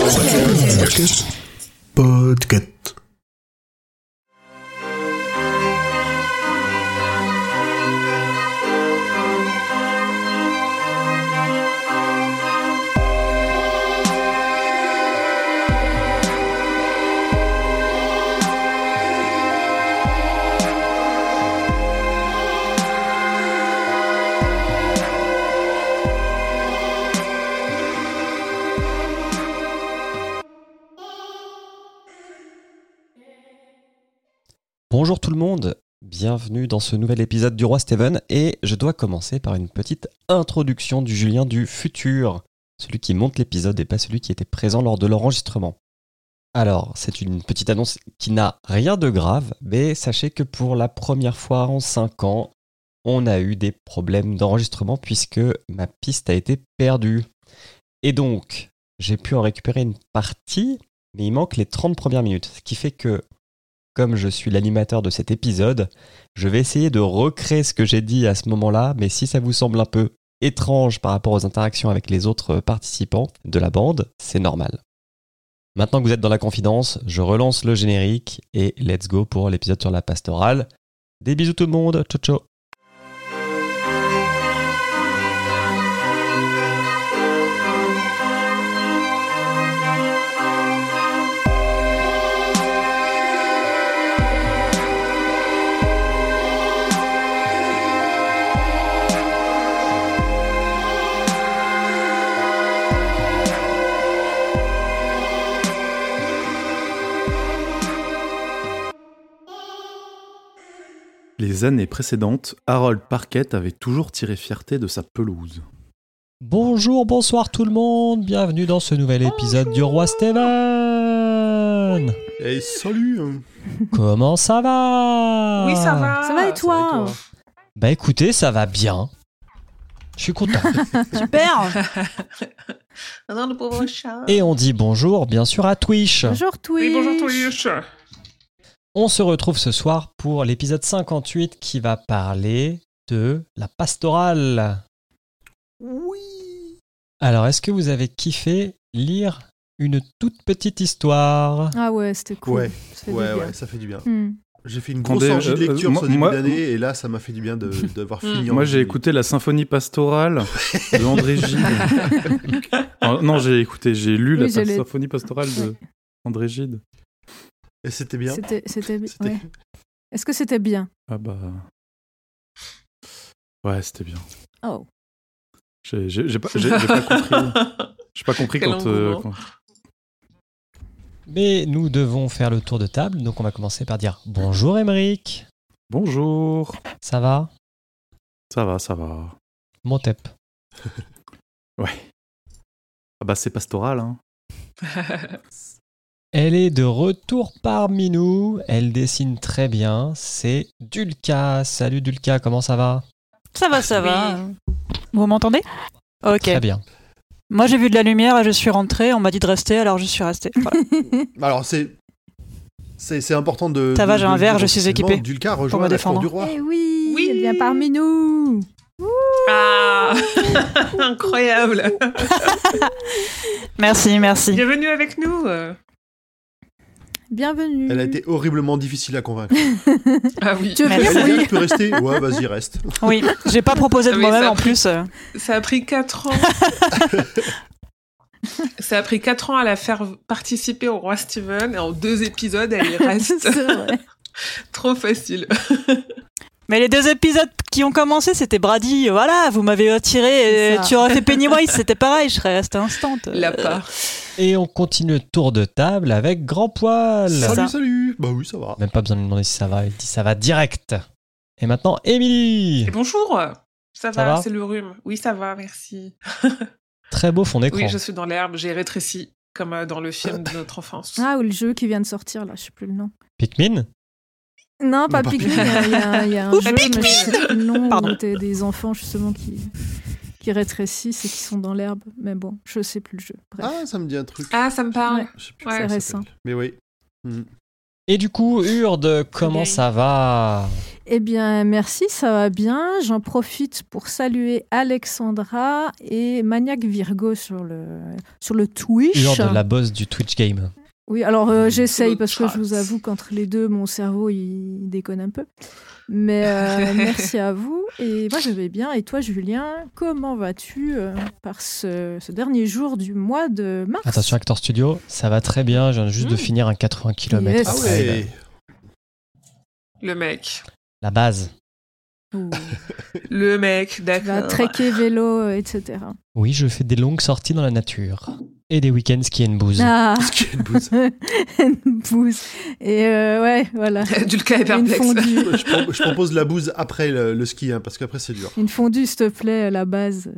Podcast. Podcast. Bonjour tout le monde, bienvenue dans ce nouvel épisode du Roi Steven et je dois commencer par une petite introduction du Julien du futur, celui qui monte l'épisode et pas celui qui était présent lors de l'enregistrement. Alors, c'est une petite annonce qui n'a rien de grave, mais sachez que pour la première fois en 5 ans, on a eu des problèmes d'enregistrement puisque ma piste a été perdue. Et donc, j'ai pu en récupérer une partie, mais il manque les 30 premières minutes, ce qui fait que comme je suis l'animateur de cet épisode, je vais essayer de recréer ce que j'ai dit à ce moment-là, mais si ça vous semble un peu étrange par rapport aux interactions avec les autres participants de la bande, c'est normal. Maintenant que vous êtes dans la confidence, je relance le générique et let's go pour l'épisode sur la pastorale. Des bisous tout le monde, ciao ciao Les années précédentes, Harold Parkett avait toujours tiré fierté de sa pelouse. Bonjour, bonsoir tout le monde, bienvenue dans ce nouvel épisode du Roi Steven Hey, salut. Comment ça va? Oui, ça va. Ça va et toi? Bah écoutez, ça va bien. Je suis content. Super Non, le pauvre chat. Et on dit bonjour bien sûr à Twitch. Bonjour Twitch Oui, bonjour Twitch. On se retrouve ce soir pour l'épisode 58 qui va parler de la pastorale. Oui Alors, est-ce que vous avez kiffé lire une toute petite histoire? Ah ouais, c'était cool. Ouais, Ça fait ouais, du bien. ouais, ça fait du bien. Hmm. J'ai fait une grosse orgie de euh, euh, lecture moi- ce début d'année et là, ça m'a fait du bien de- d'avoir fini. en Moi, j'ai écouté la symphonie pastorale de André Gide. Non, j'ai écouté, j'ai lu Oui, la symphonie pastorale de. André Gide. Et c'était bien. C'était, c'était bi- C'était- ouais. Est-ce que c'était bien? Ah bah. Ouais, c'était bien. Oh. J'ai pas, pas compris. J'ai pas compris quand, euh, quand- Mais nous devons faire le tour de table, donc on va commencer par dire bonjour Émeric. Bonjour. Ça va? Ça va, ça va. Montep. Ah bah, c'est pastoral, hein. Elle est de retour parmi nous. Elle dessine très bien. C'est Dulka. Salut Dulka, comment ça va? Ça va, ça Oui. va. Vous m'entendez? Ok. Très bien. Moi, j'ai vu de la lumière et je suis rentrée. On m'a dit de rester, alors je suis restée. Voilà. Alors, c'est. C'est important de. Ça va, j'ai un verre, je suis équipée Dulca pour rejoint me la cour défendre. du roi. Eh oui, Oui. elle vient parmi nous Ah Incroyable Merci, merci. Bienvenue avec nous euh. Bienvenue Elle a été horriblement difficile à convaincre. Ah oui. Tu veux Oui. tu peux rester Ouais, vas-y, reste. Oui, j'ai pas proposé de moi-même en pris- plus. euh. Ça a pris 4 ans. Ça a pris 4 ans à la faire participer au Roi Steven et en deux épisodes, elle y reste. Trop facile. Mais les deux épisodes qui ont commencé, c'était Brady. Voilà, vous m'avez ça. Tu aurais fait Pennywise, c'était pareil. Je serais restée instant. La part. Et on continue le tour de table avec Grand Poil. Salut, ça. salut Bah oui, ça va. Même pas besoin de lui demander si ça va. Il dit ça va direct. Et maintenant, Émilie. Et bonjour Ça Ça va, va c'est le rhume. Oui, ça va, merci. Très beau fond d'écran. Oui, je suis dans l'herbe, j'ai rétréci, comme euh, dans le film de notre enfance. Ah, ou le jeu qui vient de sortir, là, je sais plus le nom. Pikmin? Non, pas pas Pikmin, il y a- il y a, un Ouh, jeu, Pikmin mais je sais plus le nom, Pardon. où t'as des enfants, justement, qui, qui rétrécissent et qui sont dans l'herbe. Mais bon, je sais plus le jeu. Bref. Ah, ça me dit un truc. Ah, ça me parle. Ouais. Je sais plus Ouais. C'est récent. Mais oui. Hmm. Et du coup, Urde, comment ça va? Eh bien, merci, ça va bien. J'en profite pour saluer Alexandra et Maniac Virgo sur le, sur le Twitch. Lors de la boss du Twitch Game. Oui, alors euh, j'essaye le parce que je chat. vous avoue qu'entre les deux, mon cerveau, il déconne un peu. Mais euh, merci à vous. Et moi, je vais bien. Et toi, Julien, comment vas-tu euh, par ce, ce dernier jour du mois de mars Attention, Actor Studio, ça va très bien. Je viens juste de Mm. finir un 80 km. Yes. Ah ouais. Le mec. La base. Ouh, Le mec, Tu vas d'accord. trekker vélo, euh, etc. Oui, je fais des longues sorties dans la nature. Et des week-ends ski and booze. Ah, Est-ce qu'il y a une bouse une bouse. Et euh, ouais, voilà. Dulka est Une perplexe. fondue. je, pro- je propose la bouse après le, le ski, hein, parce qu'après c'est dur. Une fondue, s'il te plaît, à la base.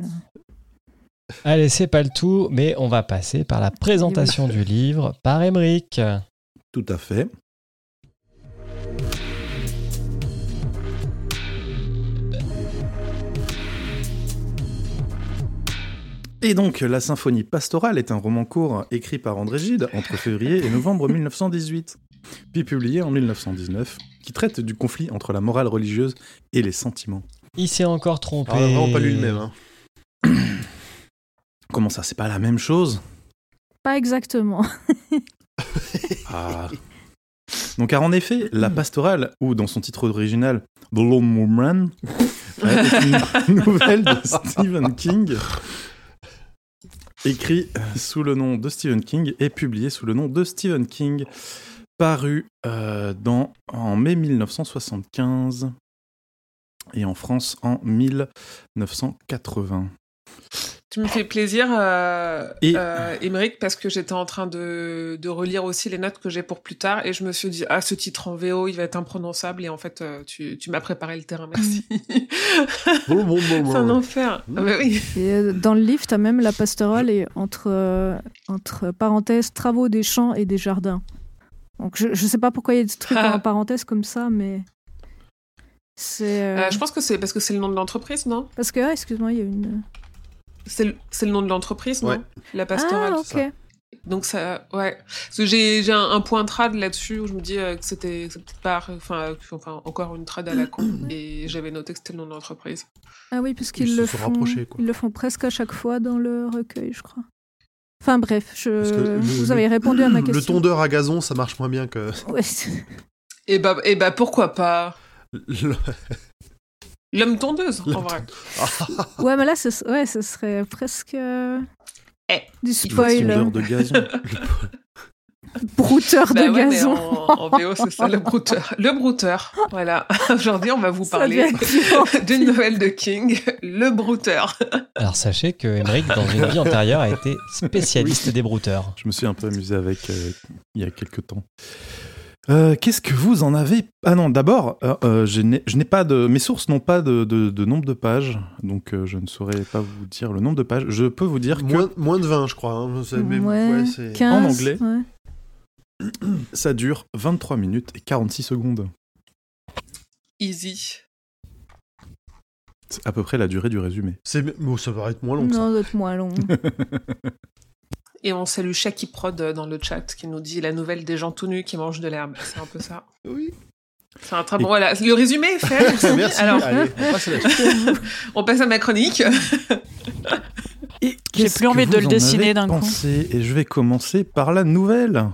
Allez, c'est pas le tout, mais on va passer par la présentation du livre par Emeric. Tout à fait. Et donc, La Symphonie pastorale est un roman court écrit par André Gide entre février et novembre 1918, puis publié en 1919, qui traite du conflit entre la morale religieuse et les sentiments. Il s'est encore trompé. Alors, on a vraiment pas lu le même. hein. Comment ça, c'est pas la même chose? Pas exactement. Ah. Donc, car en effet, la pastorale, ou dans son titre original, The Lone Woman, est une nouvelle de Stephen King, écrit sous le nom de Stephen King et publié sous le nom de Stephen King, paru euh, dans, en mai 1975 et en France en 1980. Tu me fais plaisir, euh, Et- euh, Émeric, parce que j'étais en train de, de relire aussi les notes que j'ai pour plus tard et je me suis dit, ah, ce titre en VO, il va être imprononçable et en fait, euh, tu, tu m'as préparé le terrain, merci. Bon, bon, bon, C'est un enfer. Ah bah oui. Et euh, dans le livre, t'as même la pastorale et entre, euh, entre parenthèses, travaux des champs et des jardins. Donc je, je sais pas pourquoi il y a des trucs Ah. en parenthèse comme ça, mais c'est euh, Euh, je pense que c'est parce que c'est le nom de l'entreprise, non? Parce que ah, excuse-moi, il y a une C'est le, le nom de l'entreprise, non? Ouais. La pastorale. ah ok. Donc ça, ouais. Parce que j'ai, j'ai un, un point trad là-dessus où je me dis euh, que c'était peut-être pas, enfin, enfin, encore une trad à la con. et j'avais noté que c'était le nom de l'entreprise. Ah oui, parce Ils qu'ils se le font, ils le font presque à chaque fois dans le recueil, je crois. Enfin bref, je, le- vous le- avez répondu à ma Le question. tondeur à gazon, ça marche moins bien que. Ouais, Et bah, et bah pourquoi pas? Le- L'homme tondeuse, en vrai. ouais, mais là, ce, ouais, ce serait presque euh, Eh, du spoil, de gazon. brouteur Bah de ouais, gazon. en, en VO, c'est ça, le brouteur. Le brouteur. Voilà. Aujourd'hui, on va vous parler d'une nouvelle de King, Le brouteur. Alors sachez que Emeric, dans une vie antérieure, a été spécialiste des brouteurs. Je me suis un peu amusé avec euh, il y a quelques temps. Euh, Qu'est-ce que vous en avez? Ah non, d'abord, euh, euh, je n'ai pas de. Mes sources n'ont pas de, de- de nombre de pages, donc euh, je ne saurais pas vous dire le nombre de pages. Je peux vous dire que moins, de 20, je crois. hein. Mais Ouais, ouais, c'est- 15, En anglais. ouais. ça dure 23 minutes et 46 secondes. Easy. C'est à peu près la durée du résumé. c'est- bon, ça va être moins long que ça. Non, d'autres moins long. Et on salue Shaki Prod dans le chat qui nous dit la nouvelle des gens tout nus qui mangent de l'herbe. C'est un peu ça. Oui. C'est un très bon. Voilà, le résumé est fait. merci. Merci. Alors, Allez, on passe à la suite. on passe à ma chronique. J'ai plus envie de le en dessiner d'un coup. Et je vais commencer par la nouvelle.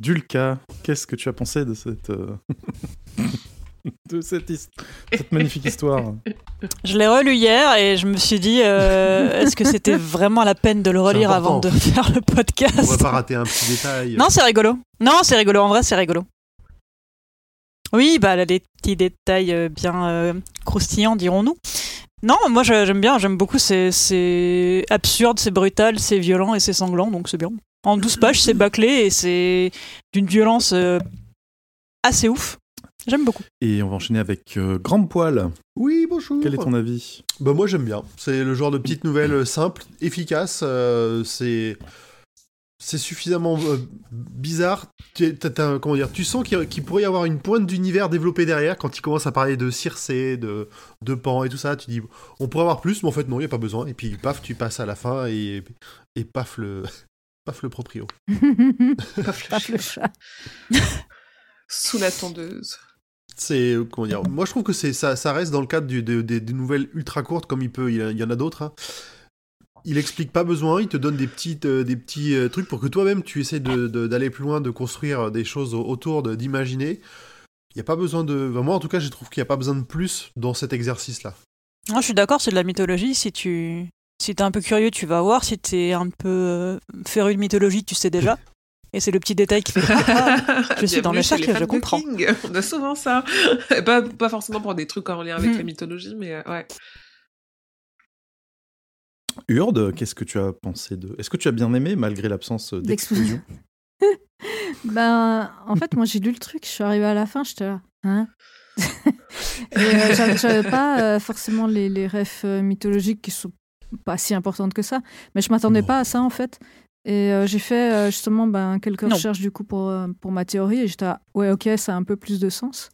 Dulka, qu'est-ce que tu as pensé de cette euh, de cette, magnifique histoire Je l'ai relu hier et je me suis dit, euh, est-ce que c'était vraiment la peine de le relire avant de faire le On va podcast pas rater un petit détail. Non, c'est rigolo. Non, c'est rigolo. En vrai, c'est rigolo. Oui, bah, elle a des petits détails euh, bien euh, croustillants, dirons-nous. Non, moi j'aime bien, j'aime beaucoup. C'est c'est absurde, c'est brutal, c'est violent et c'est sanglant, donc c'est bien. En 12 pages, c'est bâclé et c'est d'une violence euh, assez ouf. J'aime beaucoup. Et on va enchaîner avec euh, Grand Poil. Oui, bonjour. Quel est ton avis? Bah moi j'aime bien. C'est le genre de petite nouvelle euh, simple, efficace. euh, c'est c'est suffisamment euh, bizarre. Tu, comment dire, tu sens qu'il pourrait y avoir une pointe d'univers développée derrière quand il commence à parler de Circé, de, de Pan et tout ça. Tu dis, on pourrait avoir plus, mais en fait non, il n'y a pas besoin. Et puis paf, tu passes à la fin et, et paf le, paf le proprio. Paf, le Paf chien. le chat. Sous la tondeuse. C'est comment dire Moi, je trouve que c'est ça, ça reste dans le cadre du- des- des nouvelles ultra courtes, comme il peut. Il y, en a d'autres. hein. Il explique pas besoin. Il te donne des euh, des petits euh, trucs pour que toi-même tu essaies de- de- d'aller plus loin, de construire des choses au- autour, d'imaginer. Il n'y a pas besoin de. enfin, moi, en tout cas, je trouve qu'il n'y a pas besoin de plus dans cet exercice-là. Moi, je suis d'accord, c'est de la mythologie. Si tu si t'es un peu curieux, tu vas voir. Si t'es un peu euh, féru de mythologie, tu sais déjà. Et c'est le petit détail qui fait. Ah, je suis dans le cercle, je comprends. King. On a souvent ça. Pas, pas forcément pour des trucs en lien avec Hmm. la mythologie, mais euh, ouais. Urde, qu'est-ce que tu as pensé de. Est-ce que tu as bien aimé malgré l'absence d'explosion Ben, en fait, moi, j'ai lu le truc, je suis arrivée à la fin, j'étais là. Hein Et euh, j'avais- pas euh, forcément les, les refs euh, mythologiques qui sont pas si importantes que ça, mais je m'attendais pas à ça en fait. Et euh, j'ai fait euh, justement ben, quelques Non. recherches du coup pour, euh, pour ma théorie et j'étais là, ouais, ok, ça a un peu plus de sens.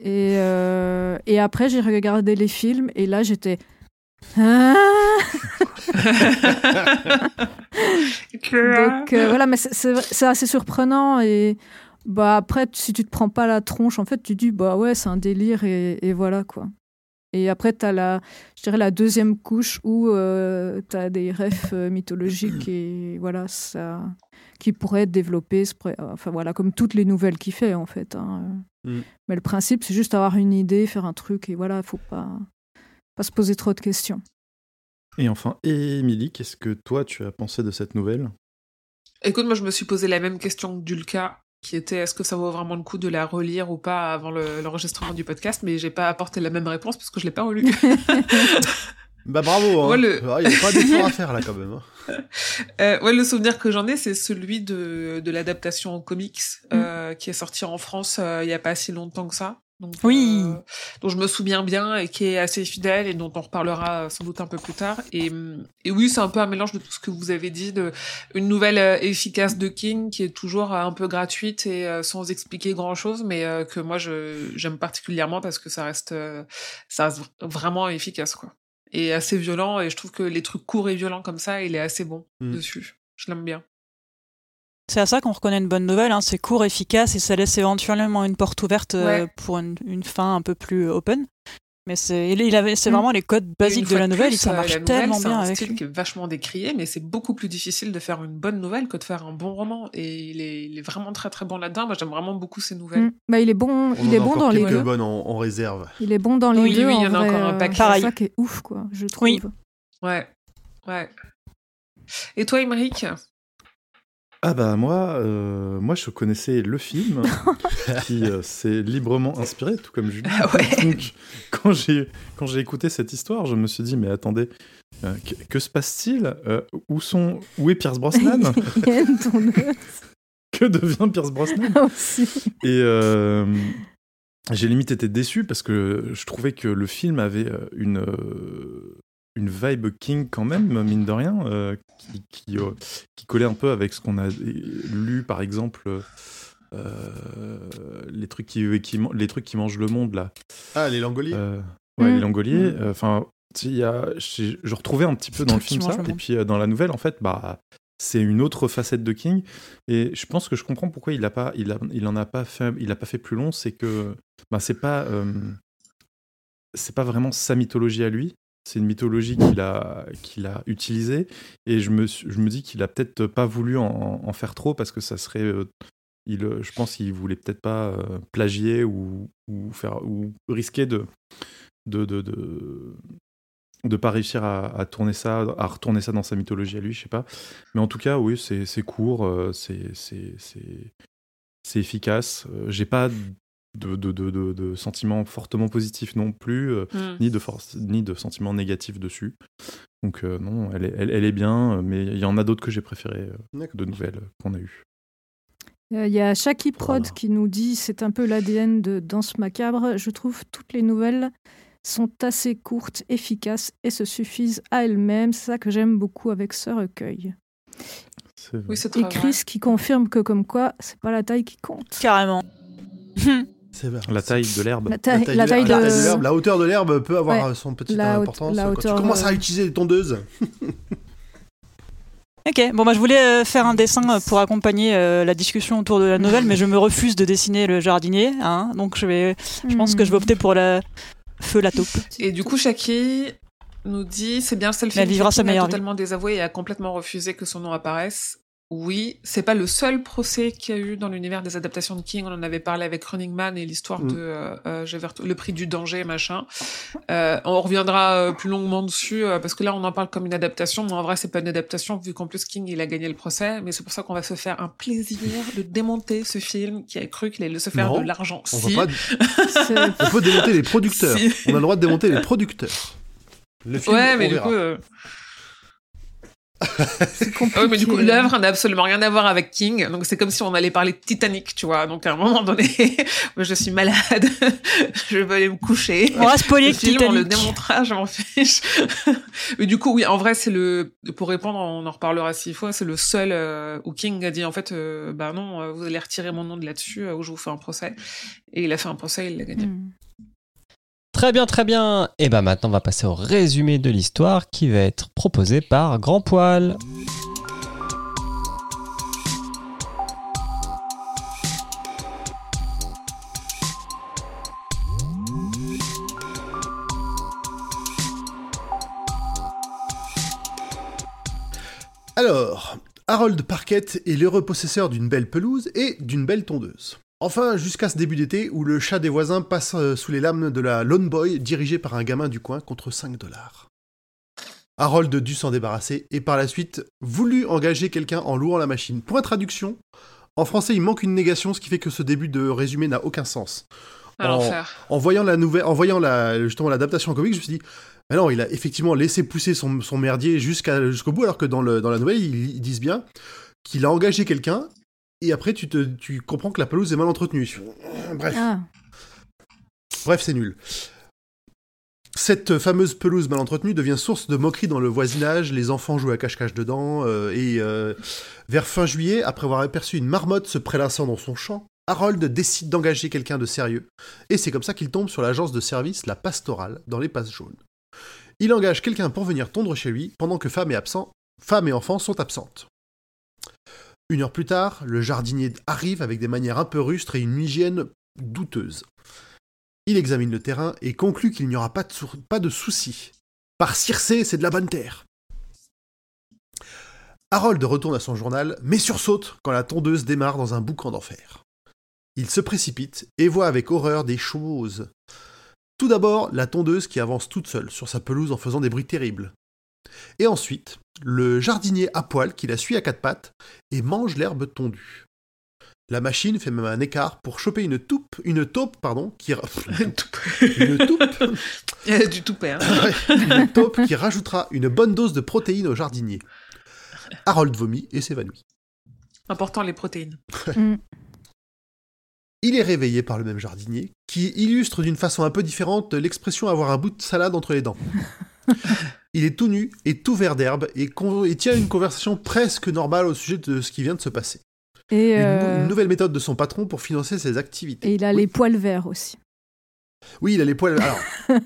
Et, euh, et après, j'ai regardé les films et là, j'étais. Ah Donc euh, voilà, mais c'est assez surprenant et bah après si tu te prends pas la tronche, en fait tu dis bah ouais c'est un délire et, et voilà quoi. Et après t'as la, je dirais la deuxième couche où euh, t'as des refs euh, mythologiques et voilà ça qui pourraient être développés, enfin voilà comme toutes les nouvelles qu'il fait en fait. hein. Mm. Mais le principe c'est juste avoir une idée, faire un truc et voilà faut pas pas se poser trop de questions. Et enfin, Émilie, qu'est-ce que toi tu as pensé de cette nouvelle? Écoute, moi, je me suis posé la même question que Dulka, qui était est-ce que ça vaut vraiment le coup de la relire ou pas avant le- l'enregistrement du podcast, mais j'ai pas apporté la même réponse parce que je l'ai pas relue. Bah bravo. hein. Ouais, le- Ah, Il n'y a pas d'effort à faire là quand même. hein. Euh, ouais, le souvenir que j'en ai, c'est celui de, de l'adaptation en comics euh, qui est sorti en France euh, il y a pas si longtemps que ça. Donc, Oui. euh, dont je me souviens bien et qui est assez fidèle et dont on reparlera euh, sans doute un peu plus tard. Et, et oui, c'est un peu un mélange de tout ce que vous avez dit, de une nouvelle euh, efficace de King qui est toujours un peu gratuite et sans expliquer grand chose, mais que moi je j'aime particulièrement parce que ça reste ça reste vraiment efficace quoi. Et assez violent et je trouve que les trucs courts et violents comme ça, il est assez bon Mm. dessus. Je l'aime bien. C'est à ça qu'on reconnaît une bonne nouvelle. Hein. C'est court, efficace et ça laisse éventuellement une porte ouverte euh, Ouais. pour une, une fin un peu plus open. Mais c'est Mm. vraiment les codes basiques de la nouvelle plus, et ça euh, marche la nouvelle, tellement c'est bien un avec style lui. qui est vachement décrié, mais c'est beaucoup plus difficile de faire une bonne nouvelle que de faire un bon roman. Et il est, il est vraiment très très bon là-dedans. Moi, j'aime vraiment beaucoup ces nouvelles. Mm. Bah, il est bon, On il en est a bon dans les quelques deux. bonnes en, en réserve. Il est bon dans les Oui, deux. oui, il y en a encore un euh, paquet. C'est ça qui est ouf, quoi, je trouve. Oui. Ouais, ouais. Et toi, Émeric? Ah bah moi, euh, moi je connaissais le film qui euh, s'est librement inspiré, tout comme Julie. Ah ouais. Donc quand j'ai quand j'ai écouté cette histoire, je me suis dit mais attendez, euh, que, que se passe-t-il? Où sont où est Pierce Brosnan? Que devient Pierce Brosnan? Aussi. Et j'ai limite été déçu parce que je trouvais que le film avait une, une vibe King quand même, mine de rien, euh, qui, qui, euh, qui collait un peu avec ce qu'on a lu, par exemple, euh, les, trucs qui, qui, les trucs qui mangent le monde, là. Ah, les langoliers Euh, ouais, Mm. les langoliers. euh, Enfin, il y a, je, retrouvais un petit peu dans le film ça, et puis euh, dans la nouvelle, en fait, bah, c'est une autre facette de King. Et je pense que je comprends pourquoi il a pas, il a, il en a pas fait, il a pas fait plus long. C'est que, bah, c'est pas, euh, c'est pas vraiment sa mythologie à lui. C'est une mythologie qu'il a, qu'il a utilisée. Et je me, je me dis qu'il a peut-être pas voulu en, en faire trop parce que ça serait. euh, il, euh, je pense qu'il voulait peut-être pas euh, plagier ou, ou, faire, ou risquer de de, de, de, de pas réussir à, tourner ça, à retourner ça dans sa mythologie à lui, je sais pas. Mais en tout cas, oui, c'est court, c'est efficace. J'ai pas de, de, de, de, de sentiments fortement positifs non plus, euh, Hmm. ni, de force, ni de sentiments négatifs dessus. Donc euh, non, elle est, elle, elle est bien, mais il y en a d'autres que j'ai préférées euh, de nouvelles qu'on a eues. Euh, Il y a Shaki Prod Voilà. qui nous dit c'est un peu l'ADN de Danse Macabre. Je trouve toutes les nouvelles sont assez courtes, efficaces et se suffisent à elles-mêmes. C'est ça que j'aime beaucoup avec ce recueil. Oui, Et vrai. Chris qui confirme que comme quoi c'est pas la taille qui compte. Carrément. La taille de l'herbe. La taille, la taille de, de, la taille de l'herbe, la hauteur de l'herbe peut avoir Ouais. son petite La haute- importance la quand hauteur, tu commences à utiliser les tondeuses. Ok, bon bah je voulais euh, faire un dessin euh, pour accompagner euh, la discussion autour de la nouvelle, mais je me refuse de dessiner le jardinier, hein, donc je vais, je pense que je vais opter pour la feu la taupe. Et du coup, Shaki nous dit c'est bien le seul Mais elle vivra sa meilleure vie. totalement désavoué et a complètement refusé que son nom apparaisse. Oui, c'est pas le seul procès qu'il y a eu dans l'univers des adaptations de King. On en avait parlé avec Running Man et l'histoire Mm. de euh, euh, le prix du danger, machin. Euh, on reviendra plus longuement dessus parce que là, on en parle comme une adaptation, mais en vrai, c'est pas une adaptation vu qu'en plus King il a gagné le procès. Mais c'est pour ça qu'on va se faire un plaisir de démonter ce film qui a cru qu'il allait se faire Non, de l'argent. On, Si. pas... On peut démonter les producteurs. Si. On a le droit de démonter les producteurs. Le film, Ouais, on mais du verra. coup. euh, c'est compliqué. Ah oui, mais du coup, l'œuvre n'a absolument rien à voir avec King. Donc, c'est comme si on allait parler de Titanic, tu vois. Donc, à un moment donné, je suis malade. je vais aller me coucher. On va spoiler Le film, on le Titanic. démontrera, je m'en fiche. mais du coup, oui, en vrai, c'est le, pour répondre, on en reparlera six fois, c'est le seul euh, où King a dit, en fait, euh, bah non, euh, vous allez retirer mon nom de là-dessus, euh, où je vous fais un procès. Et il a fait un procès, il l'a gagné. Hmm. Très bien, très bien. Et ben maintenant, on va passer au résumé de l'histoire qui va être proposé par Grand Poil. Alors, Harold Parkett est l'heureux possesseur d'une belle pelouse et d'une belle tondeuse. Enfin, jusqu'à ce début d'été où le chat des voisins passe euh, sous les lames de la Lone Boy dirigée par un gamin du coin contre 5 dollars. Harold dut s'en débarrasser et par la suite voulut engager quelqu'un en louant la machine. Point traduction, en français il manque une négation, ce qui fait que ce début de résumé n'a aucun sens. À En- voyant la nouvelle, en voyant la, justement l'adaptation en comics, je me suis dit, mais non, il a effectivement laissé pousser son, son merdier jusqu'à, jusqu'au bout, alors que dans, le, dans la nouvelle, ils, ils disent bien qu'il a engagé quelqu'un, et après tu, te, tu comprends que la pelouse est mal entretenue. Bref, Ah, bref, c'est nul. Cette fameuse pelouse mal entretenue devient source de moqueries dans le voisinage, les enfants jouent à cache-cache dedans, euh, et euh, vers fin juillet, après avoir aperçu une marmotte se prélassant dans son champ, Harold décide d'engager quelqu'un de sérieux, et c'est comme ça qu'il tombe sur l'agence de service La Pastorale, dans les Passes jaunes. Il engage quelqu'un pour venir tondre chez lui, pendant que femme et, absent, femme et enfants sont absentes. Une heure plus tard, le jardinier arrive avec des manières un peu rustres et une hygiène douteuse. Il examine le terrain et conclut qu'il n'y aura pas de, souci. Par Circé, c'est de la bonne terre. Harold retourne à son journal, mais sursaute quand la tondeuse démarre dans un boucan d'enfer. Il se précipite et voit avec horreur des choses. Tout d'abord, la tondeuse qui avance toute seule sur sa pelouse en faisant des bruits terribles. Et ensuite, le jardinier à poil qui la suit à quatre pattes et mange l'herbe tondue. La machine fait même un écart pour choper une toupe, une taupe, pardon, qui une toupe, a du tout père. une taupe qui rajoutera une bonne dose de protéines au jardinier. Harold vomit et s'évanouit. Important les protéines. hmm. Il est réveillé par le même jardinier, qui illustre d'une façon un peu différente l'expression avoir un bout de salade entre les dents. Il est tout nu et tout vert d'herbe et, tient une conversation presque normale au sujet de ce qui vient de se passer. Et, Une, euh, une nouvelle méthode de son patron pour financer ses activités. et il a oui. les poils verts aussi. Oui, il a les poils. Alors,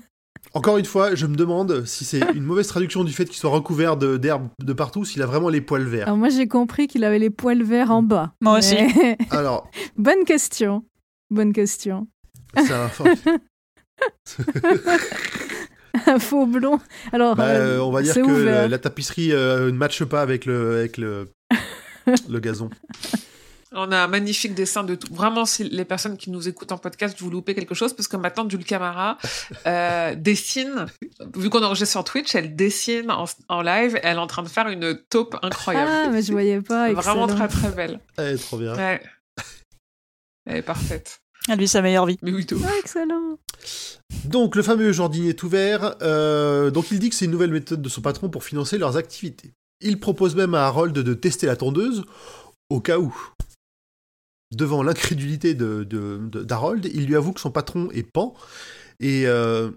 encore une fois, je me demande si c'est une mauvaise traduction du fait qu'il soit recouvert de- d'herbe de, partout, s'il a vraiment les poils verts. Alors moi j'ai compris qu'il avait les poils verts en bas. Moi aussi. Mais- Alors, Bonne question. Bonne question. c'est un. Un faux blond. Alors, Bah, euh, euh, on va dire que ouvert. la, la tapisserie euh, ne matche pas avec le, avec le, le gazon. On a un magnifique dessin de tout. Vraiment, si les personnes qui nous écoutent en podcast, vous loupez quelque chose, parce que maintenant, Jules Camara euh, dessine, vu qu'on enregistre sur Twitch, elle dessine en, en live, elle est en train de faire une taupe incroyable. Ah, mais je voyais pas. Vraiment excellent. très très belle. Elle est trop bien. Ouais. Elle est parfaite. Elle vit sa meilleure vie. Mais oui, tout. Ah, excellent. Donc, le fameux jardinier tout vert, euh, donc il dit que c'est une nouvelle méthode de son patron pour financer leurs activités. Il propose même à Harold de tester la tondeuse, au cas où. Devant l'incrédulité de, de- de- d'Harold, il lui avoue que son patron est pan, et euh,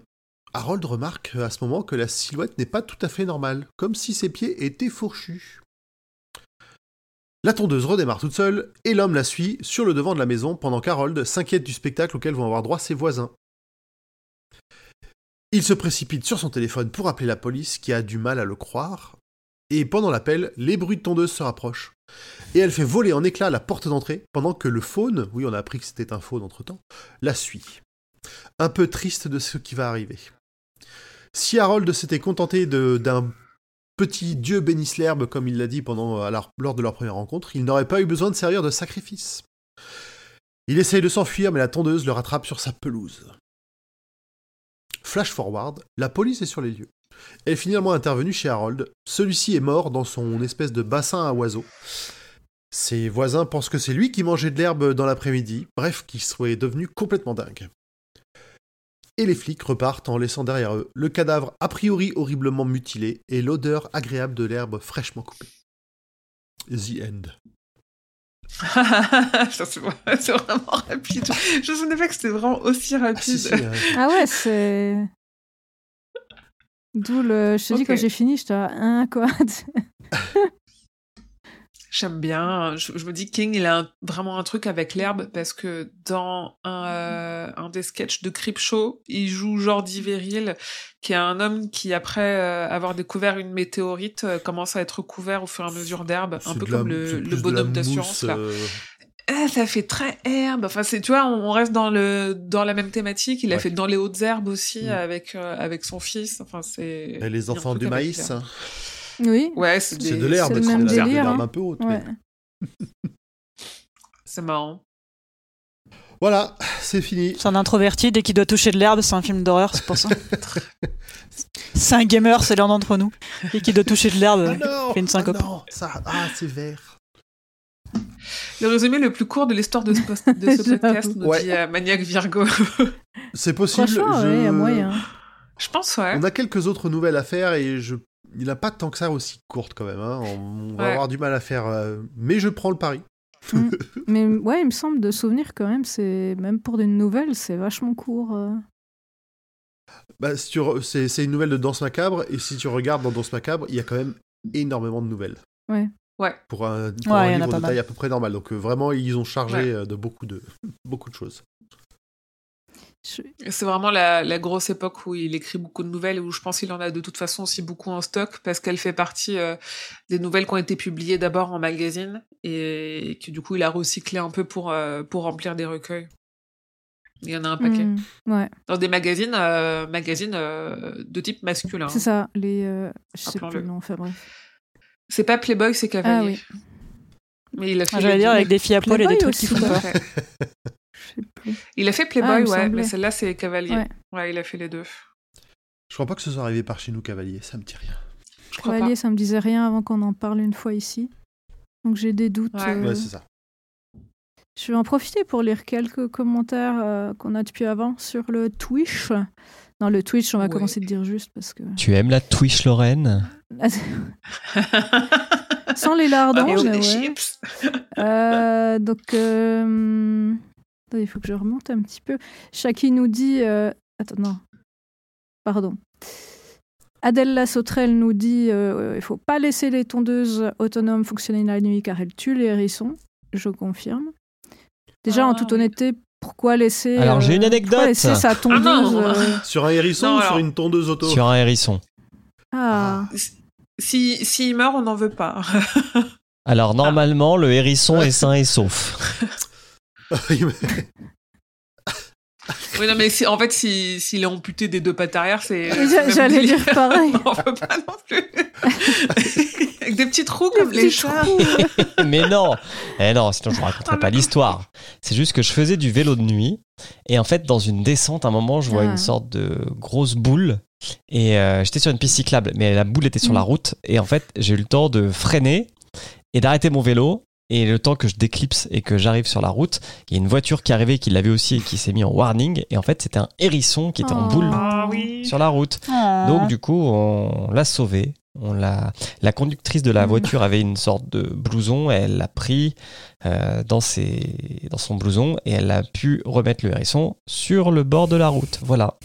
Harold remarque à ce moment que la silhouette n'est pas tout à fait normale, comme si ses pieds étaient fourchus. La tondeuse redémarre toute seule, et l'homme la suit sur le devant de la maison pendant qu'Harold s'inquiète du spectacle auquel vont avoir droit ses voisins. Il se précipite sur son téléphone pour appeler la police qui a du mal à le croire. Et pendant l'appel, les bruits de tondeuse se rapprochent. Et elle fait voler en éclats la porte d'entrée, pendant que le faune, oui on a appris que c'était un faune entre-temps, la suit. Un peu triste de ce qui va arriver. Si Harold s'était contenté d'un petit dieu bénisse l'herbe, comme il l'a dit pendant, leur- lors de leur première rencontre, il n'aurait pas eu besoin de servir de sacrifice. Il essaye de s'enfuir, mais la tondeuse le rattrape sur sa pelouse. Flash forward, la police est sur les lieux. Elle est finalement intervenue chez Harold. Celui-ci est mort dans son espèce de bassin à oiseaux. Ses voisins pensent que c'est lui qui mangeait de l'herbe dans l'après-midi, bref, qu'il soit devenu complètement dingue. Et les flics repartent en laissant derrière eux le cadavre a priori horriblement mutilé et l'odeur agréable de l'herbe fraîchement coupée. The End. C'est vrai- c'est vraiment rapide. Je ne savais pas que c'était vraiment aussi Ah, rapide. si, si, euh, Ah ouais, c'est. D'où le. Je te dis, quand j'ai fini, j'étais à un quoi. J'aime bien. Je, je me dis King, il a un- vraiment un truc avec l'herbe parce que dans un, euh, un des sketchs de Creepshow, il joue Jordi Veril, qui est un homme qui, après euh, avoir découvert une météorite, euh, commence à être couvert au fur et à mesure d'herbe, un peu la- comme le, bonhomme d'assurance là. Ah, ça fait très herbe. Enfin, c'est, tu vois, on, on reste dans le dans la même thématique. Il a Ouais. fait dans les hautes herbes aussi Mm. avec avec son fils. Enfin, c'est. les enfants du maïs. hein. Oui. Ouais, c'est, des- de l'herbe, c'est de l'herbe hein. un peu haute. mais-. C'est marrant. Voilà, c'est fini. C'est un introverti, dès qu'il doit toucher de l'herbe, c'est un film d'horreur, c'est pour ça. c'est un gamer, c'est l'un d'entre nous. Dès qu'il doit toucher de l'herbe, Ah non, fait une syncope. ah non, ça, ah, c'est vert. Le résumé le plus court de l'histoire de ce, post- de ce J'avoue. podcast, nous Ouais. dit euh, Maniac Virgo. C'est possible. Franchement, je- ouais, il y a moyen. Je pense, ouais. On a quelques autres nouvelles à faire et je... il n'a pas tant que ça aussi courte quand même. hein. On va Ouais. avoir du mal à faire. euh, Mais je prends le pari. Mais ouais, il me semble de souvenir quand même, c'est même pour une nouvelle, c'est vachement court. euh. Bah, si tu re- c'est, une nouvelle de Danse Macabre et si tu regardes dans Danse Macabre, il y a quand même énormément de nouvelles. Ouais. Ouais. Pour un, pour Ouais, un livre de taille à peu près normale. Donc euh, vraiment, ils ont chargé Ouais. de beaucoup de, beaucoup de choses. Je- C'est vraiment la, la grosse époque où il écrit beaucoup de nouvelles et où je pense qu'il en a de toute façon aussi beaucoup en stock parce qu'elle fait partie euh, des nouvelles qui ont été publiées d'abord en magazine et que du coup il a recyclé un peu pour, euh, pour remplir des recueils. Il y en a un paquet. Hmm, ouais, Dans des magazines, euh, magazines euh, de type masculin. c'est ça. Les, euh, je sais plus le nom, enfin bref. C'est pas Playboy, c'est Cavalier. Ah Mais il a fait Ah, J'allais dire avec des filles à poil et des trucs qui aussi, font peur. Sais plus. Il a fait Ah, Playboy, ouais, mais celle-là c'est Cavalier. Ouais. Ouais. il a fait les deux. Je crois pas que ce soit arrivé par chez nous, Cavalier. Ça me dit rien. Je Cavalier, ça me disait rien avant qu'on en parle une fois ici. Donc j'ai des doutes. Ouais. euh, Ouais, c'est ça. Je vais en profiter pour lire quelques commentaires euh, qu'on a depuis avant sur le Twitch. Non, le Twitch, on va Ouais. commencer de dire juste parce que. Tu aimes la Twitch Lorraine? Pas. Sans les lardons, des ouais. chips. Euh, donc, euh, il faut que je remonte un petit peu. Chaki nous dit. euh, Attends, non. Pardon. Adèle Sautrelle nous dit euh, il faut pas laisser les tondeuses autonomes fonctionner la nuit car elles tuent les hérissons. Je confirme. Déjà, en Ah, toute honnêteté, pourquoi laisser. Alors, j'ai une anecdote. pourquoi laisser sa tondeuse. non. euh, Sur un hérisson Non, ou sur une tondeuse auto? Sur un hérisson. Ah, Si, s'il meurt, on n'en veut pas. Alors normalement, le hérisson est sain et sauf. oui, non, mais si, en fait, si- s'il est amputé des deux pattes arrière, c'est. J'allais dire pareil. on veut pas non plus. Avec des petits trous comme les chats. Mais non, eh non, sinon je vous raconterai pas l'histoire. C'est juste que je faisais du vélo de nuit et en fait dans une descente, à un moment, je vois Ah. une sorte de grosse boule et euh, j'étais sur une piste cyclable, mais la boule était sur Mm. la route et en fait j'ai eu le temps de freiner et d'arrêter mon vélo. Et le temps que je déclipse et que j'arrive sur la route, il y a une voiture qui arrivait, qui l'avait aussi et qui s'est mis en warning. Et en fait, c'était un hérisson qui était en Oh. boule Ah oui. sur la route. Oh. Donc du coup, on l'a sauvé. On l'a. La conductrice de la Mm. voiture avait une sorte de blouson. Elle l'a pris euh, dans ses, dans son blouson et elle a pu remettre le hérisson sur le bord de la route. Voilà.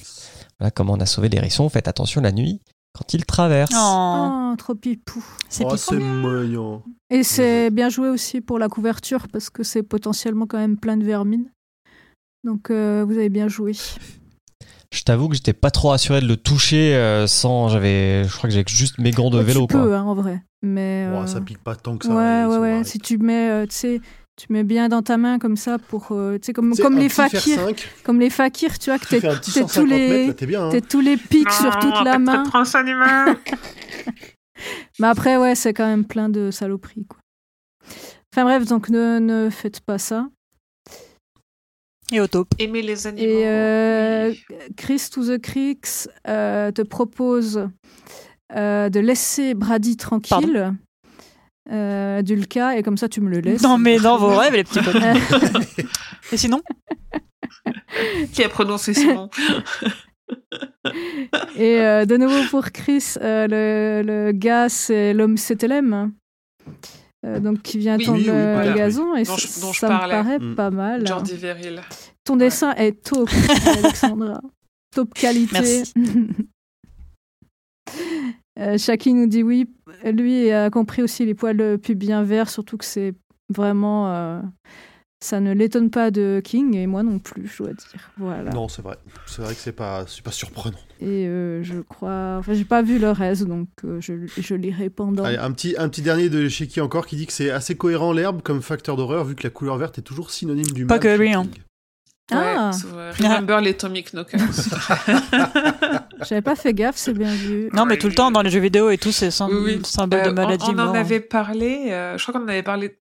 Voilà comment on a sauvé l'hérisson. Faites attention la nuit quand il traverse. Oh, oh, trop pipou. c'est Oh, moyen. Et c'est bien joué aussi pour la couverture parce que c'est potentiellement quand même plein de vermine. Donc euh, vous avez bien joué. Je t'avoue que j'étais pas trop assuré de le toucher euh, sans. J'avais, je crois que j'ai juste mes gants de Ouais, vélo tu quoi. hein, en vrai. Mais. Euh, ça pique pas tant que ça. Ouais, ouais, ouais. Si tu mets, euh, tu sais, tu mets bien dans ta main comme ça pour, euh, tu sais, comme, comme les fakirs, 5, comme les fakirs, tu vois, que tu t'es fais un petit t'es 150 tous les, mètres, là, t'es bien. hein. tous les pics sur toute la main. Mais après, ouais, c'est quand même plein de saloperies, quoi. Enfin bref, donc ne, ne faites pas ça. Et au taupe. Aimer les animaux. Et euh. Chris to the Creeks euh, te propose euh, de laisser Brady tranquille. Euh, Dulka, et comme ça tu me le laisses. Non, mais dans vos rêves, les petits potes. Et sinon Qui a prononcé ce nom Et euh, de nouveau pour Chris, euh, le, le gars, c'est l'homme CTLM. euh, donc qui vient Oui, tondre oui, oui, le voilà, gazon. Et Dont ça, je- dont je ça me paraît Mm. pas mal. Jordi Veril. Ton dessin est top, Alexandra. top qualité. Merci. Euh, Shaki nous dit oui. Lui a compris aussi les poils pubiens verts, surtout que c'est vraiment. euh, ça ne l'étonne pas de King, et moi non plus, je dois dire. Voilà. Non, c'est vrai. C'est vrai que c'est pas, c'est pas surprenant. Et euh, je crois. Enfin, j'ai pas vu le reste, donc euh, je, je lirai pendant. Allez, un petit, un petit dernier de chez qui encore qui dit que c'est assez cohérent l'herbe comme facteur d'horreur vu que la couleur verte est toujours synonyme du Pas mal. que chez lui, hein. Ah. Ouais. Remember les Atomic Knockers. J'avais pas fait gaffe, c'est bien vu. Non, mais tout le temps, dans les jeux vidéo et tout, c'est sym- Oui, oui. symbole Euh, de on- maladie. on, en avait parlé, euh, je crois qu'on en avait parlé.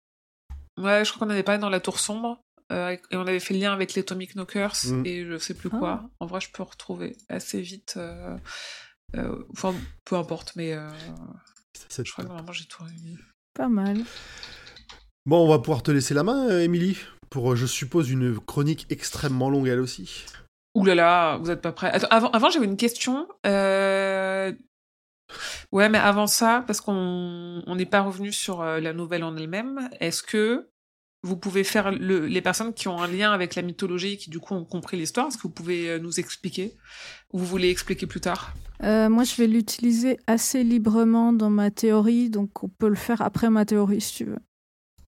Ouais, je crois qu'on en avait parlé dans la tour sombre. euh, et on avait fait le lien avec les Atomic Knockers Mm. et je sais plus Ah. quoi. En vrai, je peux retrouver assez vite. euh, euh, enfin, peu importe, mais euh, je crois que normalement j'ai tout réuni. Pas mal. Bon, on va pouvoir te laisser la main, euh, Émilie, pour, euh, je suppose, une chronique extrêmement longue elle aussi. Ouh là là, vous êtes pas prêts. Attends, avant, avant j'avais une question. Euh... Ouais, mais avant ça, parce qu'on on n'est pas revenu sur euh, la nouvelle en elle-même, est-ce que vous pouvez faire le, les personnes qui ont un lien avec la mythologie et qui du coup ont compris l'histoire, est-ce que vous pouvez nous expliquer Ou vous voulez expliquer plus tard? Euh, moi, je vais l'utiliser assez librement dans ma théorie, donc on peut le faire après ma théorie si tu veux.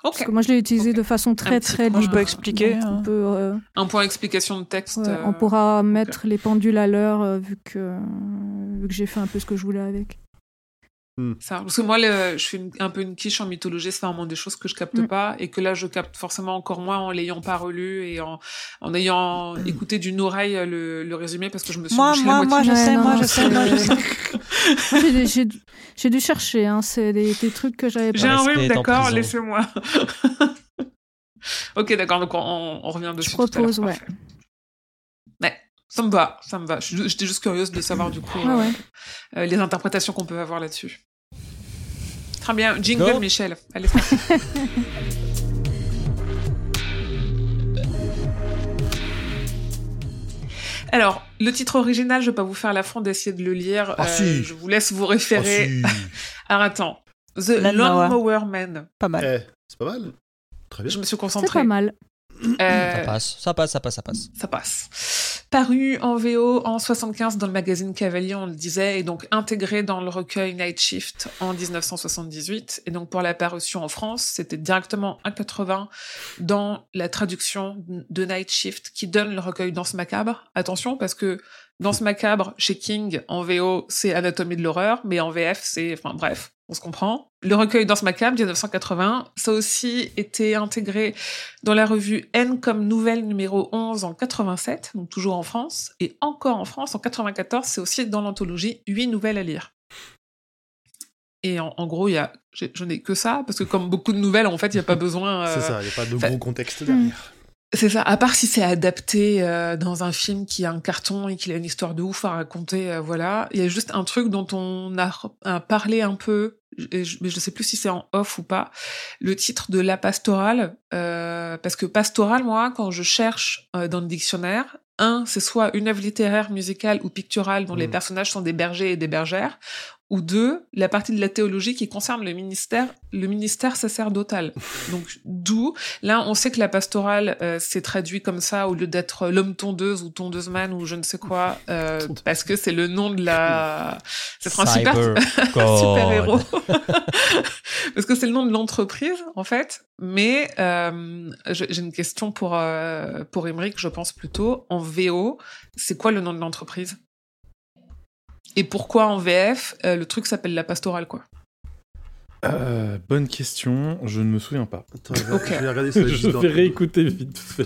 Parce Ok. que moi, je l'ai utilisé de façon très très point. libre. Expliquer, Donc, on, peut, euh, Un point explication de texte. ouais, euh, on pourra mettre les pendules à l'heure euh, vu que, vu que j'ai fait un peu ce que je voulais avec. Ça, parce que moi, le- je fais une- un peu une quiche en mythologie, c'est vraiment des choses que je capte Mm. pas et que là, je capte forcément encore moins en l'ayant pas relu et en, en ayant écouté d'une oreille le, le résumé parce que je me suis Moi, bouché moi, la moi, je sais, non, moi, je sais, moi, je sais. Moi, j'ai- j'ai dû- j'ai chercher, hein, c'est des, des trucs que j'avais J'ai pas. un Rester rhume, d'accord, laissez-moi. ok, d'accord, donc on, on revient dessus. Je tout à l'heure, propose, ouais. Ça me va, ça me va. J'étais juste curieuse de savoir du coup Ah euh, ouais. euh, les interprétations qu'on peut avoir là-dessus. Très bien, jingle Go. Michel. Allez, c'est parti. Alors, le titre original, je vais pas vous faire l'affront d'essayer de le lire. Ah, Euh, si. Je vous laisse vous Ah, référer. si. Alors attends. The Lawnmower. Man. Pas mal. Eh, c'est pas mal. Très bien. Je me suis C'est concentrée. pas mal. Euh, Ça passe, ça passe, ça passe, ça passe. ça passe. Paru en VO en 75 dans le magazine Cavalier, on le disait, et donc intégré dans le recueil Night Shift en 1978. Et donc pour la parution en France, c'était directement 1,80 dans la traduction de Night Shift qui donne le recueil Danse Macabre. Attention, parce que Danse Macabre, chez King, en VO, c'est Anatomie de l'horreur, mais en VF, c'est... Enfin bref, on se comprend. Le recueil Danse Macabre, 1980, ça a aussi été intégré dans la revue N comme nouvelle numéro 11 en 87, donc toujours en France, et encore en France en 94, c'est aussi dans l'anthologie 8 nouvelles à lire. Et en, en gros, il y a, je n'ai que ça, parce que comme beaucoup de nouvelles, en fait, il n'y a pas besoin... euh, C'est ça, il n'y a pas de gros contexte derrière. C'est ça, à part si c'est adapté euh, dans un film qui a un carton et qu'il a une histoire de ouf à raconter, euh, voilà. Il y a juste un truc dont on a, a parlé un peu, je- mais je sais plus si c'est en off ou pas, le titre de La Pastorale, euh, parce que pastorale, moi, quand je cherche euh, dans le dictionnaire, un, c'est soit une œuvre littéraire, musicale ou picturale dont les Mm. personnages sont des bergers et des bergères, ou deux, la partie de la théologie qui concerne le ministère, le ministère sacerdotal. Donc, d'où, là, on sait que la pastorale euh, s'est traduit comme ça au lieu d'être l'homme tondeuse ou tondeuse man ou je ne sais quoi, euh, parce que c'est le nom de la. C'est un super, super héros. parce que c'est le nom de l'entreprise, en fait. Mais euh, j'ai une question pour euh, pour Émeric, je pense plutôt. En VO, c'est quoi le nom de l'entreprise? Et pourquoi en VF, euh, le truc s'appelle la pastorale, quoi euh, bonne question, je ne me souviens pas. Attends, je, vais, je vais regarder ça. je vais réécouter vite fait.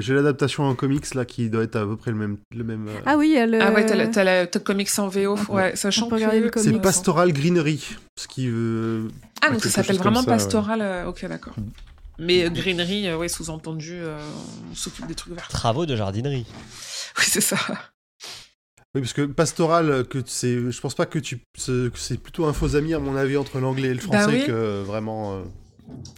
J'ai l'adaptation en comics là qui doit être à peu près le même. Le même euh, Ah oui, elle. Ah ouais, t'as le comics en VO, ouais, sachant que c'est Pastoral Greenery, ce qui veut. Ah donc ça s'appelle vraiment Pastoral. Ouais. Ok, d'accord. Mm. Mais Greenery, ouais, sous-entendu, on s'occupe des trucs verts. Travaux de jardinerie. Oui, c'est ça. Oui, parce que pastoral, que c'est, je pense pas que tu, c'est plutôt un faux ami à mon avis entre l'anglais et le bah français que vraiment. Euh,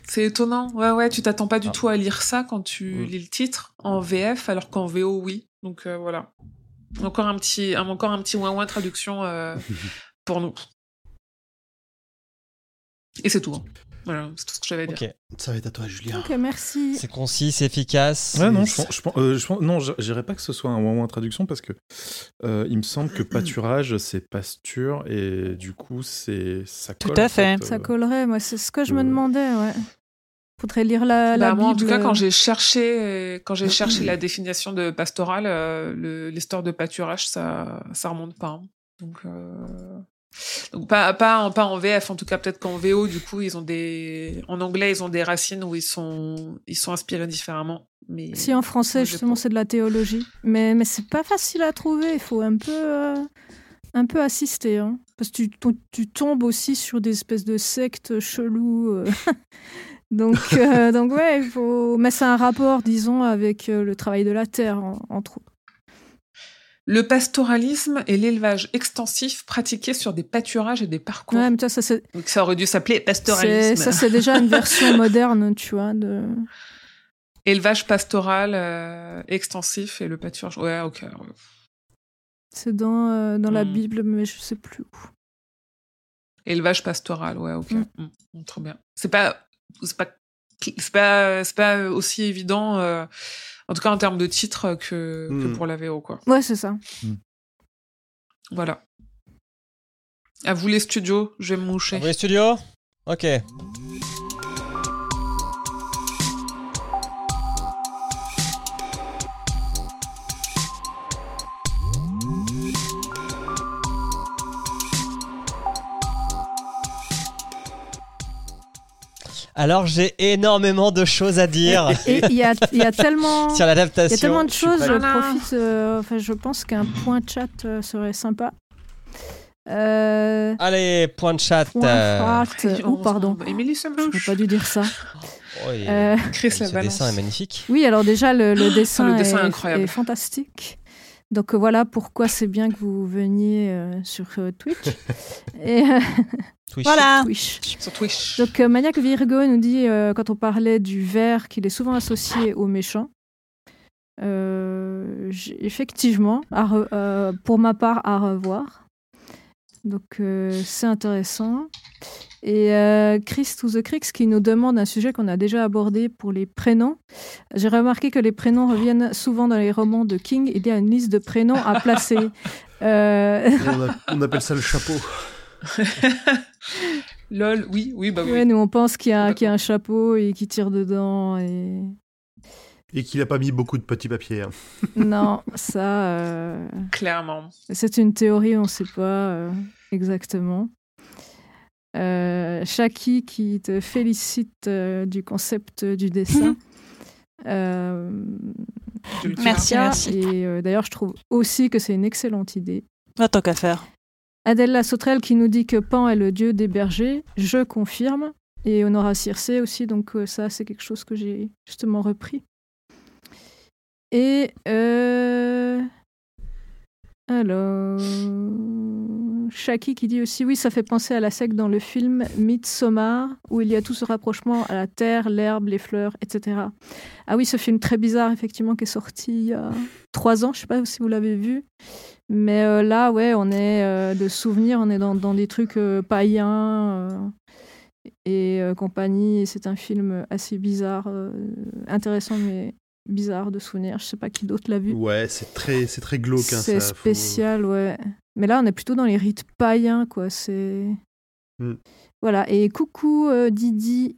c'est étonnant. Ouais, ouais, tu t'attends pas du ah. tout à lire ça quand tu mm. lis le titre en VF, alors qu'en VO, oui. Donc euh, voilà. Encore un petit, encore un petit ouin ouin traduction euh, pour nous. Et c'est tout. Hein. Voilà, c'est tout ce que j'avais à dire. Ça va être à toi, Julien. Ok, merci. C'est concis, c'est efficace. Ouais, non, je, pense, je, euh, je non, j'irais pas que ce soit un moment en traduction parce que euh, il me semble que pâturage, c'est pasture et du coup, c'est ça colle. Tout à fait. ça euh, collerait, moi, c'est ce que je me demandais, ouais. Faudrait lire la, bah, Moi, en tout cas, quand j'ai cherché, quand j'ai cherché la définition de pastoral, l'histoire de pâturage, ça, ça remonte pas. Hein. Donc. Donc pas pas pas en VF en tout cas peut-être qu'en VO du coup ils ont des en anglais ils ont des racines où ils sont ils sont inspirés différemment mais si en français justement c'est de la théologie mais mais c'est pas facile à trouver il faut un peu euh, un peu assister hein. parce que tu, tu tombes aussi sur des espèces de sectes cheloues euh. donc euh, donc ouais il faut mais c'est un rapport disons avec le travail de la terre entre autres le pastoralisme est l'élevage extensif pratiqué sur des pâturages et des parcours. Ouais, mais ça, c'est... Donc ça aurait dû s'appeler pastoralisme. Ça, c'est déjà une version moderne, tu vois. De... Élevage pastoral euh, extensif et le pâturage. Ouais, ok. C'est dans, euh, dans la hmm. Bible, mais je sais plus où. Élevage pastoral, ouais, ok. Mm. Mm, trop bien. C'est pas, c'est pas, c'est pas, c'est pas aussi évident. Euh, en tout cas, en termes de titre, que, hmm. pour la VO, quoi. Ouais, c'est ça. Hmm. Voilà. À vous les studios, je vais me moucher. À vous les studios? Ok. Alors j'ai énormément de choses à dire. Et il y a, tellement sur l'adaptation. Il y a tellement de choses. Je profite. Euh, enfin, je pense qu'un point chat euh, serait sympa. Euh, Allez, point de chat. Point oh, pardon. Émilie Je pas dû dire ça. Oh, ce dessin est magnifique. Oui, alors déjà le, dessin, est, fantastique. Donc voilà pourquoi c'est bien que vous veniez sur Twitch. Et, voilà. Sur Twitch. Donc, euh, Maniac Virgo nous dit, euh, quand on parlait du vert, qu'il est souvent associé aux méchants. Euh, effectivement, pour ma part, à revoir. Donc, c'est intéressant. Et Chris to the Crix qui nous demande un sujet qu'on a déjà abordé pour les prénoms. J'ai remarqué que les prénoms reviennent souvent dans les romans de King. Il y a une liste de prénoms à placer. on, appelle ça le chapeau. Lol, oui, oui, bah oui. nous on pense qu'il y, a, un chapeau et qui tire dedans et. Et qu'il a pas mis beaucoup de petits papiers. Hein. non, ça. Euh, Clairement. C'est une théorie, on ne sait pas euh, exactement. Euh, Shaki qui te félicite euh, du concept du dessin. merci, merci. Et d'ailleurs, je trouve aussi que c'est une excellente idée. Pas tant qu'à faire. Adèle Sautrelle qui nous dit que Pan est le dieu des bergers, je confirme. Et Honora Circé aussi, donc euh, ça c'est quelque chose que j'ai justement repris. Et euh... alors, Shaki qui dit aussi oui, ça fait penser à la secte dans le film Midsommar, où il y a tout ce rapprochement à la terre, l'herbe, les fleurs, etc. Ah oui, ce film très bizarre, effectivement, qui est sorti il y a trois ans, je sais pas si vous l'avez vu. Mais euh, là, ouais, on est euh, de souvenirs, on est dans, des trucs euh, païens et compagnie. C'est un film assez bizarre, intéressant, mais bizarre de souvenirs. Je sais pas qui d'autre l'a vu. Ouais, c'est très, c'est très glauque. hein, C'est faut- spécial, ouais. Mais là, on est plutôt dans les rites païens, quoi. C'est. Mm. Voilà. Et coucou euh, Didi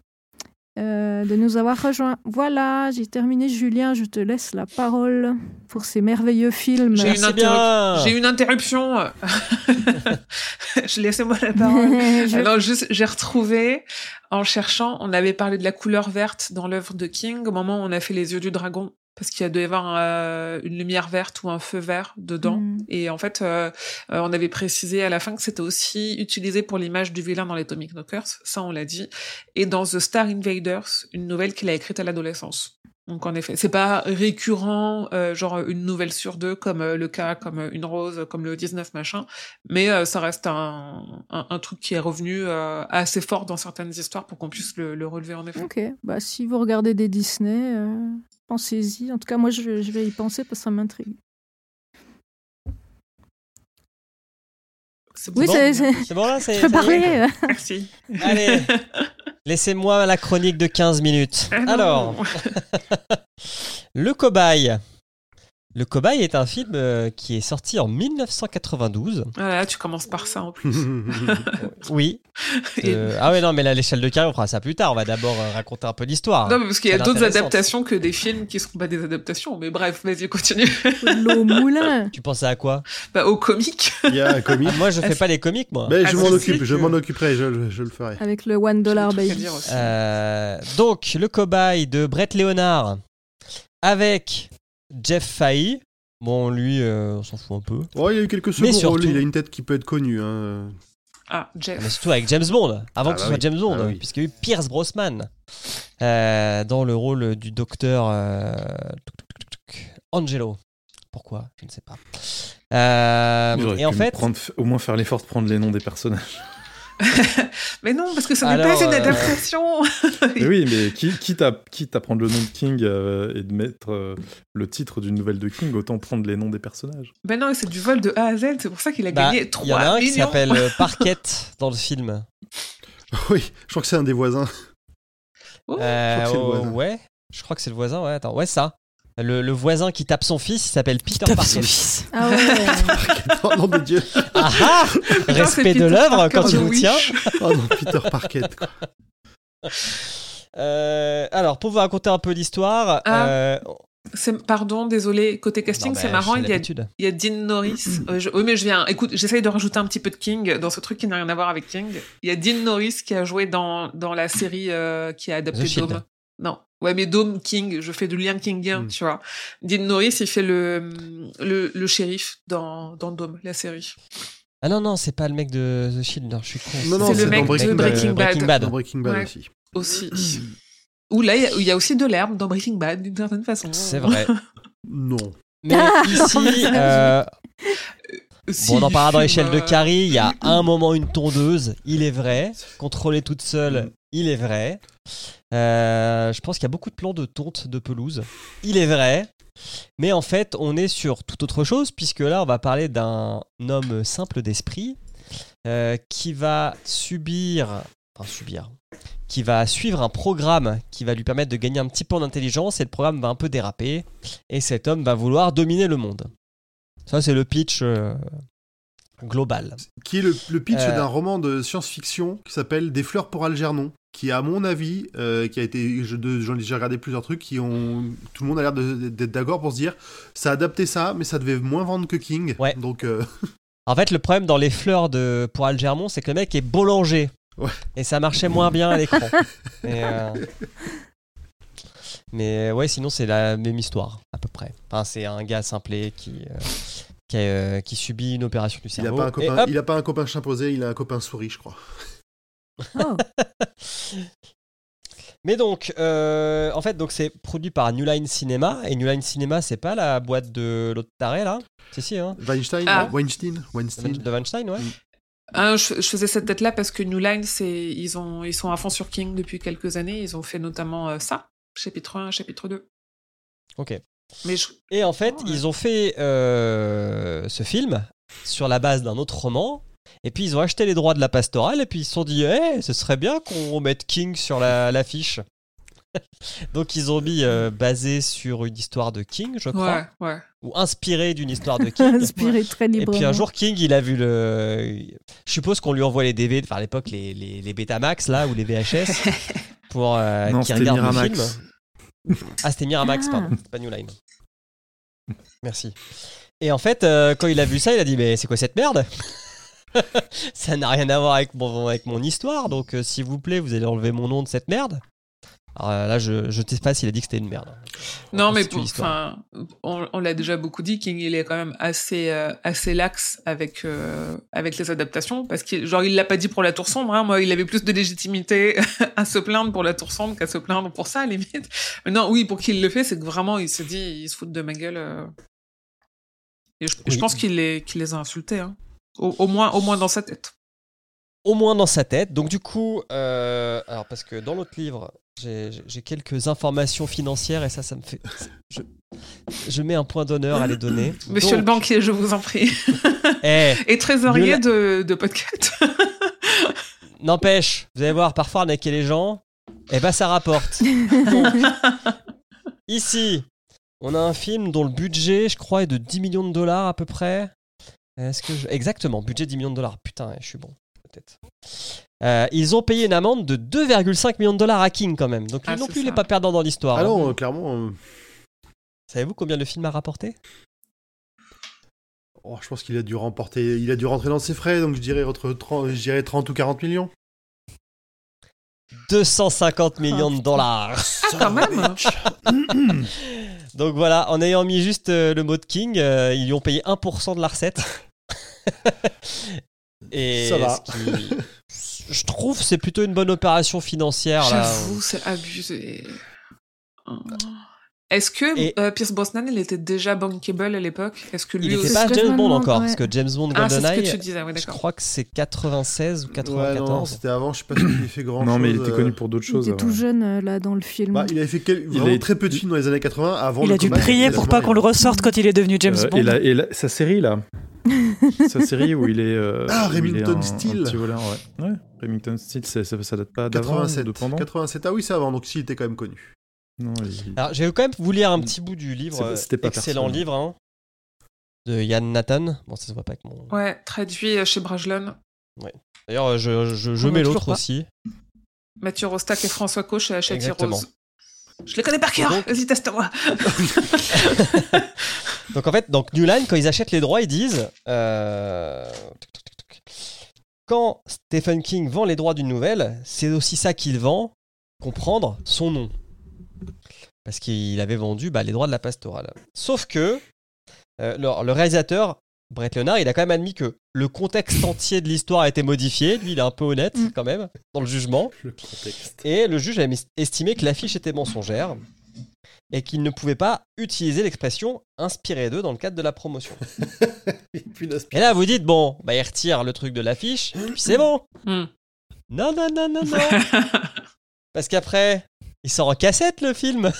euh, de nous avoir rejoints. Voilà, j'ai terminé. Julien, je te laisse la parole pour ces merveilleux films. J'ai une, interruption. je laissez-moi la parole. Je- Alors juste, j'ai retrouvé en cherchant, on avait parlé de la couleur verte dans l'œuvre de King au moment où on a fait les yeux du dragon parce qu'il y a dû y avoir euh, une lumière verte ou un feu vert dedans. Mm. Et en fait, euh, euh, on avait précisé à la fin que c'était aussi utilisé pour l'image du vilain dans les Atomic Knockers, ça on l'a dit, et dans The Star Invaders, une nouvelle qu'il a écrite à l'adolescence. Donc en effet, c'est pas récurrent, euh, genre une nouvelle sur deux comme euh, le cas, comme euh, une rose, comme le 19 machin, mais euh, ça reste un, un, un truc qui est revenu euh, assez fort dans certaines histoires pour qu'on puisse le, le relever en effet. Ok, bah, si vous regardez des Disney, euh, pensez-y. En tout cas, moi, je vais, je vais y penser parce que ça m'intrigue. C'est Oui, bon. c'est. c'est- bon là c'est- Je peux parler. Merci. Allez, laissez-moi la chronique de 15 minutes. Ah. Alors, Le Cobaye. Le Cobaye est un film euh, qui est sorti en 1992. Voilà, tu commences par ça en plus. Oui. Et- Euh, ah ouais, non, mais là, l'échelle de carré, on fera ça plus tard. On va d'abord euh, raconter un peu l'histoire. Non, mais parce qu'il y a d'autres adaptations que des films qui seront pas des adaptations. Mais bref, vas-y, continue. L'eau moulin. Tu pensais à quoi? Bah, au comique. Il y a un comique. Ah, Moi, je fais Ah, pas les comiques, moi. Mais Ah, je si, m'en occupe, je m'en occuperai, je, je le ferai. Avec le One Dollar Baby. Euh, donc, le cobaye de Brett Leonard avec Jeff Fahey. Bon, lui, euh, on s'en fout un peu. Oh, il y a eu quelques Mais secondes rôles, surtout- il a une tête qui peut être connue. Hein. Ah, Jeff. Mais surtout avec James Bond, avant Ah que ce bah soit oui. James Bond, Ah oui. puisqu'il y a eu Pierce Brosnan euh, dans le rôle du docteur euh, Angelo. Pourquoi? Je ne sais pas. Euh, et en fait, prendre- au moins faire l'effort de prendre les noms des personnages. Mais non, parce que ça n'est pas une euh, adaptation. Mais oui, mais qui- quitte à, quitte à prendre le nom de King euh, et de mettre euh, le titre d'une nouvelle de King, autant prendre les noms des personnages. Ben non, c'est du vol de A à Z. C'est pour ça qu'il a bah, gagné il y en a 3 un qui millions. s'appelle euh, Parquette dans le film. Oui, je crois que c'est un des voisins. Oh, Euh, que le oh, voisin. ouais, je crois que c'est le voisin. Ouais, attends, ouais, ça. Le, le voisin qui tape son fils, il s'appelle Peter Tape Parker. son fils. Ah ouais. oh non, de Dieu. Ah ah Respect de l'œuvre quand tu de nous tiens. Oh non, Peter Parker. quoi. Euh, alors, pour vous raconter un peu l'histoire, Ah. euh, C'est- Pardon, désolé. Côté casting, c'est bah, marrant. Il y, a, il y a Dean Norris. Euh, je- oui, mais je viens. Écoute, j'essaye de rajouter un petit peu de King dans ce truc qui n'a rien à voir avec King. Il y a Dean Norris qui a joué dans, dans la série euh, qui a adapté. Dome. Non. Ouais, mais Dome King, je fais du lien kingien, Mm. tu vois. Dean Norris, il fait le, le, le shérif dans, dans Dome, la série. Ah non, non, c'est pas le mec de The Shield, non, je suis con. Non, non, C'est le mec Breaking de. Breaking Bad. Breaking Bad. Dans Breaking Bad Ouais. aussi. Aussi. Ou là, il y a- il y, a aussi de l'herbe dans Breaking Bad, d'une certaine façon. C'est vrai. Non. Mais Ah, ici, euh, Si, bon, on en parlera dans l'échelle de euh, Carrie, il y a un moment une tondeuse, il est vrai. Contrôler toute Mm. seule, il est vrai. Euh, je pense qu'il y a beaucoup de plans de tonte de pelouse, il est vrai. Mais en fait, on est sur toute autre chose, puisque là, on va parler d'un homme simple d'esprit euh, qui va subir, enfin subir, qui va suivre un programme qui va lui permettre de gagner un petit peu en intelligence, et le programme va un peu déraper, et cet homme va vouloir dominer le monde. Ça, c'est le pitch euh, global. Qui est le, le pitch Euh. d'un roman de science-fiction qui s'appelle Des fleurs pour Algernon. Qui, à mon avis, euh, qui a été. je- J'en ai déjà regardé plusieurs trucs qui ont. Tout le monde a l'air d'être d'accord pour se dire ça a adapté ça, mais ça devait moins vendre que King. Ouais. Donc. euh, En fait, le problème dans les fleurs de pour Algermont, c'est que le mec est boulanger. Ouais. Et ça marchait moins bien à l'écran. Mais, euh, Mais ouais, sinon c'est la même histoire à peu près. Enfin, c'est un gars simplé qui euh, qui, euh, qui subit une opération du il, cerveau. pas un et copain, hop, il a pas un copain chimpanzé, il a un copain souris, je crois. Oh. Mais donc, euh, en fait, donc c'est produit par New Line Cinema et New Line Cinema, c'est pas la boîte de l'autre taré là? Si si, hein. Weinstein Ah. Weinstein Weinstein De Weinstein, ouais. Mm. Ah, je, je faisais cette tête-là parce que New Line, c'est ils ont ils sont à fond sur King depuis quelques années. Ils ont fait notamment euh, ça, chapitre 1, chapitre 2. Ok. Mais je... Et en fait, Oh, ouais. ils ont fait euh, ce film sur la base d'un autre roman. Et puis ils ont acheté les droits de la pastorale et puis ils se sont dit, Eh, ce serait bien qu'on mette King sur la- l'affiche. Donc ils ont mis euh, basé sur une histoire de King, je crois, ouais, ouais. ou inspiré d'une histoire de King. Inspiré très Et librement. puis un jour, King, il a vu le. Je suppose qu'on lui envoie les DVD, enfin à l'époque, les, les, les Betamax, là, ou les VHS, pour euh, qu'il regarde le Miramax. film. Ah, c'était Miramax, Ah. pardon, c'est pas New Line. Merci. Et en fait, euh, quand il a vu ça, il a dit Mais c'est quoi cette merde? Ça n'a rien à voir avec mon, avec mon histoire, donc euh, s'il vous plaît, vous allez enlever mon nom de cette merde. Alors euh, là, je ne sais pas s'il a dit que c'était une merde. On Non, mais pour- enfin, on, on l'a déjà beaucoup dit, King, il est quand même assez, euh, assez lax avec, euh, avec les adaptations, parce qu'il, genre, il l'a pas dit pour la Tour Sombre, hein, moi, il avait plus de légitimité à se plaindre pour la Tour Sombre qu'à se plaindre pour ça, à limite. Mais non, oui, pour qu'il le fait, c'est que vraiment, il se dit, il se fout de ma gueule. euh. Et je, je pense qu'il les, qu'il les a insultés, hein. Au, au moins, au moins dans sa tête. au moins dans sa tête. Donc du coup, alors parce que dans l'autre livre, j'ai quelques informations financières et ça, ça me fait... Je, je mets un point d'honneur à les donner. Monsieur Donc, le banquier, je vous en prie. eh, Et trésorier de, de podcast. n'empêche, vous allez voir, parfois arnaquer les gens, eh ben ça rapporte. Donc, ici, on a un film dont le budget, je crois, est de 10 millions de dollars à peu près. Est-ce que je- Exactement, budget 10 millions de dollars. Putain, je suis bon, peut-être. Euh, ils ont payé une amende de 2,5 millions de dollars à King quand même. Donc lui Ah, non plus, il n'est pas perdant dans l'histoire. Ah hein. non, euh, clairement. euh, Savez-vous combien le film a rapporté? Oh, je pense qu'il a dû remporter, il a dû rentrer dans ses frais, donc je dirais entre 30, je dirais 30 ou 40 millions. 250 millions de dollars. Ah, quand même. Donc voilà, en ayant mis juste le mot de King, euh, ils lui ont payé 1% de la recette. Et Ça va. je trouve c'est plutôt une bonne opération financière. J'avoue, c'est abusé. Est-ce que Et- euh, Pierce Brosnan, il était déjà bankable à l'époque? Est-ce que lui Il n'était aussi pas James me Bond encore, ouais. parce que James Bond Ah, GoldenEye, oui, je crois que c'est 96 ou Ouais, non, 94. c'était avant, je sais pas s'il a fait grand Non, mais il chose, était euh, connu pour d'autres Il choses. était tout jeune euh, là dans le film. Bah, il avait fait quel- Il vraiment a- très peu de films dans les années 80 avant Il le a dû combat, prier pour pas qu'on le ressorte quand il est devenu James Euh, Bond. et, la- et la- sa série là, sa série où il est. euh, Ah, Remington voleur, ouais. ouais. Remington Steele, c'est- ça, ça date pas d'avant ou 87. de pendant 87, ah oui, c'est avant, donc s'il était quand même connu. Non, il- Alors j'ai quand même vous lire un petit bout du livre, c'était pas excellent livre, hein, de Yann Nathan. Bon, ça se voit pas avec mon. Ouais, traduit euh, chez Brajlon. D'ailleurs, je, je, mets toujours l'autre aussi. Mathieu Rostac et François Coche chez Hachette Exactement. Rose. Je les connais par cœur. Donc- Vas-y, teste-moi. Donc en fait, donc New Line, quand ils achètent les droits, ils disent euh, quand Stephen King vend les droits d'une nouvelle, c'est aussi ça qu'il vend, comprendre son nom. Parce qu'il avait vendu bah, les droits de la pastorale. Sauf que euh, le, le réalisateur, Brett Leonard, il a quand même admis que le contexte entier de l'histoire a été modifié. Lui, il est un peu honnête Mm. quand même dans le jugement. Le contexte. Et le juge a estimé que l'affiche était mensongère et qu'il ne pouvait pas utiliser l'expression inspiré d'eux dans le cadre de la promotion. Et là, vous dites, bon, bah, il retire le truc de l'affiche, puis c'est bon. Hmm. Non, non, non, non, non. Parce qu'après, il sort en cassette le film.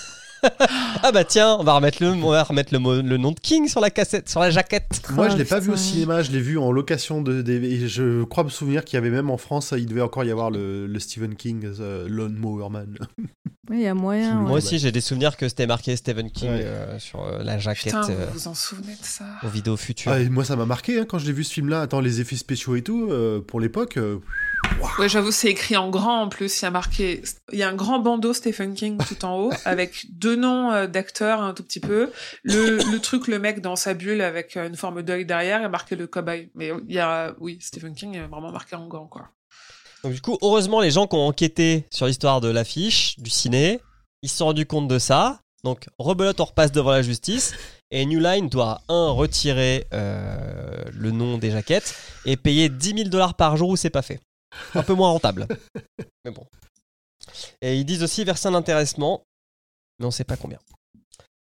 ah bah tiens, on va remettre le, on va remettre le, mot- le nom de King sur la cassette, sur la jaquette. Moi, je l'ai pas vu au cinéma, je l'ai vu en location de DVD. Et je crois me souvenir qu'il y avait même en France, il devait encore y avoir le, le Stephen King, euh, Lone Mower Man. Oui, il y a moyen. Moi aussi, j'ai des souvenirs que c'était marqué Stephen King Ouais. euh, sur euh, la jaquette Putain, euh, vous vous en souvenez de ça aux vidéos futures. Ah, moi, ça m'a marqué hein, quand je l'ai vu ce film-là. Attends, les effets spéciaux et tout, euh, pour l'époque. Ouais, j'avoue, c'est écrit en grand en plus. Il y a marqué, il y a un grand bandeau Stephen King tout en haut avec deux noms euh, d'acteurs un tout petit peu. Le, le truc, le mec dans sa bulle avec euh, une forme d'œil derrière et marqué le cobaye. Mais il y a, oui, Stephen King est vraiment marqué en grand quoi. Donc du coup, heureusement, les gens qui ont enquêté sur l'histoire de l'affiche, du ciné, ils se sont rendus compte de ça. Donc, rebelote, on repasse devant la justice. Et New Line doit, un, retirer euh, le nom des jaquettes et payer 10 000 dollars par jour où c'est pas fait. Un peu moins rentable. Mais bon. Et ils disent aussi verser un intéressement, mais on sait pas combien.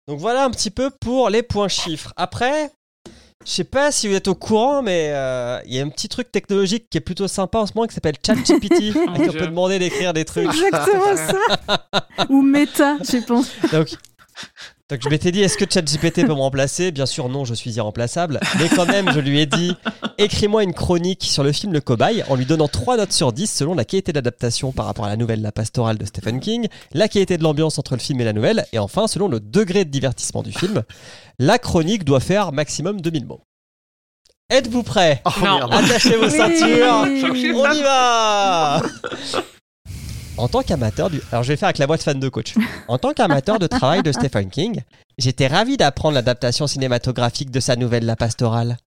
Donc voilà un petit peu pour les points chiffres. Après, Je sais pas si vous êtes au courant, mais euh, il y a un petit truc technologique qui est plutôt sympa en ce moment qui s'appelle ChatGPT. À qui on peut demander d'écrire des trucs. Exactement ça. Ou méta, j'ai pensé. Donc, donc je m'étais dit, est-ce que ChatGPT peut me remplacer? Bien sûr, non, je suis irremplaçable. Mais quand même, je lui ai dit, écris-moi une chronique sur le film Le Cobaye en lui donnant 3 notes sur 10 selon la qualité d'adaptation par rapport à la nouvelle La Pastorale de Stephen King, la qualité de l'ambiance entre le film et la nouvelle, et enfin, selon le degré de divertissement du film. La chronique doit faire maximum 2000 mots. Êtes-vous prêts? Oh. Attachez vos Oui. ceintures on y va En tant qu'amateur du... Alors je vais faire avec la voix de fan de coach. En tant qu'amateur de travail de Stephen King, j'étais ravi d'apprendre l'adaptation cinématographique de sa nouvelle La Pastorale.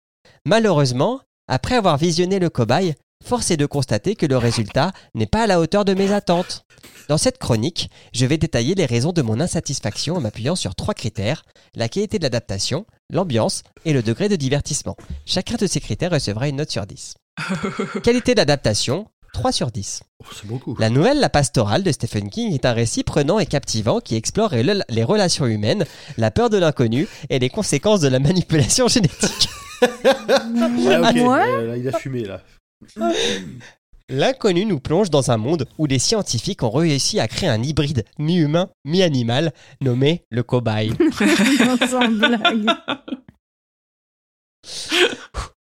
Malheureusement, après avoir visionné Le Cobaye, force est de constater que le résultat n'est pas à la hauteur de mes attentes. Dans cette chronique, je vais détailler les raisons de mon insatisfaction en m'appuyant sur trois critères, la qualité de l'adaptation, l'ambiance et le degré de divertissement. Chacun de ces critères recevra une note sur 10. Qualité d'adaptation, 3 sur 10. Oh, c'est beaucoup. La nouvelle La Pastorale de Stephen King est un récit prenant et captivant qui explore le- les relations humaines, la peur de l'inconnu et les conséquences de la manipulation génétique. Ouais, ok. Ouais. Euh, là, il a fumé là. L'inconnu nous plonge dans un monde où des scientifiques ont réussi à créer un hybride mi-humain, mi-animal nommé le cobaye. Sans blague.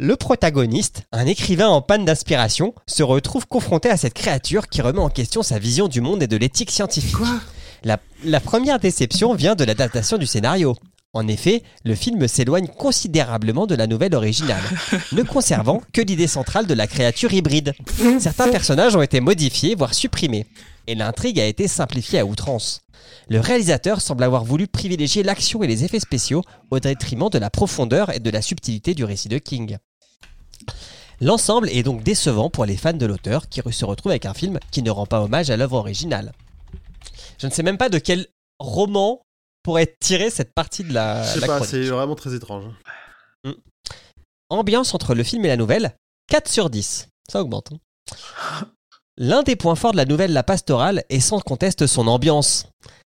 Le protagoniste, un écrivain en panne d'inspiration, se retrouve confronté à cette créature qui remet en question sa vision du monde et de l'éthique scientifique. la, la première déception vient de l'adaptation du scénario. En effet, le film s'éloigne considérablement de la nouvelle originale, ne conservant que l'idée centrale de la créature hybride. Certains personnages ont été modifiés, voire supprimés, et l'intrigue a été simplifiée à outrance. Le réalisateur semble avoir voulu privilégier l'action et les effets spéciaux au détriment de la profondeur et de la subtilité du récit de King. L'ensemble est donc décevant pour les fans de l'auteur qui se retrouvent avec un film qui ne rend pas hommage à l'œuvre originale. Je ne sais même pas de quel roman pourrait tirer cette partie de la, Je sais la pas, c'est vraiment très étrange. Ambiance entre le film et la nouvelle, 4 sur 10. Ça augmente. hein. L'un des points forts de la nouvelle La Pastorale est sans conteste son ambiance.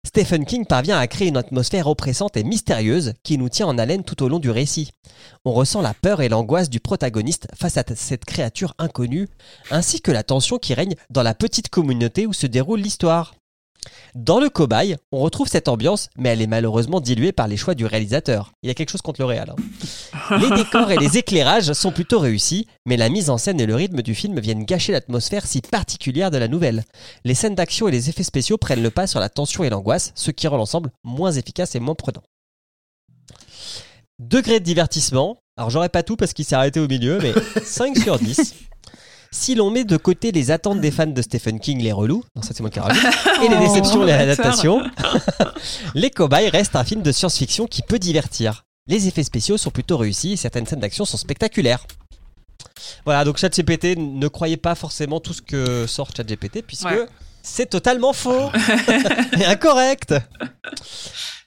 Stephen King parvient à créer une atmosphère oppressante et mystérieuse qui nous tient en haleine tout au long du récit. On ressent la peur et l'angoisse du protagoniste face à cette créature inconnue, ainsi que la tension qui règne dans la petite communauté où se déroule l'histoire. Dans le cobaye, on retrouve cette ambiance, mais elle est malheureusement diluée par les choix du réalisateur. Il y a quelque chose contre le réal. hein. Les décors et les éclairages sont plutôt réussis, mais la mise en scène et le rythme du film viennent gâcher l'atmosphère si particulière de la nouvelle. Les scènes d'action et les effets spéciaux prennent le pas sur la tension et l'angoisse, ce qui rend l'ensemble moins efficace et moins prenant. Degré de divertissement, alors j'aurais pas tout parce qu'il s'est arrêté au milieu, mais 5 sur 10. Si l'on met de côté les attentes des fans de Stephen King, les relous, non ça c'est moi qui rajoute, et les Oh, déceptions, les adaptations, Les Cobayes restent un film de science-fiction qui peut divertir. Les effets spéciaux sont plutôt réussis et certaines scènes d'action sont spectaculaires. Voilà, donc ChatGPT, ne croyez pas forcément tout ce que sort ChatGPT puisque Ouais. c'est totalement faux et incorrect.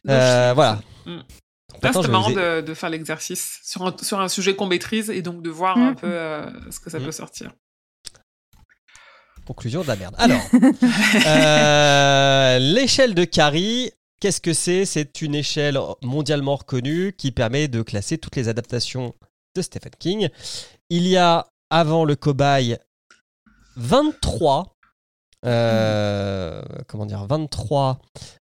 Euh, voilà. Mm. Là, c'était marrant de, de faire l'exercice sur un, sur un sujet qu'on maîtrise et donc de voir Mm. un peu euh, ce que ça Mm. peut sortir. Conclusion de la merde. Alors, euh, l'échelle de Carrie, qu'est-ce que c'est? C'est une échelle mondialement reconnue qui permet de classer toutes les adaptations de Stephen King. Il y a, avant le cobaye, 23, euh, comment dire, 23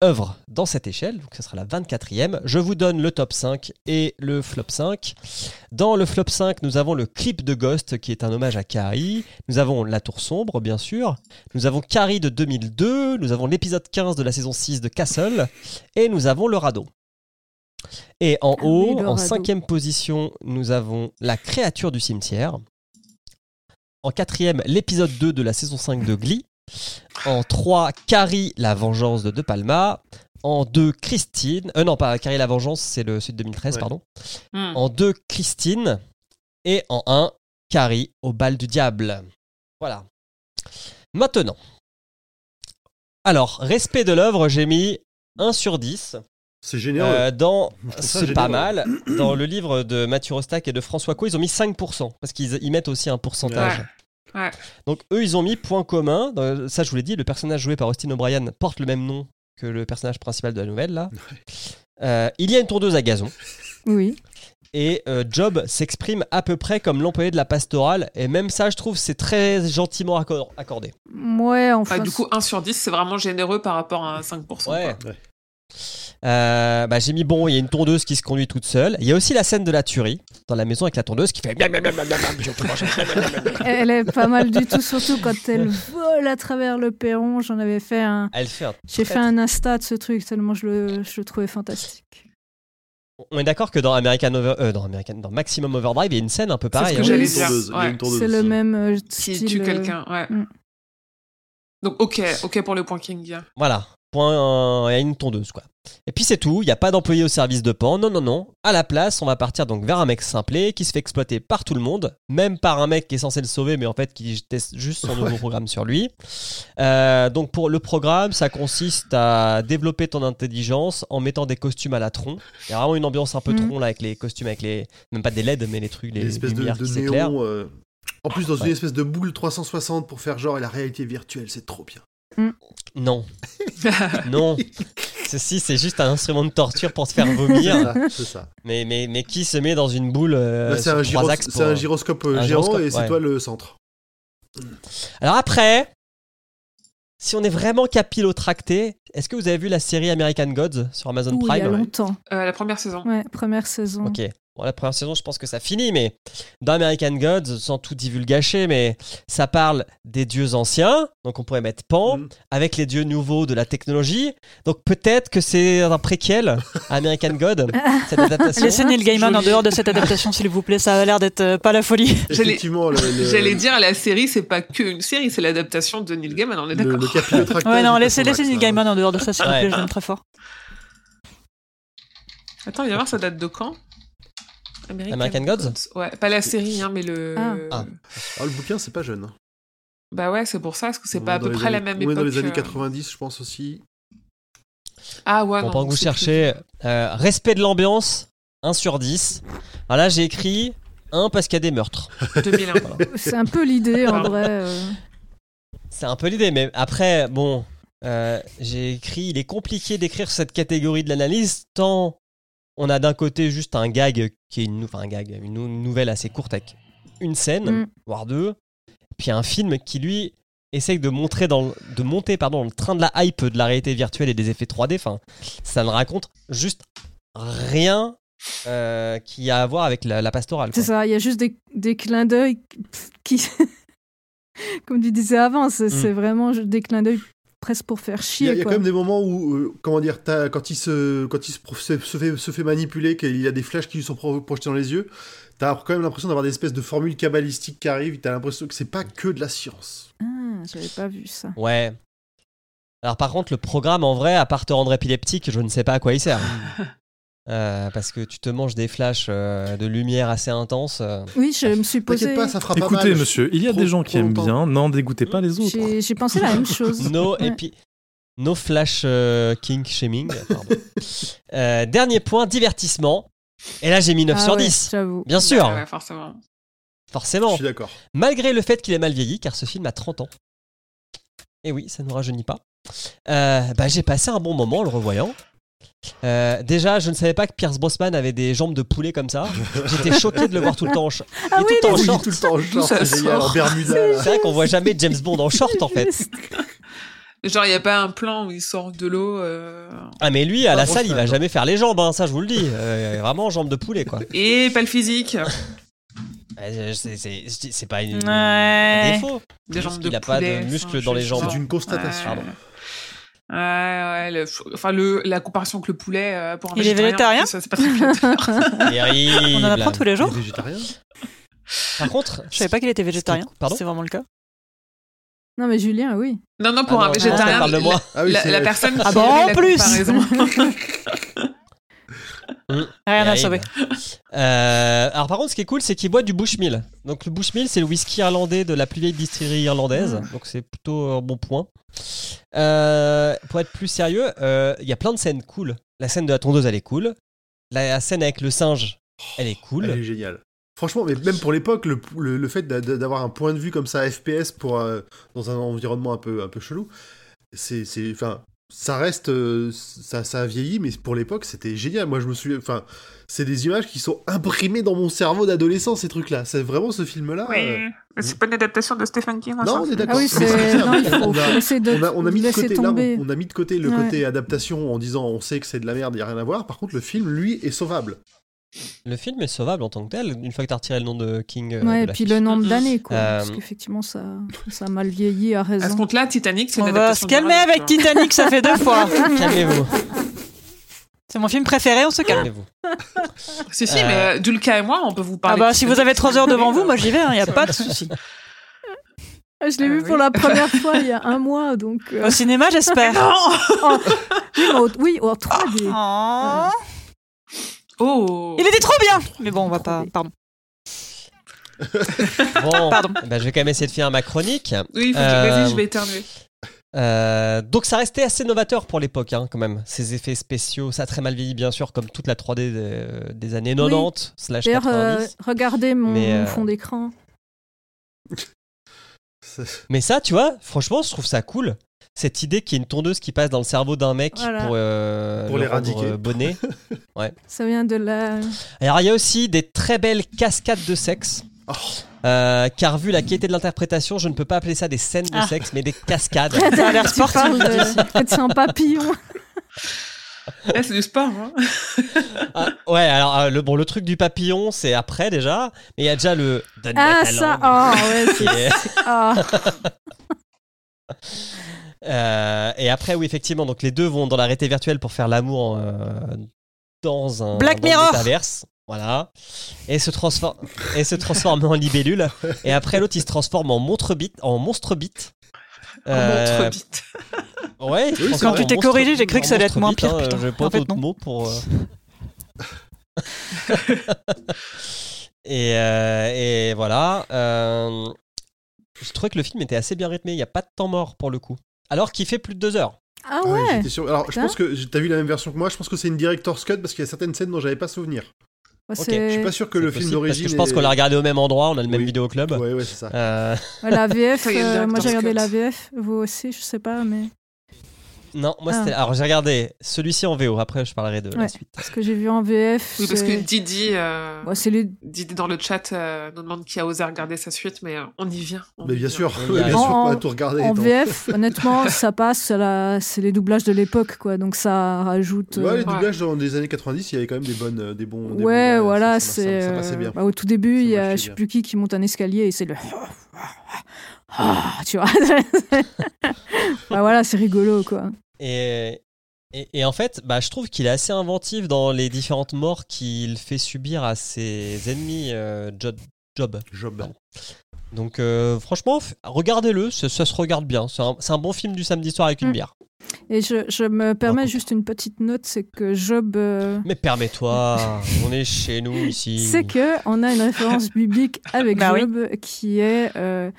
œuvres dans cette échelle, donc ce sera la 24e. Je vous donne le top 5 et le flop 5. Dans le flop 5, nous avons le clip de Ghost qui est un hommage à Carrie. Nous avons La Tour Sombre, bien sûr. Nous avons Carrie de 2002. Nous avons l'épisode 15 de la saison 6 de Castle. Et nous avons Le Radeau. Et en Ah haut, oui, en cinquième position, nous avons La créature du cimetière. En quatrième, l'épisode 2 de la saison 5 de Glee. En 3, Carrie, la vengeance de De Palma. En 2, Christine. Euh, non, pas Carrie, la vengeance, c'est le de 2013, Ouais. pardon. Mm. En 2, Christine. Et en 1, Carrie au bal du diable. Voilà. Maintenant. Alors, respect de l'œuvre, j'ai mis 1 sur 10. C'est généreux. Euh, dans, c'est pas mal. Dans le livre de Mathieu Rostac et de François Co, ils ont mis 5%. Parce qu'ils ils mettent aussi un pourcentage. Ouais. Donc eux, ils ont mis point commun. Dans- Ça, je vous l'ai dit, le personnage joué par Austin O'Brien porte le même nom que le personnage principal de la nouvelle, là. Euh, il y a une tondeuse à gazon. Oui. Et euh, Job s'exprime à peu près comme l'employé de la pastorale. Et même ça, je trouve, c'est très gentiment accor- accordé. Ouais, enfin. Enfin, du coup, 1 sur 10, c'est vraiment généreux par rapport à un 5%. Ouais. quoi. Ouais. Euh, bah, j'ai mis bon, il y a une tondeuse qui se conduit toute seule. Il y a aussi la scène de la tuerie dans la maison avec la tondeuse qui fait. Elle est pas mal du tout, surtout quand elle vole à travers le perron. J'en avais fait un. Elle fait un J'ai fait un Insta de ce truc tellement je le, je le trouvais fantastique. On est d'accord que dans American Over- euh, dans American, dans Maximum Overdrive, il y a une scène un peu C'est ce pareille. que hein. j'allais dire. C'est le même euh, Qui style. tue euh, quelqu'un, ouais. Mm. Donc, ok, ok pour le point King. Voilà. Point, il y a une tondeuse quoi. Et puis c'est tout, il n'y a pas d'employé au service de Pan, non non non. À la place, on va partir donc vers un mec simplet qui se fait exploiter par tout le monde, même par un mec qui est censé le sauver mais en fait qui teste juste son nouveau programme sur lui. Euh, donc pour le programme, ça consiste à développer ton intelligence en mettant des costumes à la tronc. Il y a vraiment une ambiance un peu Mhm. tronc là avec les costumes, avec les même pas des LED mais les trucs, les Une espèce de, lumières de qui néon. euh, En plus, dans Ouais. une espèce de boule 360 pour faire genre et la réalité virtuelle, c'est trop bien. Non, non. Ceci c'est juste un instrument de torture pour te faire vomir. C'est ça, c'est ça. Mais, mais, mais qui se met dans une boule euh, Là, c'est un, trois gyros- axes c'est pour- un gyroscope euh, un géant gyroscope, et c'est ouais. toi le centre. Alors après, si on est vraiment capillotracté, est-ce que vous avez vu la série American Gods sur Amazon Ouh, il y a Prime? longtemps. Euh, la première saison. Ouais, première saison. Ok. Bon, la première saison, je pense que ça finit, mais dans American Gods, sans tout divulgacher, mais ça parle des dieux anciens, donc on pourrait mettre Pan, Mhm. avec les dieux nouveaux de la technologie. Donc peut-être que c'est un préquel à American God, cette adaptation. Laissez Neil Gaiman en dehors de cette adaptation, s'il vous plaît. Ça a l'air d'être euh, pas la folie. J'allais- Effectivement, le- J'allais dire, la série, c'est pas qu'une série, c'est l'adaptation de Neil Gaiman, on est d'accord. Ouais, non, laissez, Neil. Gaiman en dehors de ça, s'il vous plaît. Je l'aime très fort. Attends, il va voir, ça date de quand? American Gods Ouais, pas la série, hein, mais le. Ah. Ah. Ah, le bouquin, c'est pas jeune. hein. Bah ouais, c'est pour ça, parce que c'est On pas à peu près la même on est époque. dans les années euh. 90, je pense aussi. Ah ouais, Bon, non. pendant que vous cherchez, euh, respect de l'ambiance, 1 sur 10. Alors là, j'ai écrit 1 parce qu'il y a des meurtres. plus 2001. C'est un peu l'idée en vrai. euh. C'est un peu l'idée, mais après, bon, euh, j'ai écrit, il est compliqué d'écrire cette catégorie de l'analyse tant on a d'un côté juste un gag qui est une, enfin un gag, une, nou- une nouvelle assez courte avec une scène, Mm. voire deux, puis un film qui lui essaye de montrer dans, le- de monter pardon le train de la hype de la réalité virtuelle et des effets 3D. Enfin, ça ne raconte juste rien euh, qui a à voir avec la, la pastorale. C'est ça, il y a juste des, des clins d'œil qui. Comme tu disais avant, c'est Mm. c'est vraiment des clins d'œil presque pour faire Il y a, chier. il y a quoi. quand même des moments où, euh, comment dire, quand il, se, quand il se, pro- se, se fait, se fait manipuler, qu'il y a des flashs qui lui sont pro- projetés dans les yeux, t'as quand même l'impression d'avoir des espèces de formules cabalistiques qui arrivent, t'as l'impression que c'est pas que de la science. Ah, j'avais pas vu ça. Ouais. Alors par contre, le programme en vrai, à part te rendre épileptique, je ne sais pas à quoi il sert. Euh, parce que tu te manges des flashs euh, de lumière assez intenses. euh. Oui, je me suis posé. Pas, ça fera pas Écoutez, mal. monsieur, il y a Trop- des gens qui aiment longtemps. bien, n'en dégoûtez pas les autres. J'ai pensé la même chose. No, Ouais. et puis, no flash euh, king shaming. Euh, dernier point, divertissement. Et là, j'ai mis 9 Ah sur ouais, 10. J'avoue. Bien sûr, Ouais, ouais, forcément. Je forcément. suis d'accord. Malgré le fait qu'il est mal vieilli, car ce film a 30 ans. Et oui, ça ne nous rajeunit pas. Euh, bah, j'ai passé un bon moment en le revoyant. Euh, déjà, je ne savais pas que Pierce Brosnan avait des jambes de poulet comme ça. J'étais choqué de le voir tout le temps en, Ah il est oui, tout le temps en Oui, short. tout le temps en short, ça c'est génial, en Bermuda. C'est vrai qu'on voit jamais James Bond en short en fait. Genre, il n'y a pas un plan où il sort de l'eau. euh, Ah mais lui à la salle il va jamais faire les jambes, hein, ça je vous le dis. Euh, vraiment jambes de poulet quoi. Et pas le physique. Euh, C'est pas une, Ouais. un défaut. Des jambes de a pas de muscles dans les jambes. C'est une constatation. Ouais, ouais, ouais, le- enfin le, la comparaison avec le poulet euh, pour un Il est végétarien ça, c'est pas très. On en apprend tous les Il jours. est végétarien Par contre, Je savais pas qu'il était végétarien. Pardon C'est vraiment le cas. Non, mais Julien, oui. Non, non, pour Ah un non, végétarien, parle de moi. Ah oui, la, c'est- la personne qui Ah bon, en la plus Rien à sauver. Euh, alors par contre, ce qui est cool, c'est qu'il boit du Bushmill. Donc le Bushmill, c'est le whisky irlandais de la plus vieille distillerie irlandaise. Donc c'est plutôt un bon point. Euh, pour être plus sérieux, euh, il y a plein de scènes cool. La scène de la tondeuse, elle est cool. La scène avec le singe, elle est cool. Elle est géniale. Franchement, mais même pour l'époque, le, fait d'a- d'avoir un point de vue comme ça FPS euh, dans un environnement un peu, un peu chelou, c'est, ça reste, ça, ça a vieilli, mais pour l'époque, c'était génial. Moi, je me souviens, enfin, c'est des images qui sont imprimées dans mon cerveau d'adolescent, ces trucs-là. C'est vraiment ce film-là. euh, mais c'est pas une adaptation de Stephen King. Non, on est Ah d'accord. oui, il faut, on a- on mis de côté, là, tomber. on, on a mis de côté le Ouais. côté adaptation en disant on sait que c'est de la merde, il n'y a rien à voir. Par contre, le film, lui, est sauvable. Le film est sauvable en tant que tel, une fois que t'as retiré le nom de King. euh, Ouais, de et puis le nombre d'années, quoi. Euh, Parce qu'effectivement, ça, ça a mal vieilli à À ce raison. compte-là, Titanic, c'est une On va adaptation. se calmer avec. Titanic, ça fait deux fois. Calmez-vous, C'est mon film préféré, on se calme. calmez-vous. Si, si, Euh, mais euh, Dulka et moi, on peut vous Ah parler. bah de si vous avez trois heures devant vous, moi j'y vais, il n'y a pas de souci. Ah, Je l'ai Ah vu oui. pour la première fois il y a un mois, donc. euh, Au cinéma, j'espère. Non oui, en 3D. Oh. Oh Il était trop bien Mais bon, on va pas... Pardon. Bon, Pardon. bah, je vais quand même essayer de finir ma chronique. Oui, faut que- Euh, vas-y, je vais éternuer. Euh, donc ça restait assez novateur pour l'époque, hein, quand même. Ces effets spéciaux, ça a très mal vieilli, bien sûr, comme toute la 3D des, des années 90 slash D'ailleurs, 90. euh, regardez mon, Mais, euh, fond d'écran. Mais ça, tu vois, franchement, je trouve ça cool. Cette idée qu'il y ait une tondeuse qui passe dans le cerveau d'un mec Voilà. pour, euh, Pour l'éradiquer. rendre, euh, bonnet. Ça vient de la. Alors, il y a aussi des très belles cascades de sexe. Oh. Euh, car vu la qualité de l'interprétation, je ne peux pas appeler ça des scènes de Ah. sexe, mais des cascades. Ça a l'air sportif, de... c'est un papillon. Eh, c'est du sport, hein. Ah, ouais, alors euh, le, bon, le truc du papillon, c'est après déjà, mais il y a déjà le. Donne-moi Ah, ta ça. Ah, ouais. c'est- est-. Euh, et après, oui, effectivement, donc les deux vont dans la réalité virtuelle pour faire l'amour euh, dans un Black dans Mirror. Voilà. Et se, transforme, et se transforme en libellule. Et après, l'autre, il se transforme en monstre bite. En monstre bite. En Euh, montre vite. Ouais, Oui, Quand tu en t'es corrigé, j'ai cru que en ça allait être moins pire, hein, putain. J'ai pas En d'autres mots pour. euh. et, euh, et voilà. euh, je trouvais que le film était assez bien rythmé. Il n'y a pas de temps mort pour le coup. Alors qu'il fait plus de deux heures. Ah Ah ouais, sûr. Alors, je pense que t'as vu la même version que moi. Je pense que c'est une director's cut parce qu'il y a certaines scènes dont j'avais pas souvenir. Ouais, Ok, c'est- Je suis pas sûr que le film possible, Parce d'origine. que je pense est- qu'on l'a regardé au même endroit, on a le même Oui. vidéoclub. Ouais, ouais, c'est ça. Euh, Ouais, la VF, euh, moi j'ai regardé la VF, vous aussi, je sais pas, mais non, moi Ah. c'était. Alors j'ai regardé celui-ci en VO, après je parlerai de la Ouais. suite. ce que j'ai vu en VF, Oui, parce que Didi, euh, Ouais, c'est les... Didi dans le chat euh, nous demande qui a osé regarder sa suite, mais euh, on y vient. on Mais y bien vient. sûr, On bien sûr, En- on a tout regardé. en. VF, honnêtement, ça passe, c'est la- c'est les doublages de l'époque, quoi, donc ça rajoute. Ouais, euh, les doublages dans les années 90, il y avait quand même des bonnes, euh, des bons. des Ouais, bons- voilà, ça- ça- c'est. ça, ça passait euh, bien. bah, au tout début, il y a je sais plus qui qui monte un escalier et c'est le. Ah, tu vois. bah voilà, c'est rigolo, quoi. Et, et, et en fait, bah, je trouve qu'il est assez inventif dans les différentes morts qu'il fait subir à ses ennemis euh, Job. Job. Job. Donc euh, franchement, regardez-le, ça, ça se regarde bien. C'est un, c'est un bon film du samedi soir avec une Mm. bière. Et je, je me permets juste une petite note, c'est que Job. euh, Mais permets-toi, on est chez nous ici. C'est que on a une référence biblique avec Bah oui. Job qui est euh,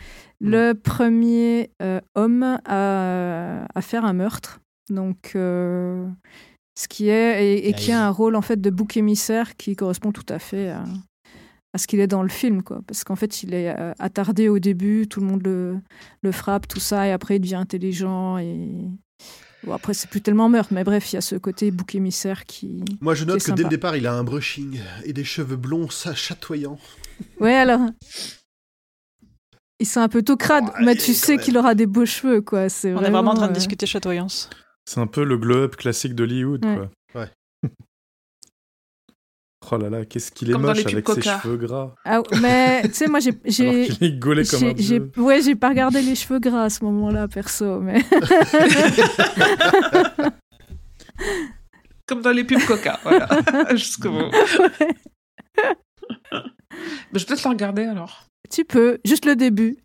le premier euh, homme à, à faire un meurtre. Donc, euh, ce qui est et, et qui a un rôle en fait de bouc émissaire qui correspond tout à fait à, à ce qu'il est dans le film, quoi. Parce qu'en fait, il est euh, attardé au début, tout le monde le, le frappe, tout ça, et après il devient intelligent et bon, après c'est plus tellement meurtre, mais bref, il y a ce côté bouc émissaire qui. Moi, je note que dès le départ, il a un brushing et des cheveux blonds chatoyants. Ouais, alors. Ils sont un peu tout crades, Oh, mais tu sais qu'il aura des beaux cheveux, quoi. C'est On est vraiment en train de euh, discuter chatoyance. C'est un peu le glow-up classique d'Hollywood, Ouais. quoi. Ouais. oh là là, qu'est-ce qu'il est moche avec Coca. ses cheveux gras. Ah, mais tu sais, moi, j'ai. Qu'il est gaulé comme un. Ouais, j'ai pas regardé les cheveux gras à ce moment-là, perso, mais. Comme dans les pubs Coca, voilà. Jusqu'au bout. Mais je vais peut-être le regarder alors. Tu peux, juste le début.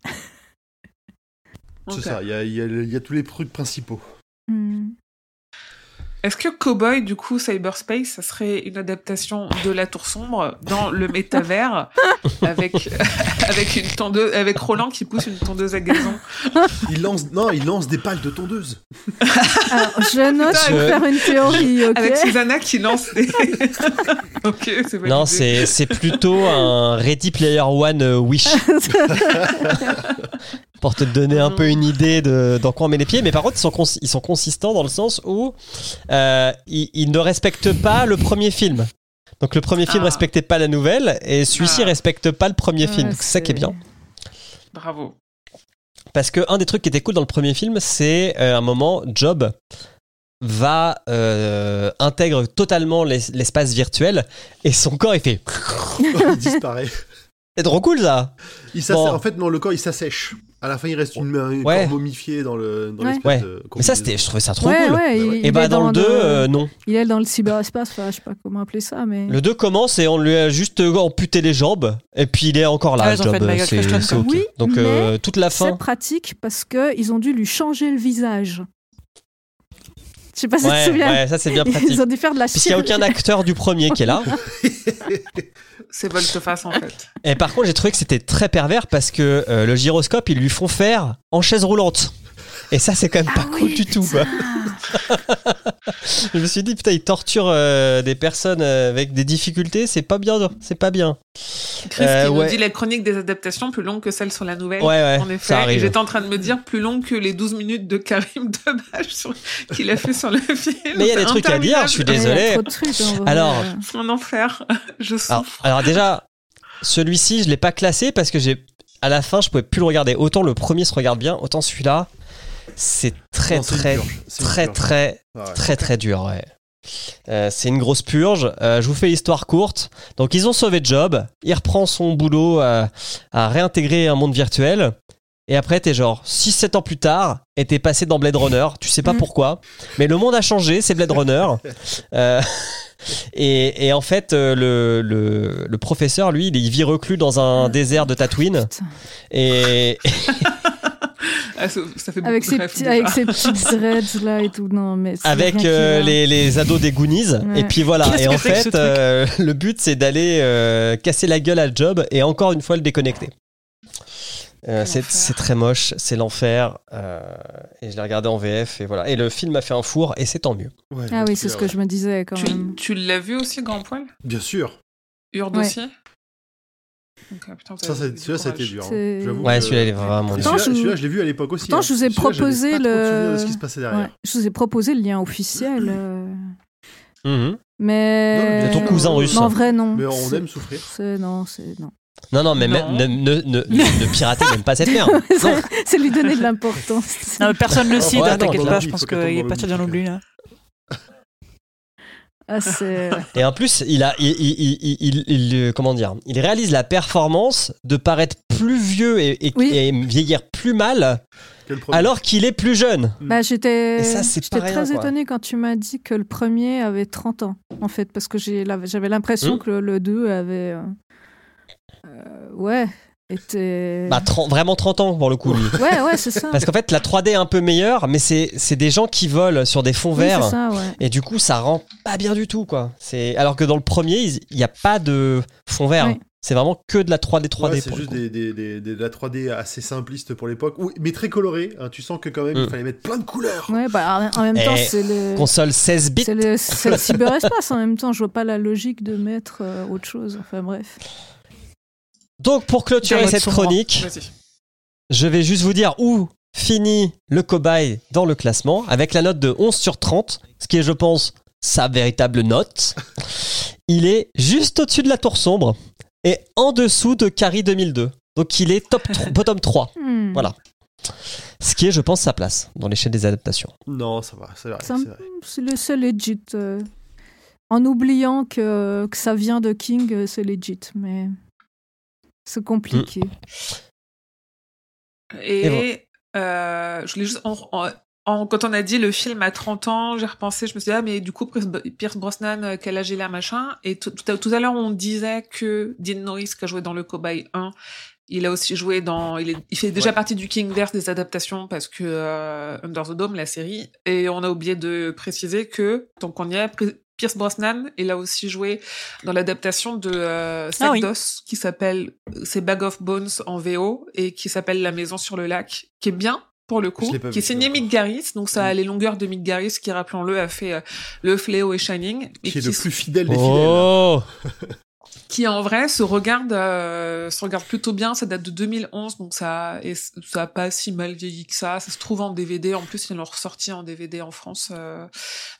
C'est ça, il y a, il y a- il y a tous les trucs principaux. Hmm. Est-ce que Cowboy, du coup, Cyberspace, ça serait une adaptation de La Tour Sombre dans le métavers avec, avec, une tondeuse, avec Roland qui pousse une tondeuse à gazon? Il lance, non, il lance des balles de tondeuse. Alors, je note Putain, pour je- faire une théorie, ok? Avec Susanna qui lance des. ok, c'est. Non, c'est c'est plutôt un Ready Player One euh, Wish. Pour te donner un peu une idée de dans quoi on met les pieds. Mais par contre, ils sont, cons- ils sont consistants dans le sens où euh, ils, ils ne respectent pas le premier film. Donc le premier film Ah. respectait pas la nouvelle et celui-ci Ah. respecte pas le premier Ouais, film. C'est ça qui est bien. Bravo. Parce que un des trucs qui était cool dans le premier film, c'est euh, un moment, Job va euh, intègre totalement l'es- l'espace virtuel et son corps il fait. il disparaît. C'est trop cool ça. Il Bon. En fait, non, le corps il s'assèche. À la fin, il reste une main, un Ouais. corps momifié dans le dans Ouais. l'espèce Ouais. de. Mais ça c'était, je trouvais ça trop ouais, cool. ouais, il, Et il bah dans, le 2, le- euh, non. il est dans le cyberespace, enfin, je sais pas comment appeler ça, mais. Le 2 commence et on lui a juste euh, amputé les jambes et puis il est encore là. Ah, fait Michael C'est- c'est quoi. ok. Oui, Donc mais euh, toute la C'est fin. pratique parce que ils ont dû lui changer le visage. Je sais pas si tu te Ouais, souviens. ouais, ça c'est bien pratique. Ils ont dû faire de la Puisqu'il n'y a aucun acteur du premier qui est là. C'est volte-face en fait. Et par contre, j'ai trouvé que c'était très pervers parce que euh, le gyroscope, ils lui font faire en chaise roulante. Et ça, c'est quand même Ah pas oui, cool du tout. quoi. Je me suis dit, putain, ils torturent euh, des personnes euh, avec des difficultés, c'est pas bien. C'est pas bien. Chris Euh, qui nous ouais. dit la chronique des adaptations plus longue que celle sur la nouvelle. Ouais, ouais, en effet, j'étais en train de me dire plus longue que les 12 minutes de Karim Debache sur- qu'il a fait sur le film. Mais il y a des trucs à dire, je suis désolé. Il y a trop de trucs, en vrai. Alors, Mon enfer, je Alors, souffre. alors déjà, celui-ci, je l'ai pas classé parce que j'ai, à la fin, je pouvais plus le regarder. Autant le premier se regarde bien, autant celui-là, c'est très, Non, très, très, très, Ah ouais. très très dur ouais. Euh, c'est une grosse purge. Euh, je vous fais l'histoire courte. Donc ils ont sauvé Job. Il reprend son boulot à, à réintégrer un monde virtuel. Et après t'es genre 6-7 ans plus tard et t'es passé dans Blade Runner. Tu sais pas Mm. pourquoi. Mais le monde a changé, c'est Blade Runner. Euh, et, et en fait euh, le, le, le professeur lui il vit reclus dans un désert de Tatooine. Et, Ah, ça, ça fait Avec ses, petits, avec ses petites dreads là et tout. Non, mais avec euh, les, les ados des Goonies. Ouais. Et puis voilà. Et en fait, euh, le but c'est d'aller euh, casser la gueule à Job et encore une fois le déconnecter. Euh, c'est très moche, c'est l'enfer. euh, et je l'ai regardé en VF et voilà. Et le film a fait un four et c'est tant mieux. Ouais, Ah oui, c'est ce que je me disais quand même. Tu, tu l'as vu aussi, Grand Poil? Bien sûr. Urde Ouais. Aussi Ok, putain, Ça, celui-là, ça a été courage. dur. hein. Ouais, celui-là il est vraiment dur. Celui-là, je- l'ai vu à l'époque aussi. Pourtant, hein. je vous ai proposé pas trop de souvenirs de le- ce qui se passait derrière. Ouais, je vous ai proposé le lien officiel. euh, Mhm. Non, Mais. ton cousin russe. Non, en vrai, non. Mais on aime souffrir. Non, c'est. Non. Non, non, mais Non. même- ne, ne, ne, ne, ne piratez même pas cette merde. C'est lui donner de l'importance. Personne le cite, Ouais, hein, attends, t'inquiète dans pas, je pense qu'il est dans bien lit. oublié là. Ah. Et en plus, il a, il, il, il, il- il- euh, comment dire, il réalise la performance de paraître plus vieux et, et- Oui. et vieillir plus mal, alors qu'il est plus jeune. Bah, j'étais j'étais très quoi. étonnée quand tu m'as dit que le premier avait 30 ans, en fait, parce que j'avais l'impression Hmm. que le, le 2 avait. euh, euh, ouais, était. Bah, 30 vraiment 30 ans pour le coup, lui. ouais, ouais, c'est ça. Parce qu'en fait, la 3D est un peu meilleure, mais c'est c'est des gens qui volent sur des fonds Oui, verts. c'est ça, ouais. Et du coup, ça rend pas bien du tout, quoi. C'est alors que dans le premier, il n'y a pas de fond vert. Oui. C'est vraiment que de la 3D 3D. Ouais, c'est juste coup. des, des, des- des- de la 3D assez simpliste pour l'époque, Oui, mais très coloré. hein. Tu sens que quand même, Mm. il fallait mettre plein de couleurs. Ouais, bah, en même temps, Eh, c'est le. Console 16 bits. C'est le, c'est le cyberespace en même temps, je vois pas la logique de mettre euh, autre chose. Enfin bref. Donc pour clôturer cette chronique, je vais juste vous dire où finit le cobaye dans le classement avec la note de 11 sur 30, ce qui est, je pense, sa véritable note. Il est juste au-dessus de la tour sombre et en dessous de Carrie 2002. Donc il est top bottom 3. Hmm. Voilà. Ce qui est, je pense, sa place dans l'échelle des adaptations. Non, ça va, c'est vrai. C'est le seul legit. euh, en oubliant que, que ça vient de King, euh, c'est legit, mais c'est compliqué. Et Et euh, je voulais juste. en- en- en- quand on a dit le film à 30 ans, j'ai repensé, je me suis dit, ah, mais du coup, Pierce, Brosnan, euh, quel âge il a, machin? Et tout, tout à, tout à l'heure, on disait que Dean Norris, qui a joué dans Le Cobaye 1, il a aussi joué dans. Il, est- il fait déjà Ouais. partie du Kingverse des adaptations parce que euh, Under the Dome, la série. Et on a oublié de préciser que, tant qu'on y est, Pierce Brosnan, il a aussi joué dans l'adaptation de euh, Ah oui. Sekdos, qui s'appelle c'est Bag of Bones en VO et qui s'appelle La Maison sur le lac, qui est bien pour le coup, qui est signé. Mick Garris, donc ça a Mm. les longueurs de Mick Garris, qui rappelons-le a fait euh, le Fléau et Shining, et Qui est le plus fidèle des fidèles. Oh qui en vrai se regarde, euh, se regarde plutôt bien. Ça date de 2011, donc ça, et ça a pas si mal vieilli que ça. Ça se trouve en DVD. En plus, ils l'ont ressorti en DVD en France. euh.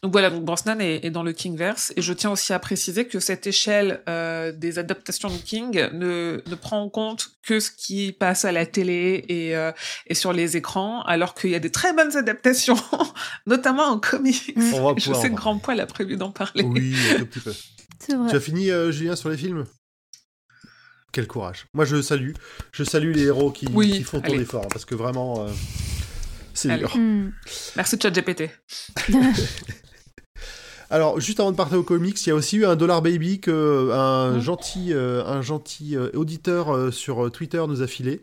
Donc voilà, donc Brosnan est, est dans le Kingverse. Et je tiens aussi à préciser que cette échelle euh, des adaptations de King ne, ne prend en compte que ce qui passe à la télé et, euh, et sur les écrans, alors qu'il y a des très bonnes adaptations, notamment en comics. On va Je sais que Grand Poil a prévu d'en parler. Oui, un tout petit peu. Vrai. Tu as fini, euh, Julien, sur les films? Quel courage. Moi, je salue. Je salue les héros qui, Oui, qui font ton allez. effort, hein, parce que vraiment, euh, c'est dur. Hmm. Merci ChatGPT. Alors, juste avant de partir aux comics, il y a aussi eu un Dollar Baby que un Mhm. gentil, euh, un gentil euh, auditeur euh, sur Twitter nous a filé.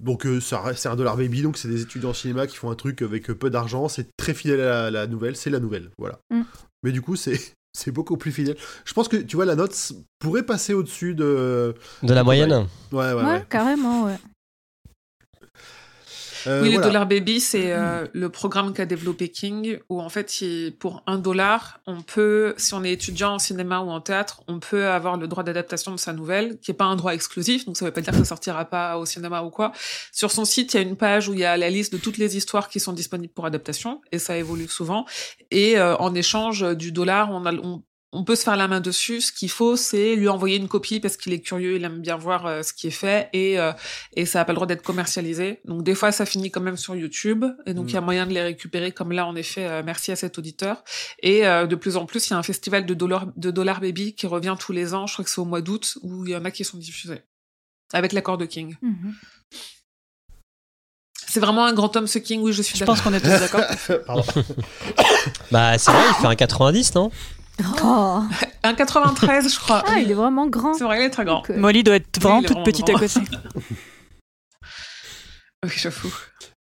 Donc, euh, ça reste- c'est un Dollar Baby, donc c'est des étudiants en cinéma qui font un truc avec peu d'argent. C'est très fidèle à la, la nouvelle, c'est la nouvelle, voilà. Mhm. Mais du coup, c'est c'est beaucoup plus fidèle. Je pense que tu vois, la note pourrait passer au-dessus de. De la moyenne Ouais, ouais, Ouais, ouais. carrément, ouais. Euh, oui, voilà. Dollar Baby, c'est euh, le programme qu'a développé King, où en fait, il- pour un dollar, on peut, si on est étudiant en cinéma ou en théâtre, on peut avoir le droit d'adaptation de sa nouvelle, qui est pas un droit exclusif, donc ça veut pas dire que ça sortira pas au cinéma ou quoi. Sur son site, il y a une page où il y a la liste de toutes les histoires qui sont disponibles pour adaptation, et ça évolue souvent. Et euh, en échange du dollar, on a, on, on peut se faire la main dessus. Ce qu'il faut, c'est lui envoyer une copie parce qu'il est curieux, il aime bien voir euh, ce qui est fait et euh, et ça n'a pas le droit d'être commercialisé. Donc des fois, ça finit quand même sur YouTube et donc il y a Mm. moyen de les récupérer comme là en effet. euh, merci à cet auditeur. Et euh, de plus en plus, il y a un festival de Dollar de Dollar Baby qui revient tous les ans. Je crois que c'est au mois d'août où il y en a qui sont diffusés avec l'accord de King. Mhm. C'est vraiment un grand homme ce King. Oui, je suis Je pense qu'on est tous d'accord. Pardon. Bah, c'est vrai, il fait un 90, non? Oh. Un 93, je crois. Ah, il est vraiment grand. C'est vrai, il est très grand. Donc, euh, Molly doit être vraiment toute vraiment petite à côté. Oui, j'avoue.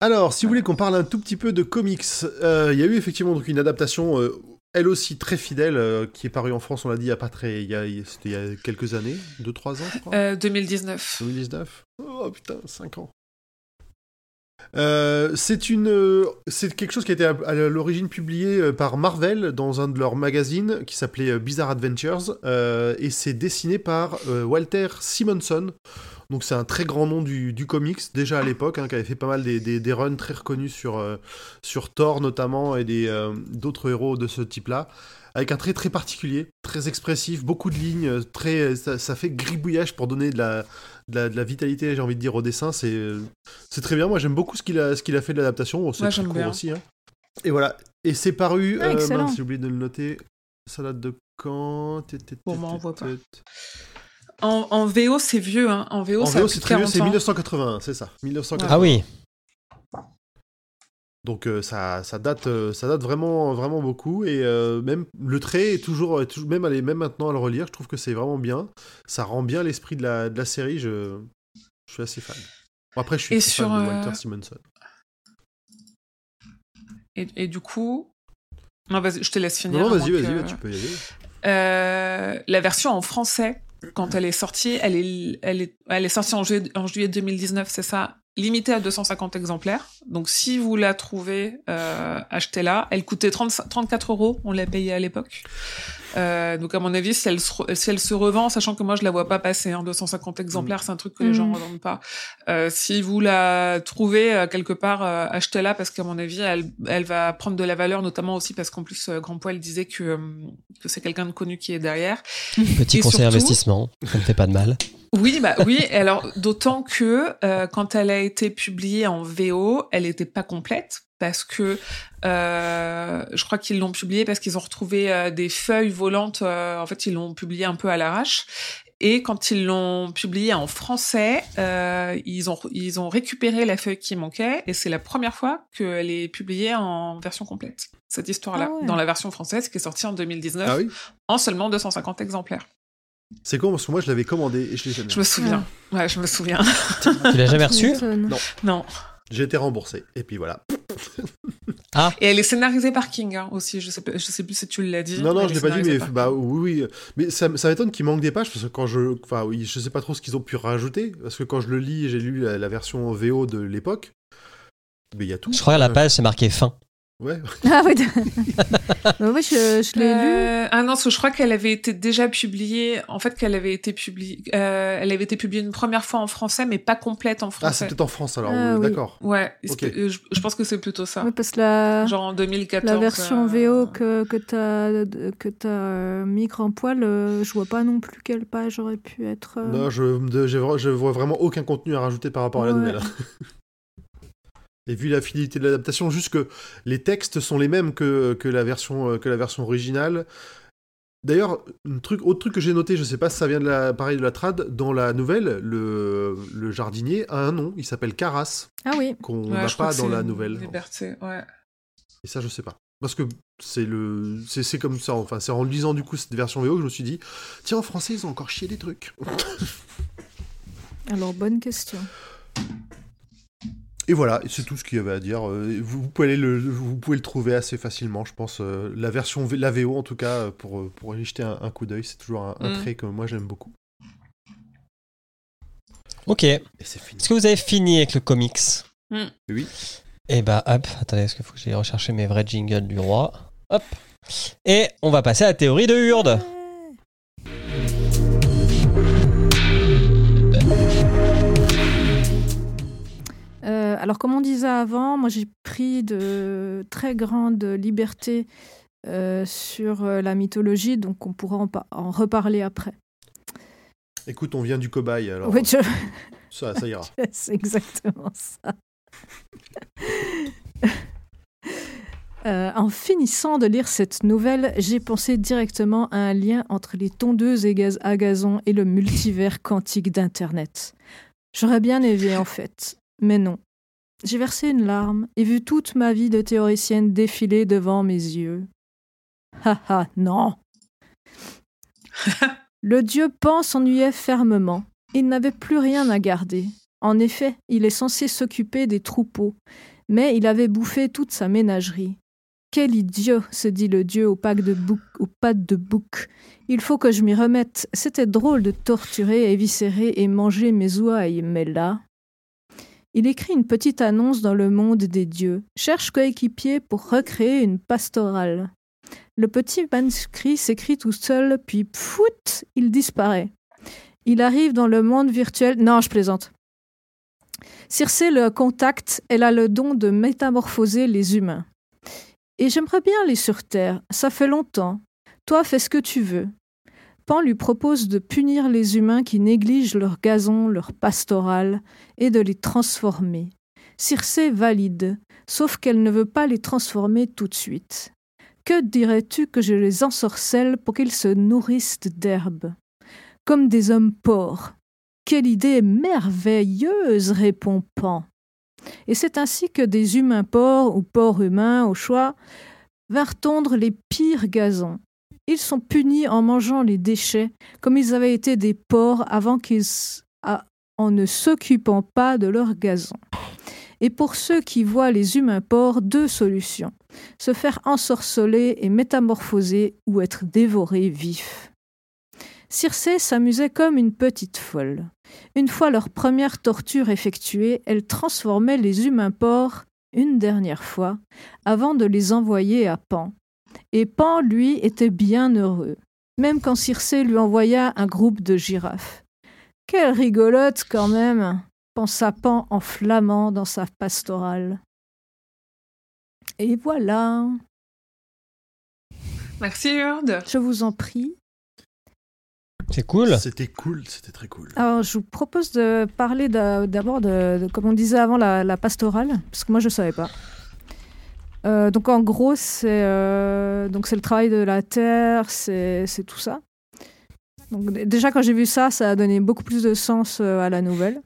Alors, si vous voulez qu'on parle un tout petit peu de comics, euh, il y a eu effectivement donc une adaptation, euh, elle aussi très fidèle, euh, qui est parue en France, on l'a dit, il y a pas très, il y a, il- c'était il y a quelques années, 2-3 ans, je crois. Euh, 2019. 2019 Oh putain, 5 ans. Euh, c'est une, euh, c'est quelque chose qui a été à, l'origine publié euh, par Marvel dans un de leurs magazines qui s'appelait Bizarre Adventures et c'est dessiné par Walter Simonson. Donc c'est un très grand nom du, comics déjà à l'époque, hein, qui avait fait pas mal des, des, runs très reconnus sur sur Thor notamment et des d'autres héros de ce type-là avec un trait très particulier, très expressif, beaucoup de lignes, euh, très, ça, ça fait gribouillage pour donner de la, de la, de la vitalité, j'ai envie de dire, au dessin. C'est, euh, c'est très bien. Moi, j'aime beaucoup ce qu'il a, ce qu'il a fait de l'adaptation. C'est très j'aime court bien. aussi. hein. Et voilà. Et c'est paru. Ah, mince, j'ai oublié de le noter. Ça date de quand? Tut, bah, on voit pas. En, en VO, c'est vieux. Hein. En VO, VO, c'est vieux, 40 c'est ans. 1981, c'est ça. 1981. Ah oui. Donc euh, ça, ça date, euh, ça date vraiment, vraiment beaucoup et euh, même le trait est toujours, même, maintenant à le relire, je trouve que c'est vraiment bien. Ça rend bien l'esprit de la, de la série. Je, je suis assez fan. Bon, après, je suis Et très sur, fan de Walter Simonson. Et, et du coup. Non, vas-y, je te laisse finir. Non, vas-y, vas-y, que- tu peux y aller. La version en français, quand elle est sortie, elle est, elle est, elle est sortie en juillet, en juillet 2019, c'est ça, limitée à 250 exemplaires. Donc si vous la trouvez, euh, achetez-la. Elle coûtait 30 34 euros, on l'a payée à l'époque. Euh, donc à mon avis, si elle, se, si elle se revend, sachant que moi je la vois pas passer, hein, 250 exemplaires, c'est un truc que les gens Mm. revendent pas. Euh, si vous la trouvez euh, quelque part, euh, achetez-la parce qu'à mon avis, elle, elle va prendre de la valeur, notamment aussi parce qu'en plus, euh, Grand Poil disait que, euh, que c'est quelqu'un de connu qui est derrière. Petit Et conseil surtout- investissement, ça ne fait pas de mal. Oui, bah oui. Alors d'autant que euh, quand elle a été publiée en VO, elle n'était pas complète parce que euh, je crois qu'ils l'ont publiée parce qu'ils ont retrouvé euh, des feuilles volantes. euh, en fait, ils l'ont publiée un peu à l'arrache. Et quand ils l'ont publiée en français, euh, ils ont ils ont récupéré la feuille qui manquait et c'est la première fois qu'elle est publiée en version complète. Cette histoire-là, Ah ouais. dans la version française qui est sortie en 2019, Ah oui en seulement 250 exemplaires. C'est con parce que moi je l'avais commandé et je l'ai jamais. Je me souviens. Ouais, je me souviens. Tu l'as jamais reçu non. J'ai été remboursé. Et puis voilà. Et elle est scénarisée par King hein, aussi. Je sais, je sais plus si tu l'as dit. Non, non, je l'ai pas dit, mais par bah oui, oui. Mais ça, ça m'étonne qu'il manque des pages parce que quand je, enfin oui, je sais pas trop ce qu'ils ont pu rajouter parce que quand je le lis, j'ai lu la, la version VO de l'époque. Mais il y a tout. Je crois que la page, c'est marqué fin. Ouais. Ah oui, oui, je, je l'ai lu. Euh, ah non, je crois qu'elle avait été déjà publiée. En fait, qu'elle avait été publiée. euh, elle avait été publiée une première fois en français, mais pas complète en Ah, c'est français. peut-être en France alors. Ah, oui. D'accord. ouais, est-ce Ok. que- euh, je, je pense que c'est plutôt ça. Oui, parce que la, Genre en 2014. la version euh, VO que, que t'as que t'as euh, mis grand poil, euh, je vois pas non plus quelle page aurait pu être. euh, Non, je, je vois vraiment aucun contenu à rajouter par rapport à la Ouais. nouvelle. Et vu la fidélité de l'adaptation, juste que les textes sont les mêmes que, que, la, version, euh, que la version originale. D'ailleurs, un truc, autre truc que j'ai noté, je sais pas si ça vient de la, pareil de la trad, dans la nouvelle, le, le jardinier a un nom, il s'appelle Caras, Ah oui. qu'on ouais, n'a pas dans la nouvelle. Liberté, ouais. Et ça, je sais pas. Parce que c'est le, c'est c'est comme ça. Enfin, c'est en lisant du coup cette version VO que je me suis dit, tiens, en français, ils ont encore chié des trucs. Alors bonne question. Et voilà, c'est tout ce qu'il y avait à dire. Euh, Vous, vous pouvez aller le, vous pouvez le trouver assez facilement, je pense. euh, La version, V- la VO en tout cas, euh, pour, pour aller jeter un, un coup d'œil, c'est toujours un, un Mm. trait que moi j'aime beaucoup. Ok. Est-ce Et que vous avez fini avec le comics Oui. Eh bah hop, attendez, est-ce qu'il faut que j'aille rechercher mes vrais jingles du roi? Hop. Et on va passer à la théorie de Hurde. Alors, comme on disait avant, moi j'ai pris de très grandes libertés euh, sur euh, la mythologie, donc on pourra en, pa- en reparler après. Écoute, on vient du cobaye, alors Oui, je- ça, ça ira. c'est exactement ça. Euh, en finissant de lire cette nouvelle, j'ai pensé directement à un lien entre les tondeuses et gaz- à gazon et le multivers quantique d'Internet. J'aurais bien aimé en fait, mais non. J'ai versé une larme et vu toute ma vie de théoricienne défiler devant mes yeux. Haha, non. Le dieu Pan s'ennuyait fermement. Il n'avait plus rien à garder. En effet, il est censé s'occuper des troupeaux, mais il avait bouffé toute sa ménagerie. Quel idiot, se dit le dieu aux, pattes de bouc, aux pattes de bouc. Il faut que je m'y remette. C'était drôle de torturer, éviscérer et manger mes ouailles, mais là. Il écrit une petite annonce dans le monde des dieux. Cherche coéquipier pour recréer une pastorale. Le petit manuscrit s'écrit tout seul, puis pfout, il disparaît. Il arrive dans le monde virtuel. Non, je plaisante. Circé le contacte, elle a le don de métamorphoser les humains. Et j'aimerais bien aller sur Terre, ça fait longtemps. Toi, fais ce que tu veux. Pan lui propose de punir les humains qui négligent leur gazon, leur pastoral, et de les transformer. Circé valide, sauf qu'elle ne veut pas les transformer tout de suite. Que dirais-tu que je les ensorcelle pour qu'ils se nourrissent d'herbes? Comme des hommes porcs. Quelle idée merveilleuse, répond Pan. Et c'est ainsi que des humains porcs ou porcs humains, au choix, vinrent tondre les pires gazons. Ils sont punis en mangeant les déchets, comme ils avaient été des porcs avant qu'ils en ne s'occupant pas de leur gazon. Et pour ceux qui voient les humains porcs, deux solutions se faire ensorceler et métamorphoser ou être dévorés vifs. Circé s'amusait comme une petite folle. Une fois leur première torture effectuée, elle transformait les humains porcs une dernière fois avant de les envoyer à Pan. Et Pan, lui, était bien heureux, même quand Circé lui envoya un groupe de girafes. Quelle rigolote quand même pensa Pan en flamand dans sa pastorale. Et voilà, Merci, Hurde. je vous en prie. C'est cool. C'était cool, c'était très cool. Alors, je vous propose de parler d'a- d'abord de, de- comme on disait avant, la, la pastorale, parce que moi, je ne savais pas. Euh, donc, en gros, c'est euh, c'est le travail de la terre, c'est tout ça. Donc, déjà, quand j'ai vu ça, ça a donné beaucoup plus de sens euh, à la nouvelle.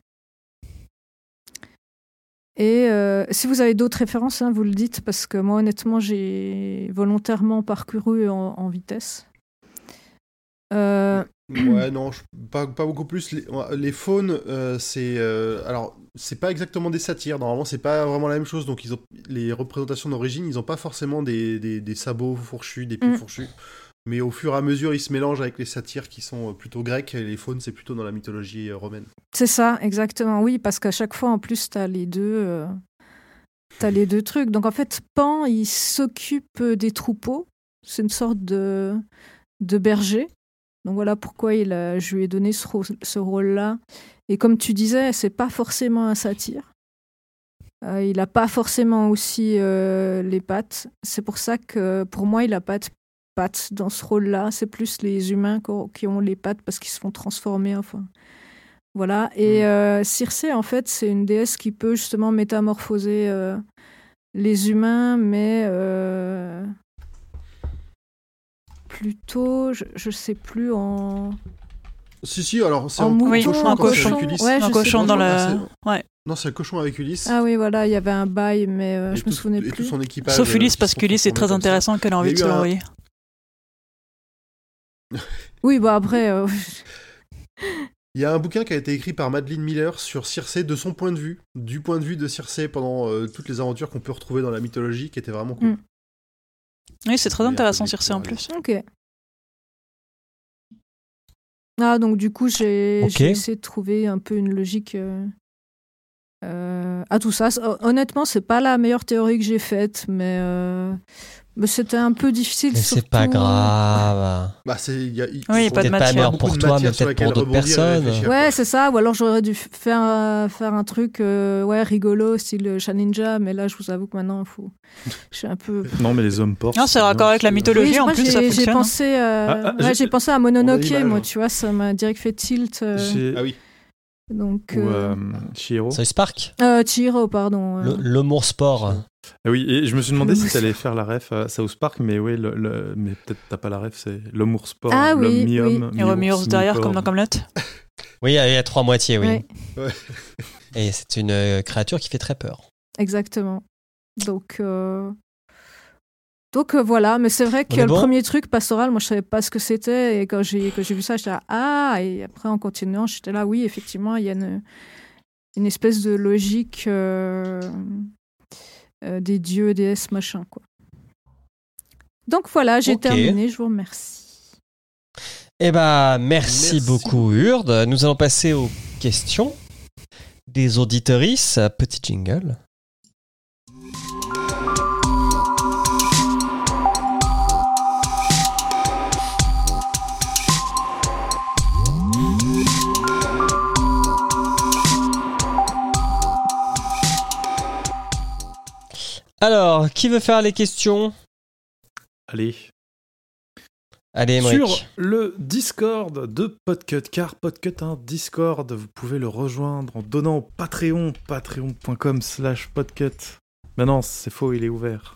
Et si vous avez d'autres références, hein, vous le dites, parce que moi, honnêtement, j'ai volontairement parcouru en vitesse. Ouais, non, je- pas, pas beaucoup plus. Les, les faunes, euh, c'est. euh, alors, c'est pas exactement des satires. Normalement, c'est pas vraiment la même chose. Donc, ils ont, les représentations d'origine, ils ont pas forcément des, des, des sabots fourchus, des pieds Mm. fourchus. Mais au fur et à mesure, ils se mélangent avec les satires qui sont euh, plutôt grecs. Et les faunes, c'est plutôt dans la mythologie euh, romaine. C'est ça, exactement. Oui, parce qu'à chaque fois, en plus, tu as les deux. euh, t'as les deux trucs. Donc en fait, Pan, il s'occupe des troupeaux. C'est une sorte de, de berger. Donc voilà pourquoi il a, je lui ai donné ce, rôle- ce rôle-là. Et comme tu disais, c'est pas forcément un satyre. Euh, il n'a pas forcément aussi euh, les pattes. C'est pour ça que pour moi, il n'a pas de pattes dans ce rôle-là. C'est plus les humains qui- ont les pattes parce qu'ils se font transformer. Enfin, voilà. Et euh, Circé, en fait, c'est une déesse qui peut justement métamorphoser euh, les humains, mais euh, plutôt, je, je sais plus en. Si, si, alors c'est En un mouton, Oui, cochon un c'est cochon. avec Ulysse. Ouais, un je sais cochon dans Ah, le. c'est- Ouais. Non, c'est le cochon avec Ulysse. Ah oui, voilà, il y avait un bail, mais euh, je me tout- souvenais et tout plus. son équipage, Sauf euh, Ulysse, parce qu'Ulysse est très intéressant qu'elle a envie de se un- l'envoyer. Oui, bah après, euh, Il y a un bouquin qui a été écrit par Madeleine Miller sur Circé de son point de vue, du point de vue de Circé pendant euh, toutes les aventures qu'on peut retrouver dans la mythologie, qui était vraiment cool. Mm. Oui, c'est très intéressant, après, Circe en plus. ok. Ah, donc du coup, j'ai essayé de trouver un peu une logique euh, euh, à tout ça. Hon- Honnêtement, c'est pas la meilleure théorie que j'ai faite, mais, euh, mais c'était un peu difficile. Mais c'est pas grave. Bah, il y a, il- Oui, pas de pas matière. meilleur pour de toi, mais peut-être pour d'autres personnes. Ouais, c'est ça. Ou alors j'aurais dû faire, euh, faire un truc euh, ouais, rigolo, style Shaninja, mais là, je vous avoue que maintenant, faut... je suis un peu. Non, mais les hommes portent. Non, c'est raccord avec la mythologie. Oui, en plus, j'ai- ça j'ai fonctionne. pensé, euh, Ah, ah, ouais, j'ai- j'ai pensé à Mononoke, moi, tu vois, ça m'a direct fait tilt. euh, Ah oui. Donc, Ou euh, euh, Chihiro. South Park euh, Chihiro, pardon. euh. Le- L'humour sport. Ah oui, et je me suis demandé si t'allais faire la ref à South Park, mais oui, le, le- mais peut-être t'as pas la ref, c'est l'homme ours sport, Ah l'homme oui, mi-homme, aura mi-ours, derrière, comme dans Camelot? Oui, il y a- il y a trois moitiés, oui. Ouais, Et c'est une euh, créature qui fait très peur. exactement. Donc, euh, donc euh, voilà, mais c'est vrai que le bon premier truc pastoral, moi je savais pas ce que c'était et quand j'ai quand j'ai vu ça, j'étais là ah et après en continuant, j'étais là oui effectivement il y a une une espèce de logique euh, euh, des dieux déesses machin quoi. Donc voilà, j'ai terminé, je vous remercie. Eh ben, merci, Merci. beaucoup, Urde. Nous allons passer aux questions des auditorices. Petit jingle. Alors, qui veut faire les questions? Allez. Allez, Sur Emmerich. le Discord de Podcut, car Podcut a un Discord, vous pouvez le rejoindre en donnant au Patreon, patreon.com slash podcut. Mais non, c'est faux, il est ouvert.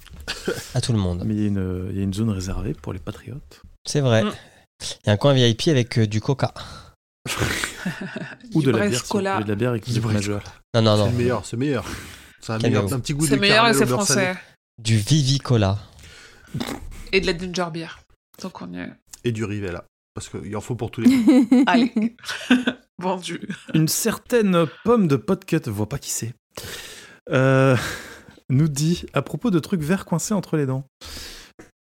À tout le monde. Mais il y, a une, il y a une zone réservée pour les patriotes. C'est vrai. Mm. Il y a un coin VIP avec euh, du coca. Ou Du de la bière, si de la bière avec Du du. Non, non, C'est non. le meilleur, c'est meilleur. Calmez-vous. meilleur, un petit goût de C'est meilleur et c'est salé. français. Du Vivi Cola. Et de la ginger beer. Donc on y est. Et du Rivella. Parce qu'il en faut pour tous les goûts. Allez. Vendu. Une certaine pomme de Podcut, je vois pas qui c'est, euh, nous dit à propos de trucs verts coincés entre les dents.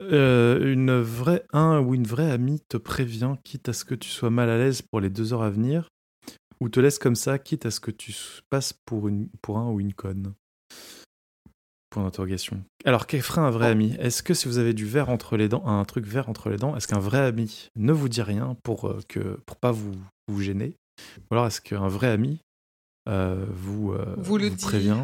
Euh, une vraie un ou une vraie amie te prévient, quitte à ce que tu sois mal à l'aise pour les deux heures à venir, ou te laisse comme ça, quitte à ce que tu passes pour, une, pour un ou une conne. Point d'interrogation. Alors, qu'est ferait un vrai ami Est-ce que si vous avez du verre entre les dents, un truc vert entre les dents, est-ce qu'un vrai ami ne vous dit rien pour euh, que pour pas vous, vous gêner? Ou alors est-ce qu'un vrai ami euh, vous, euh, Vous le dit. prévient?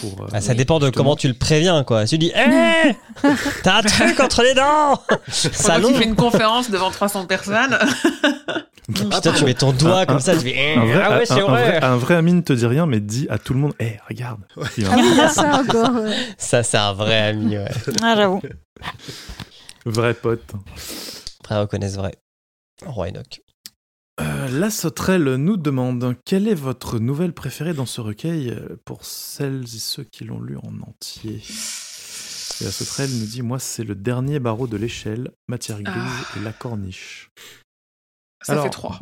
Pour euh, Ah, ça Oui, dépend de justement. comment tu le préviens, quoi. Tu dis, hé T'as un truc entre les dents Salon qu'il fait une conférence devant 300 personnes. Putain, tu mets ton doigt Un- comme ça, tu fais, eh, un vrai, ah ouais, un- c'est vrai. vrai- un vrai ami ne te dit rien, mais dit à tout le monde Hé, regarde Il y a Ah ça encore. ouais. Ça, c'est un vrai ami, ouais. Ah, j'avoue. vrai pote. Après, reconnaissent vrai. Roi Enoch. Euh, la sauterelle nous demande Quelle est votre nouvelle préférée dans ce recueil euh, pour celles et ceux qui l'ont lu en entier? Et la sauterelle nous dit Moi, c'est le dernier barreau de l'échelle, matière grise Ah. et la corniche. Ça Alors, fait 3.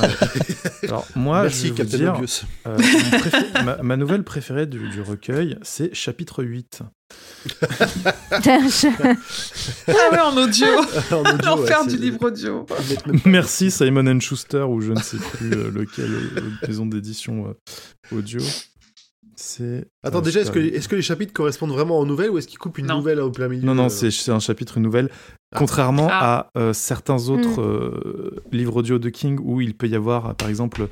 Ouais. Alors, moi, Merci, je vais vous dire, euh, ma nouvelle préférée du, du recueil, c'est chapitre 8. Ah ouais, en audio. En audio, L'enfer ouais, du livre audio. Merci Simon Schuster ou je ne sais plus euh, lequel euh, maison d'édition euh, audio C'est. Attends, déjà, est-ce que, les chapitres correspondent vraiment aux nouvelles ou est-ce qu'ils coupent une Non. nouvelle au plein milieu Non, non, euh, c'est un chapitre nouvelle. Ah. Contrairement Ah. à euh, certains autres euh, livres audio de King où il peut y avoir, par exemple,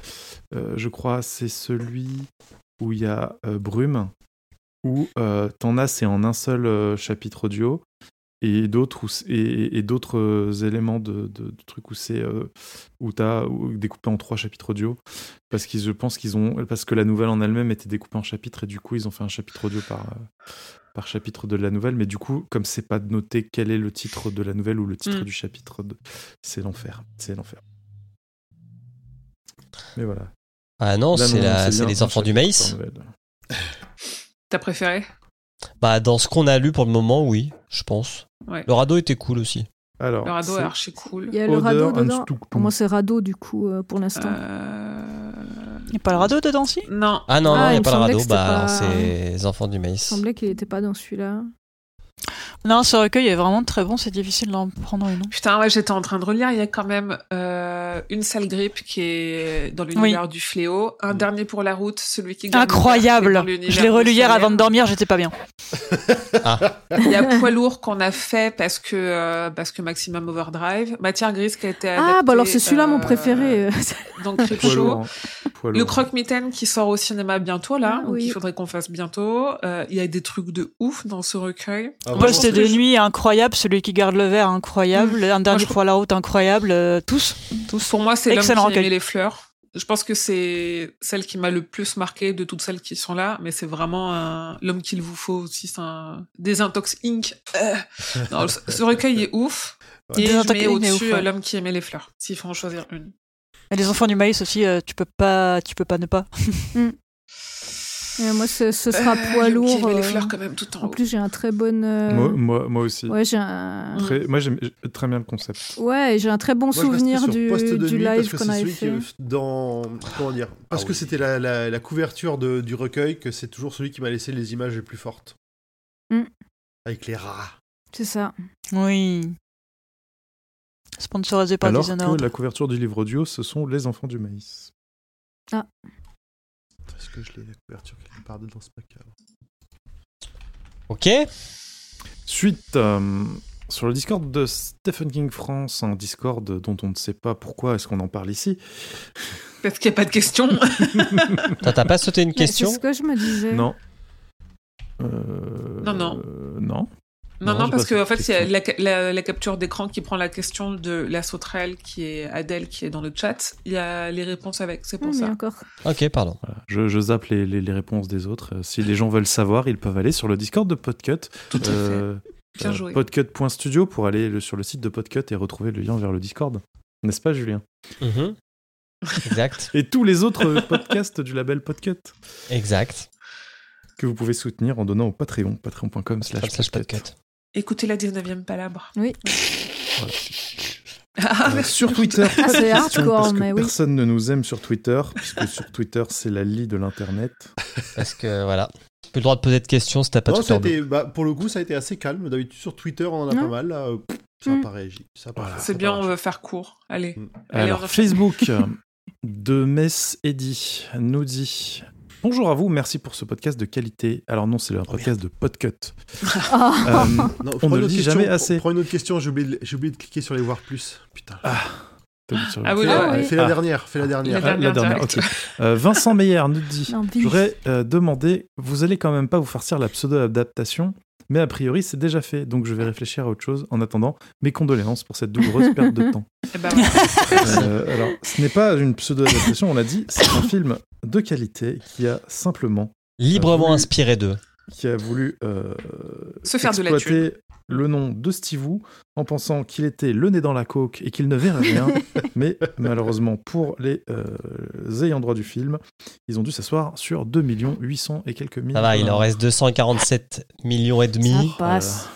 euh, je crois, c'est celui où il y a euh, Brume, où euh, t'en as, c'est en un seul euh, chapitre audio, et d'autres et, et d'autres euh, éléments de, de- de trucs où c'est euh, où t'as découpé en trois chapitres audio, parce qu'ils, je pense qu'ils ont, parce que la nouvelle en elle-même était découpée en chapitres et du coup ils ont fait un chapitre audio par euh, par chapitre de la nouvelle, mais du coup, comme c'est pas noté quel est le titre de la nouvelle ou le titre Mm. du chapitre, de... c'est l'enfer. C'est l'enfer. Mais voilà. Ah non, c'est la- les enfants du maïs. T'as préféré? Bah, dans ce qu'on a lu pour le moment, oui, je pense. Ouais. Le radeau était cool aussi. Alors, Le radeau c'est est archi cool. Il y a le Odeur radeau and dedans. Stuktum. Moi, c'est radeau, du coup, euh, pour l'instant. Euh... Il n'y a pas le radeau dedans, si? Non. Ah non, Ah, non, il il n'y a pas le radeau, bah, pas- c'est les enfants du Il maïs. semblait qu'il n'était pas dans celui-là. Non, ce recueil est vraiment très bon, c'est difficile d'en prendre une. Putain, ouais, j'étais en train de relire. Il y a quand même euh, une sale grippe qui est dans l'univers du fléau, un dernier pour la route, celui qui gagne le Incroyable Je l'ai relu hier avant de dormir, j'étais pas bien. Il y a Poids lourd qu'on a fait parce que euh, parce que Maximum Overdrive, Matière grise qui a été adaptée. Ah, bah alors c'est celui-là mon euh, préféré. Donc lourd, hein. Poids Le croque-mitaine qui sort au cinéma bientôt là, Ah, donc oui. il faudrait qu'on fasse bientôt. Euh, Il y a des trucs de ouf dans ce recueil. Ah, Poste je- de nuit, incroyable. Celui qui garde le verre, incroyable. Un dernier pour la route, incroyable. euh, tous, tous. Pour moi, c'est l'homme qui aimait recueil. les fleurs. Je pense que c'est celle qui m'a le plus marqué de toutes celles qui sont là, mais c'est vraiment un- l'homme qu'il vous faut aussi. C'est un Désintox Inc. Euh. Non, ce recueil est ouf. Ouais. Et je mets au-dessus ouais. euh, l'homme qui aimait les fleurs, s'il faut en choisir une. Et les enfants du maïs aussi, euh, tu peux pas, tu peux pas ne pas. Moi, ce, ce sera Euh, poids lourd. aimait les euh, fleurs quand même tout en En haut. plus, j'ai un très bon. euh, Moi, moi, moi aussi. Ouais, j'ai un. Très, moi, j'aime j'ai très bien le concept. Ouais, j'ai un très bon Moi, souvenir du, du live que qu'on c'est avait fait. qui dans comment dire parce Ah que oui. c'était la, la, la couverture de- du recueil que c'est toujours celui qui m'a laissé les images les plus fortes Mm. avec les rats C'est ça. Oui. Sponsorisé par Alors Dishonored. que la couverture du livre audio, ce sont les enfants du maïs. Est-ce que je l'ai la couverture quelque part dedans ce alors Ok. Suite, euh, sur le Discord de Stephen King France, un Discord dont on ne sait pas pourquoi est-ce qu'on en parle ici. Parce qu'il n'y a pas de question. T'as pas sauté une question C'est ce que je me disais. Non. Euh, Non, non. euh, non. Non, Non, parce pas que en fait, il y a la, la- la capture d'écran qui prend la question de la sauterelle qui est Adèle qui est dans le chat. Il y a les réponses avec, c'est Ah, pour mais ça. encore. Ok, pardon. Voilà. Je, je zappe les, les- les réponses des autres. Euh, Si les gens veulent savoir, ils peuvent aller sur le Discord de Podcut. Tout à fait. euh, Bien euh, joué. Podcut.studio pour aller le- sur le site de Podcut et retrouver le lien vers le Discord. N'est-ce pas, Julien? Mhm. Exact. Et tous les autres podcasts du label Podcut Exact. que vous pouvez soutenir en donnant au Patreon, patreon.com slash Slash podcut. Écoutez la 19e palabre. Oui. Voilà. Ah, Euh, sur Twitter, Ah, pas de c'est hardcore, parce que mais oui. personne ne nous aime sur Twitter, puisque sur Twitter, c'est la lie de l'Internet. Parce que voilà. Plus le droit de poser de questions si t'as pas non, tout ça a sur été- bah, pour le coup ça a été assez calme d'habitude sur Twitter on en a Non. pas mal là euh, pff, ça n'a Mm. pas réagi Voilà. C'est bien, on veut faire court. Allez. Allez, Alors, on enchaîne. Facebook de Mess Eddy nous dit Bonjour à vous, merci pour ce podcast de qualité. Alors non, c'est le podcast de Podcut. Ah. Euh, Non, On prends ne une le autre dit question, jamais assez. prends une autre question j'ai oublié, de- j'ai oublié de cliquer sur les voir plus putain le- Ah oui, fais, la, ouais. fais la Ah. dernière fais la dernière La Ah, la. Euh, Vincent Meyer nous dit. J'aurais euh, demandé, vous allez quand même pas vous farcir la pseudo-adaptation, mais a priori c'est déjà fait, donc je vais réfléchir à autre chose. En attendant, mes condoléances pour cette douloureuse perte de temps. Eh ben, voilà. Euh, alors, ce n'est pas une pseudo-adaptation, on l'a dit, c'est un film de qualité qui a simplement, Librement voulu- inspiré d'eux. qui a voulu euh, Se faire de la exploiter le nom de Steve Wu en pensant qu'il était le nez dans la coke et qu'il ne verrait rien. mais malheureusement, pour les euh, ayants droit du film, ils ont dû s'asseoir sur 2 800 et quelques mille. Ça va, il en reste 247 millions et demi. Ça passe.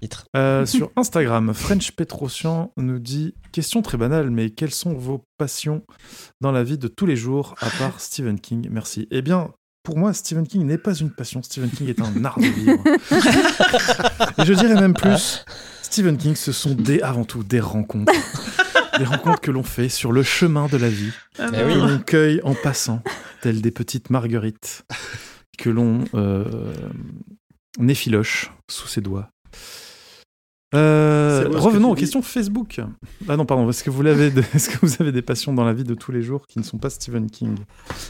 Titre. Euh, sur Instagram, French Petrosian nous dit Question très banale, mais quelles sont vos passions dans la vie de tous les jours, à part Stephen King? Merci. Eh bien, pour moi, Stephen King n'est pas une passion. Stephen King est un art de vivre. Et je dirais même plus Stephen King, ce sont des, avant tout des rencontres. Des rencontres que l'on fait sur le chemin de la vie, Ah oui. que l'on cueille en passant, telles des petites marguerites que l'on euh, effiloche sous ses doigts. Euh, revenons aux questions Facebook. Ah non, pardon. Est-ce que vous l'avez de- Est-ce que vous avez des passions dans la vie de tous les jours qui ne sont pas Stephen King?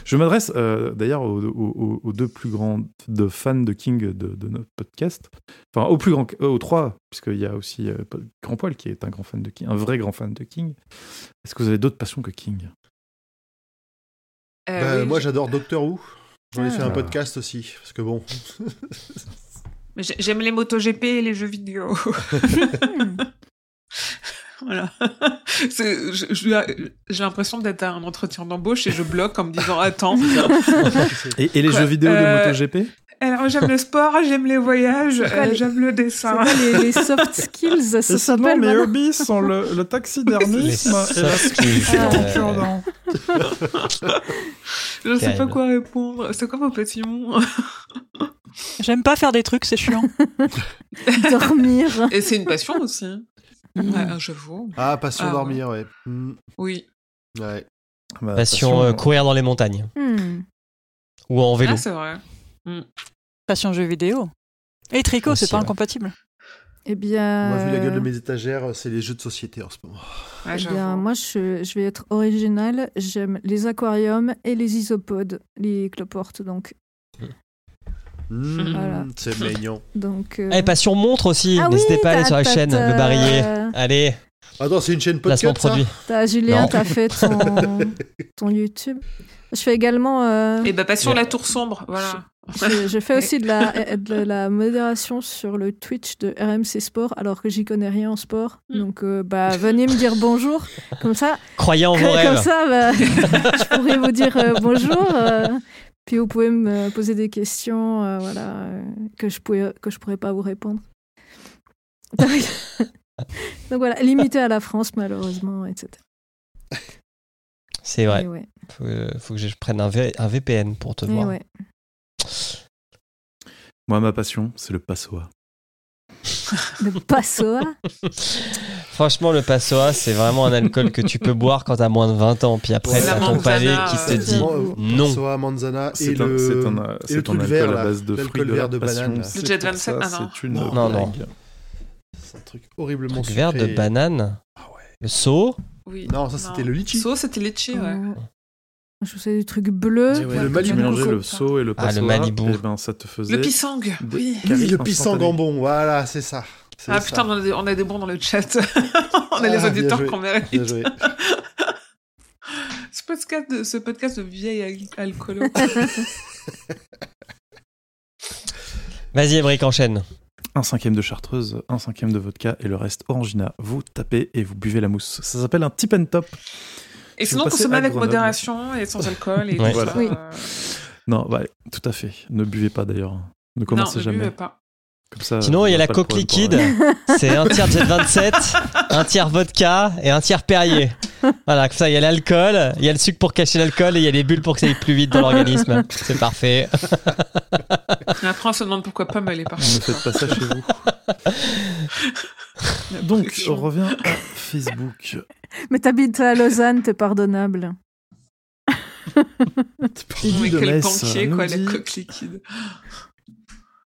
Je m'adresse euh, d'ailleurs aux, aux- aux- aux deux plus grands de fans de King de, de notre podcast. Enfin, aux plus grands, euh, aux trois, puisqu'il y a aussi euh, Grand Poil qui est un grand fan de King, un vrai grand fan de King. Est-ce que vous avez d'autres passions que King? Euh, Bah, oui, moi, j'adore Doctor Who. J'en ai fait un Ah. podcast aussi, parce que bon. J'aime les MotoGP et les jeux vidéo. Voilà. J'ai l'impression d'être à un entretien d'embauche et je bloque en me disant Attends. et, et les Quoi jeux vidéo de Euh, MotoGP? Alors, j'aime le sport, j'aime les voyages, euh, j'aime le dessin. les, les soft skills Ça s'appelle mes hobbies sont le, le taxidermisme et la sculpture euh, cure-dent. Je ne sais pas quoi répondre. C'est quoi vos petits mots? J'aime pas faire des trucs, c'est chiant. Dormir. Et c'est une passion aussi. Mm. Ouais, j'avoue. Ah, passion Ah, dormir, ouais. Mm, Oui. ouais. Bah, Passion euh, courir dans les montagnes. Hmm. Ou en vélo. Ah, c'est vrai. Passion jeux vidéo. Et tricot, c'est pas ouais. incompatible. Eh bien. Moi, vu la gueule de euh, mes étagères, c'est les jeux de société en ce moment. Ouais, Eh j'avoue. bien, moi, je, je vais être originale. J'aime les aquariums et les isopodes, les cloportes. Donc, Mm, Voilà. C'est mignon. donc. euh, Eh, passion montre aussi. ah N'hésitez oui, pas à aller sur la chaîne, t'as- le barillet. Allez, Attends, c'est une chaîne podcast, produit. T'as Julien, Non. t'as fait ton, ton YouTube. Je fais également. euh, Et bah, passion Yeah. la tour sombre, voilà. je, je fais aussi de la, de la modération sur le Twitch de RMC Sport, alors que j'y connais rien en sport. Mm. Donc, euh, bah, venez me dire bonjour. Comme ça, Croyez en vos Comme rêves. ça, bah, je pourrais vous dire euh, bonjour. euh, puis vous pouvez me poser des questions euh, voilà, euh, que je pourrais, que je pourrais pas vous répondre. Donc voilà, limité à la France, malheureusement, etc. C'est vrai. Et ouais, Faut, euh, faut que je prenne un, V- un VPN pour te et voir. ouais. Moi, ma passion, c'est le passoa. Le Passoa? Franchement, le Passoa, c'est vraiment un alcool que tu peux boire quand t'as moins de 20 ans. Puis après, Ouais. t'as ton palais qui te euh, dit non. Soa, manzana et C'est un, le, c'est un, le truc alcool vert, à base de fruits de vert de banane. là. C'est Jet pour 27, ça, ah non. Non. Non. C'est un truc horriblement Truc vert de sucré. banane. Ah ouais. Le seau. Oui. Non, ça, c'était le litchi. So, c'était litchi, ouais. Je sais des trucs bleus. Ouais, voilà, le Malibu. Tu le mélangeais le seau et le Ah, le passoa. Malibu. Et ben, ça te faisait. Le pisang, oui. Oui, le pisang en bon, voilà, c'est ça. Ah ça. putain, on a, des, on a des bons dans le chat. on a Ah, les bien auditeurs qu'on mérite. Bien joué. Ce podcast de, ce podcast de vieille al- alcoolo. Vas-y, Ébric, enchaîne. Un cinquième de chartreuse, un cinquième de vodka et le reste orangina. Vous tapez et vous buvez la mousse. Ça s'appelle un tip and top. Et Si sinon, consommez avec modération et sans alcool et Ouais. tout Voilà. ça. Oui. euh, Non, ouais, tout à fait. Ne buvez pas d'ailleurs. Ne commencez non, ne jamais. buvez pas. Comme ça, Sinon, il y a la coque liquide. C'est un tiers Jet 27, un tiers vodka et un tiers Perrier. Voilà, comme ça, il y a l'alcool, il y a le sucre pour cacher l'alcool et il y a les bulles pour que ça aille plus vite dans l'organisme. C'est parfait. Et après, on se demande pourquoi pas elle est Ne partie. faites pas ça chez vous. Donc, on revient à Facebook. Mais t'habites à Lausanne, t'es pardonnable. Lydie Mais de quel quoi, la coque liquide.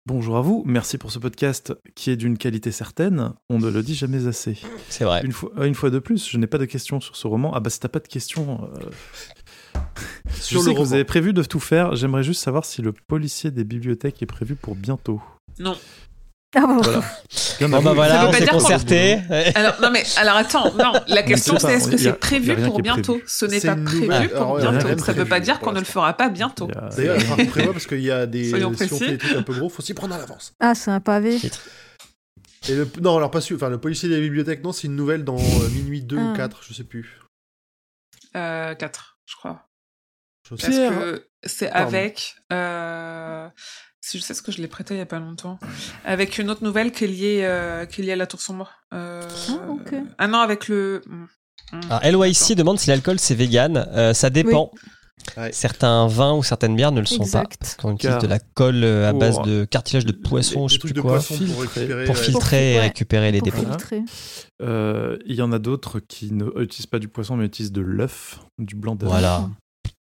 Bonjour à vous, merci pour ce podcast qui est d'une qualité certaine. On ne le dit jamais assez. C'est vrai. Une fois, une fois de plus, je n'ai pas de questions sur ce roman. Ah bah si t'as pas de questions, euh, Sur je le sais que vous roman. avez prévu de tout faire. J'aimerais juste savoir si le policier des bibliothèques est prévu pour bientôt. Non. Ah bon Voilà. Bon bah voilà, veut on pas s'est dire qu'on- concerté. Alors, non, mais, alors attends, non, la question c'est est-ce que c'est prévu pour bientôt. Ce n'est pas prévu nouvelle- pour alors, rien bientôt. Ça veut prévu pas dire qu'on ne le fera pas bientôt. D'ailleurs, il faut prévoir parce qu'il y a des. Soyons si on précis. fait des trucs un peu gros, faut s'y prendre à l'avance. Ah, c'est un pavé. Et le... Non, alors pas sûr. Enfin, le policier des bibliothèques, non, c'est une nouvelle dans euh, minuit 2 Ah. ou 4, je sais plus. Euh, 4, je crois. Je sais. Parce Pierre. que c'est avec. euh, je sais ce que je l'ai prêté il y a pas longtemps. Avec une autre nouvelle qui est liée, euh, qui est liée à la tour sombre. Euh, Ah. Ah non, avec le. Hmm. Hmm. Alors, LYC demande si l'alcool c'est vegan. Euh, ça dépend. Ouais. Certains vins ou certaines bières ne le sont pas. Parce qu'on utilise Car de la colle euh, à base de cartilage de poisson, je sais plus de quoi, poisson pour Filtrer. récupérer. pour ouais. filtrer et ouais. récupérer les Pour dépôts. Euh, Il y en a d'autres qui ne utilisent pas du poisson mais utilisent de l'œuf, du blanc d'œuf. Voilà.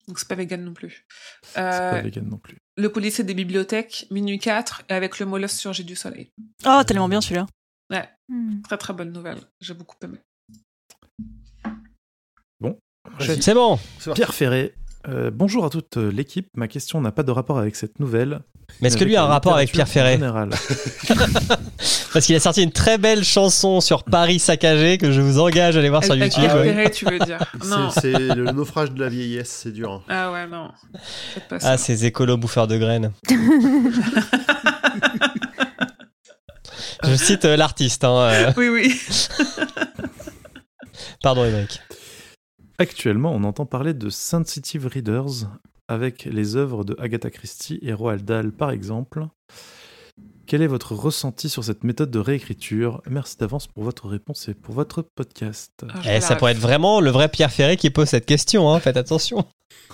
Donc c'est pas vegan non plus. C'est pas Euh, vegan non plus. Le policier des bibliothèques, minuit 4, et avec le molosse sur J'ai du soleil. Oh, tellement bien celui-là. Hmm. Très très bonne nouvelle. J'ai beaucoup aimé. C'est bon. C'est parti. Pierre Ferré. Euh, bonjour à toute euh, l'équipe. Ma question n'a pas de rapport avec cette nouvelle. Mais est-ce que lui a un rapport avec Pierre Ferré? Général. Parce qu'il a sorti une très belle chanson sur Paris saccagé que je vous engage à aller voir sur Avec YouTube. Pierre Perret, tu veux dire Non. C'est le naufrage de la vieillesse, c'est dur. hein. Ah ouais, non. Faites pas ça. Ah, ces écolos bouffeurs de graines. je cite euh, l'artiste. Hein, euh. Oui, oui. Pardon, Émeric. Actuellement, on entend parler de sensitive readers avec les œuvres de Agatha Christie et Roald Dahl, par exemple. Quel est votre ressenti sur cette méthode de réécriture? Merci d'avance pour votre réponse et pour votre podcast. Ah, je Eh, ça pourrait être vraiment le vrai Pierre Ferré qui pose cette question. Hein. Faites attention.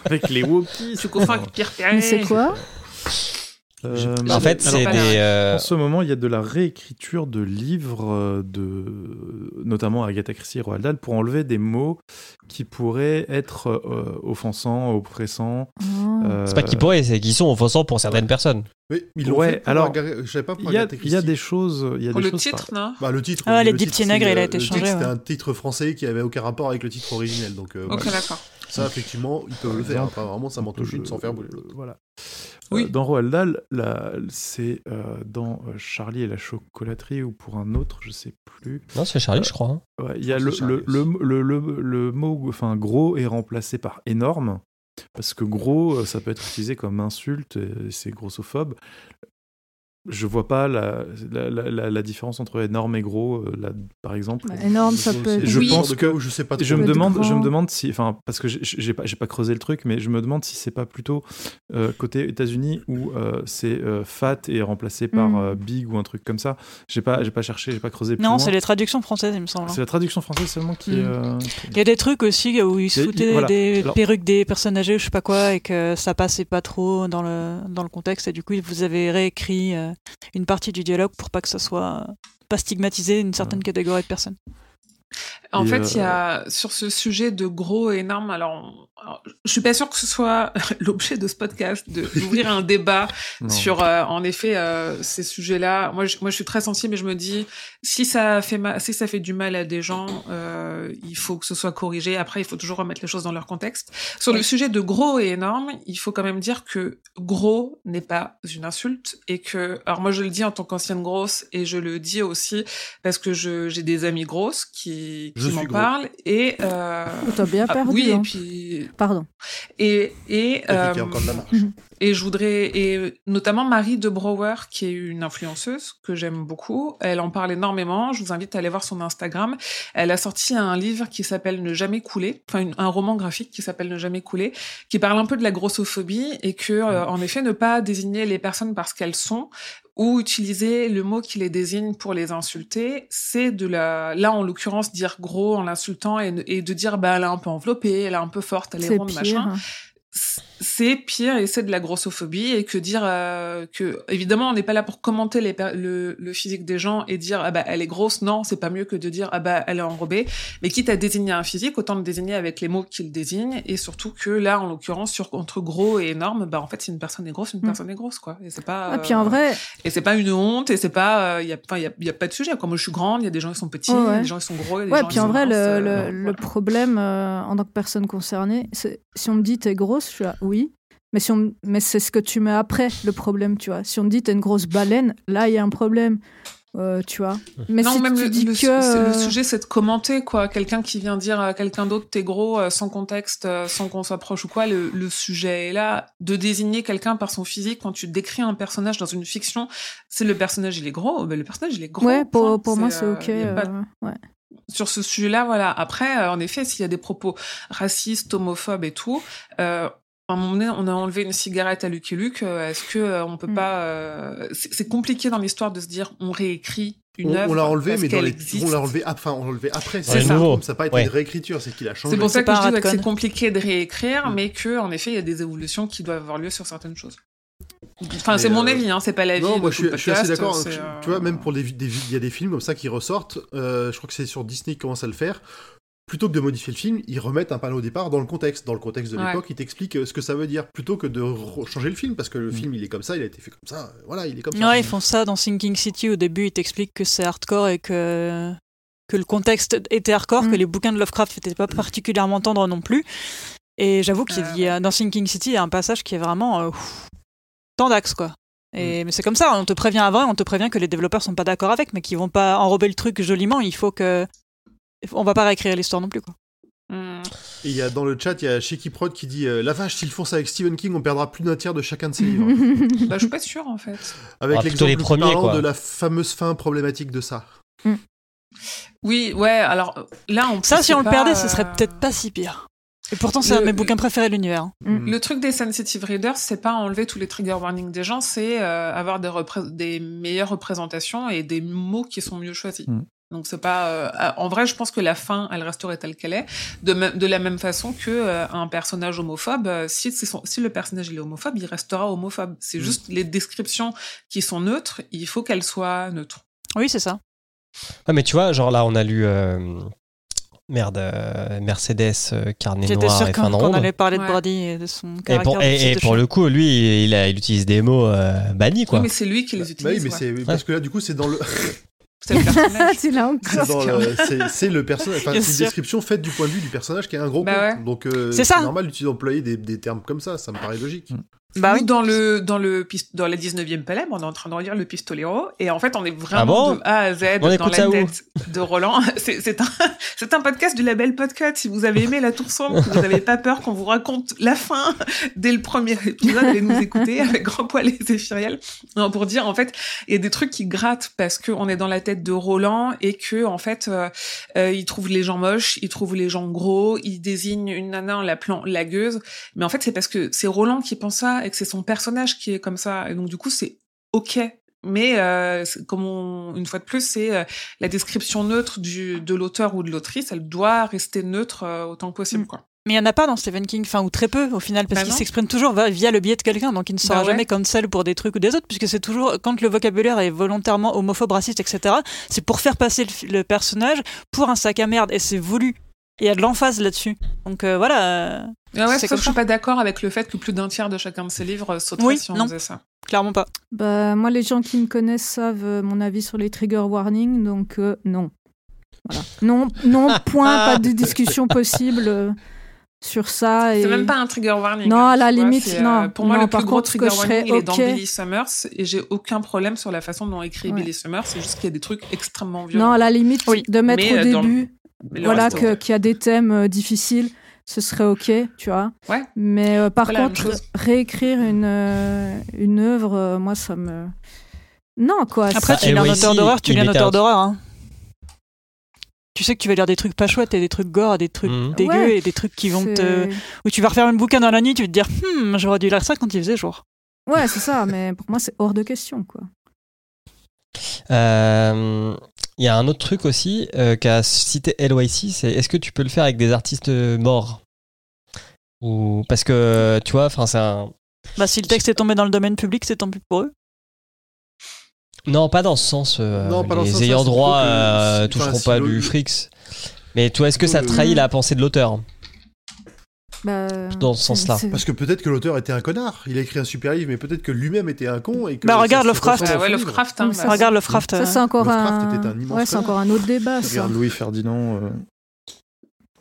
Avec les Wokies. Tu confonds avec Pierre. Mais c'est quoi? Euh, En fait, c'est des. euh, En ce moment, il y a de la réécriture de livres, euh, de, notamment Agatha Christie et Roald Dahl, pour enlever des mots qui pourraient être euh, offensants, oppressants. Euh, C'est pas qu'ils pourraient, c'est qu'ils sont offensants pour certaines personnes. Oui, ils Ouais, alors, je savais pas pour Il y a, Agatha il y a Christie. des choses. Il y a Pour des le choses titre, par- non Bah, le titre. Ah, oui, les le petits nègres, il a été changé, C'était ouais. un titre français qui avait aucun rapport avec le titre originel. Donc, euh, Ok, d'accord. ça, effectivement, ils peuvent le faire. Après, vraiment, ça m'entoche une sans faire bouger l'autre. Voilà. Oui. Euh, dans Roald Dahl, c'est euh, dans euh, Charlie et la chocolaterie ou pour un autre, je sais plus. Non, c'est Charlie, je crois. hein. Ouais, Il y a le, le, le, le, le- le mot, enfin gros est remplacé par énorme parce que gros, ça peut être utilisé comme insulte et c'est grossophobe. Je vois pas la, la, la- la- la différence entre énorme et gros, euh, là, par exemple. Bah, énorme, ça peut être. Je Oui. pense que je sais pas. je trop. me demande, je me demande si, enfin, parce que j'ai- pas, j'ai pas creusé le truc, mais je me demande si c'est pas plutôt euh, côté États-Unis où euh, c'est euh, fat et remplacé par Mm. euh, big ou un truc comme ça. J'ai pas, j'ai pas cherché, j'ai pas creusé plus Non, c'est les traductions françaises, il me semble. hein. C'est la traduction française seulement qui. Mm. euh, Il y a des trucs aussi où ils se foutaient voilà. des Alors- perruques des personnes âgées, je sais pas quoi, et que ça passait pas trop dans le, dans le contexte. Et du coup, vous avez réécrit euh, une partie du dialogue pour pas que ça soit pas stigmatisé une certaine catégorie de personnes. En Et, fait, euh, il y a sur ce sujet de gros et énorme. Alors, alors, je suis pas sûre que ce soit l'objet de ce podcast de d'ouvrir un débat sur, euh, en effet, euh, ces sujets-là. Moi, je, moi, je suis très sensible, et je me dis, si ça fait mal, si ça fait du mal à des gens, euh, il faut que ce soit corrigé. Après, il faut toujours remettre les choses dans leur contexte. Sur le sujet de gros et énorme, il faut quand même dire que gros n'est pas une insulte et que, alors moi, je le dis en tant qu'ancienne grosse et je le dis aussi parce que je j'ai des amies grosses qui, Je qui m'en parlent et euh, T'as bien ah, perdu. oui, hein. et puis Pardon. et et T'as piqué euh, encore de la marche. Et je voudrais, et notamment Marie de Brouwer, qui est une influenceuse que j'aime beaucoup. Elle en parle énormément. Je vous invite à aller voir son Instagram. Elle a sorti un livre qui s'appelle Ne jamais couler, enfin une- un roman graphique qui s'appelle Ne jamais couler, qui parle un peu de la grossophobie et que, euh, en effet, ne pas désigner les personnes parce qu'elles sont ou utiliser le mot qui les désigne pour les insulter, c'est de la, là en l'occurrence dire gros en l'insultant et, et de dire bah elle est un peu enveloppée, elle est un peu forte, elle est ronde, pire. machin c'est pire et c'est de la grossophobie et que dire euh, que évidemment on n'est pas là pour commenter les le, le physique des gens et dire ah bah elle est grosse non c'est pas mieux que de dire ah bah elle est enrobée mais quitte à désigner un physique autant le désigner avec les mots qu'il désigne et surtout que là en l'occurrence sur entre gros et énorme bah en fait si une personne est grosse une Mm. personne est grosse quoi et c'est pas Ah, puis en euh, vrai, et c'est pas une honte et c'est pas il y a enfin il y a, y a pas de sujet moi je suis grande il y a des gens qui sont petits Ouais, il y a ouais. des gens qui sont gros y a des ouais, gens puis en vrai, le, euh, le, le voilà. problème euh, en tant que personne concernée, c'est si on me dit t'es grosse, je suis là, oui. Mais, si on, mais c'est ce que tu mets après le problème, tu vois. Si on dit t'es une grosse baleine, là il y a un problème, euh, tu vois. Mais non, si même tu le, dis le- que c'est- le euh, sujet, c'est de commenter, quoi. Quelqu'un qui vient dire à quelqu'un d'autre, t'es gros, euh, sans contexte, sans qu'on s'approche ou quoi, le, le sujet est là. De désigner quelqu'un par son physique, quand tu décris un personnage dans une fiction, c'est le personnage, il est gros, ben, le personnage, il est gros. ouais, pour, pour moi c'est ok. pas- euh, ouais. Sur ce sujet-là, voilà. Après, euh, en effet, s'il y a des propos racistes, homophobes et tout, euh, à un moment donné, on a enlevé une cigarette à Lucky Luke. euh, Est-ce que euh, on peut Mm. pas euh, C'est compliqué dans l'histoire de se dire on réécrit une On, œuvre. on l'a enlevé, mais dans les, on l'a enlevé, enfin, on l'a enlevé après. C'est ça. nouveau. Ça n'a pas été Ouais. une réécriture, c'est qu'il a changé. C'est pour ça que je dis que c'est compliqué de réécrire, Mm. mais que en effet, il y a des évolutions qui doivent avoir lieu sur certaines choses. Enfin, c'est mon avis, hein, c'est pas l'avis. Non, moi je suis, le je suis assez d'accord. c'est, Tu- Tu vois, même pour des, des- il y a des films comme ça qui ressortent. euh, je crois que c'est sur Disney qui commence à le faire. Plutôt que de modifier le film, ils remettent un panneau au départ dans le contexte. Dans le contexte de Ouais. l'époque, ils t'expliquent euh, ce que ça veut dire, plutôt que de changer le film, parce que le film, il est comme ça, il a été fait comme ça, euh, voilà, il est comme ça. Ouais, ils font ça dans Sinking City. Au début, ils t'expliquent que c'est hardcore et que, que le contexte était hardcore, Mm. que les bouquins de Lovecraft n'étaient pas particulièrement tendres non plus. Et j'avoue qu'il y a, dans Sinking City, il y a un passage qui est vraiment euh, tendax, quoi. Et, Mais c'est comme ça, on te prévient avant et on te prévient que les développeurs sont pas d'accord avec, mais qu'ils vont pas enrober le truc joliment. Il faut que. On va pas réécrire l'histoire non plus, quoi. Et il y a dans le chat, il y a Shaky Prod qui dit euh, La vache, s'ils font ça avec Stephen King, on perdra plus d'un tiers de chacun de ses livres. Bah, je suis pas sûre en fait. Avec Ah, l'exemple les premiers, parlant quoi. de la fameuse fin problématique de ça. Oui, ouais, alors là, on Ça, si on le perdait, ce euh, serait peut-être pas si pire. Et pourtant, c'est un de mes bouquins préférés de l'univers. Mm. Le truc des sensitive readers, c'est pas enlever tous les trigger warnings des gens, c'est euh, avoir des, repré- des meilleures représentations et des mots qui sont mieux choisis. Mm. Donc c'est pas. euh, en vrai, je pense que la fin, elle resterait telle qu'elle est, de, la même façon que euh, un personnage homophobe. euh, si, c'est son- si le personnage il est homophobe, il restera homophobe. C'est Mm. juste les descriptions qui sont neutres. Il faut qu'elles soient neutres. Oui, c'est ça. Ouais, mais tu vois, genre là, on a lu. euh, Merde, euh, Mercedes, euh, Carnet Noir sûr et Fin de qu'on Ronde. allait parler de Ouais. Brady et de son Et caractère. pour, de et, fils et pour le coup, lui, il, a, il utilise des mots euh, bannis, quoi. Oui, mais c'est lui qui les Bah oui, utilise. mais ouais. c'est parce que là, du coup, c'est dans le. C'est le personnage. c'est. Enfin, une description faite du point de vue du personnage qui est un gros Bah con. ouais. Donc, euh, C'est ça. normal d'utiliser d'employer des, des termes comme ça. Ça me paraît logique. Bah Ou oui. dans le dans le dans la 19e palais, on est en train de relire le Pistolero et en fait on est vraiment Ah bon de A à Z On dans la tête de Roland. C'est c'est un c'est un podcast du label Podcut. Si vous avez aimé la Tour sombre, vous n'avez pas peur qu'on vous raconte la fin dès le premier épisode, allez nous écouter avec Grand Poil et Zéphiriel. Non, pour dire en fait il y a des trucs qui grattent parce que on est dans la tête de Roland et que en fait euh, euh, il trouve les gens moches, il trouve les gens gros, il désigne une nana en l'appelant lagueuse. Mais en fait, c'est parce que c'est Roland qui pense ça et que c'est son personnage qui est comme ça. Et donc, du coup, c'est OK. Mais euh, comme on- une fois de plus, c'est euh, la description neutre du, de l'auteur ou de l'autrice, elle doit rester neutre euh, autant que possible. Mm. Quoi. Mais il n'y en a pas dans Stephen King, enfin, ou très peu au final, parce Bah qu'il s'exprime toujours via le biais de quelqu'un, donc il ne sera Bah ouais. jamais cancel pour des trucs ou des autres, puisque c'est toujours, quand le vocabulaire est volontairement homophobe, raciste, etc., c'est pour faire passer le, le personnage pour un sac à merde, et c'est voulu. Il y a de l'emphase là-dessus. Donc euh, voilà, euh, Ah ouais, C'est sauf comme que je suis pas d'accord avec le fait que plus d'un tiers de chacun de ces livres euh, sauterait Oui, si on non. faisait ça. clairement pas. Bah, moi, les gens qui me connaissent savent mon avis sur les trigger warnings, donc euh, non. Voilà. Non, non, point, pas de discussion possible euh, sur ça. Et... C'est même pas un trigger warning. Non, hein, à la vois, limite, non. Pour moi, Non, le plus par gros contre, trigger que je warning, serais il est dans. Billy Summers et j'ai aucun problème sur la façon dont écrit Ouais. Billy Summers. C'est juste qu'il y a des trucs extrêmement violents. Non, à la limite, Oui, de mettre mais, au début, voilà, que- qu'il y a des thèmes euh, difficiles, ce serait ok, tu vois. Ouais. Mais euh, par contre, réécrire une, euh, une œuvre, euh, moi, ça me. Non, quoi. Après, tu et lis un auteur d'horreur, tu lis un mettait auteur d'horreur. hein. Tu sais que tu vas lire des trucs pas chouettes et des trucs gore, et des trucs Mhm. dégueux Ouais, et des trucs qui vont c'est- te. Où tu vas refaire un bouquin dans la nuit, tu vas te dire, hmm, j'aurais dû lire ça quand il faisait jour. Ouais, c'est ça, mais pour moi, c'est hors de question, quoi. Euh, Il y a un autre truc aussi euh, qu'a cité LYC, c'est est-ce que tu peux le faire avec des artistes morts? Ou parce que tu vois, enfin c'est un Bah, si le texte est tombé dans le domaine public, c'est tant pis pour eux. non pas dans ce sens. euh, Non, pas dans les sens, ayants droit que euh, toucheront pas du frics. Mais toi, est-ce que ça trahit la pensée de l'auteur? Bah, Dans ce sens-là. Parce que peut-être que l'auteur était un connard. Il a écrit un super livre, mais peut-être que lui-même était un con. Et que Bah, regarde Lovecraft. ressemble à Ah ouais. Lovecraft, hein, bah, ça, Regarde Lovecraft. Ça, c'est encore Lovecraft un. était un immense ouais, c'est encore un autre débat, ça. Regarde Louis Ferdinand. euh,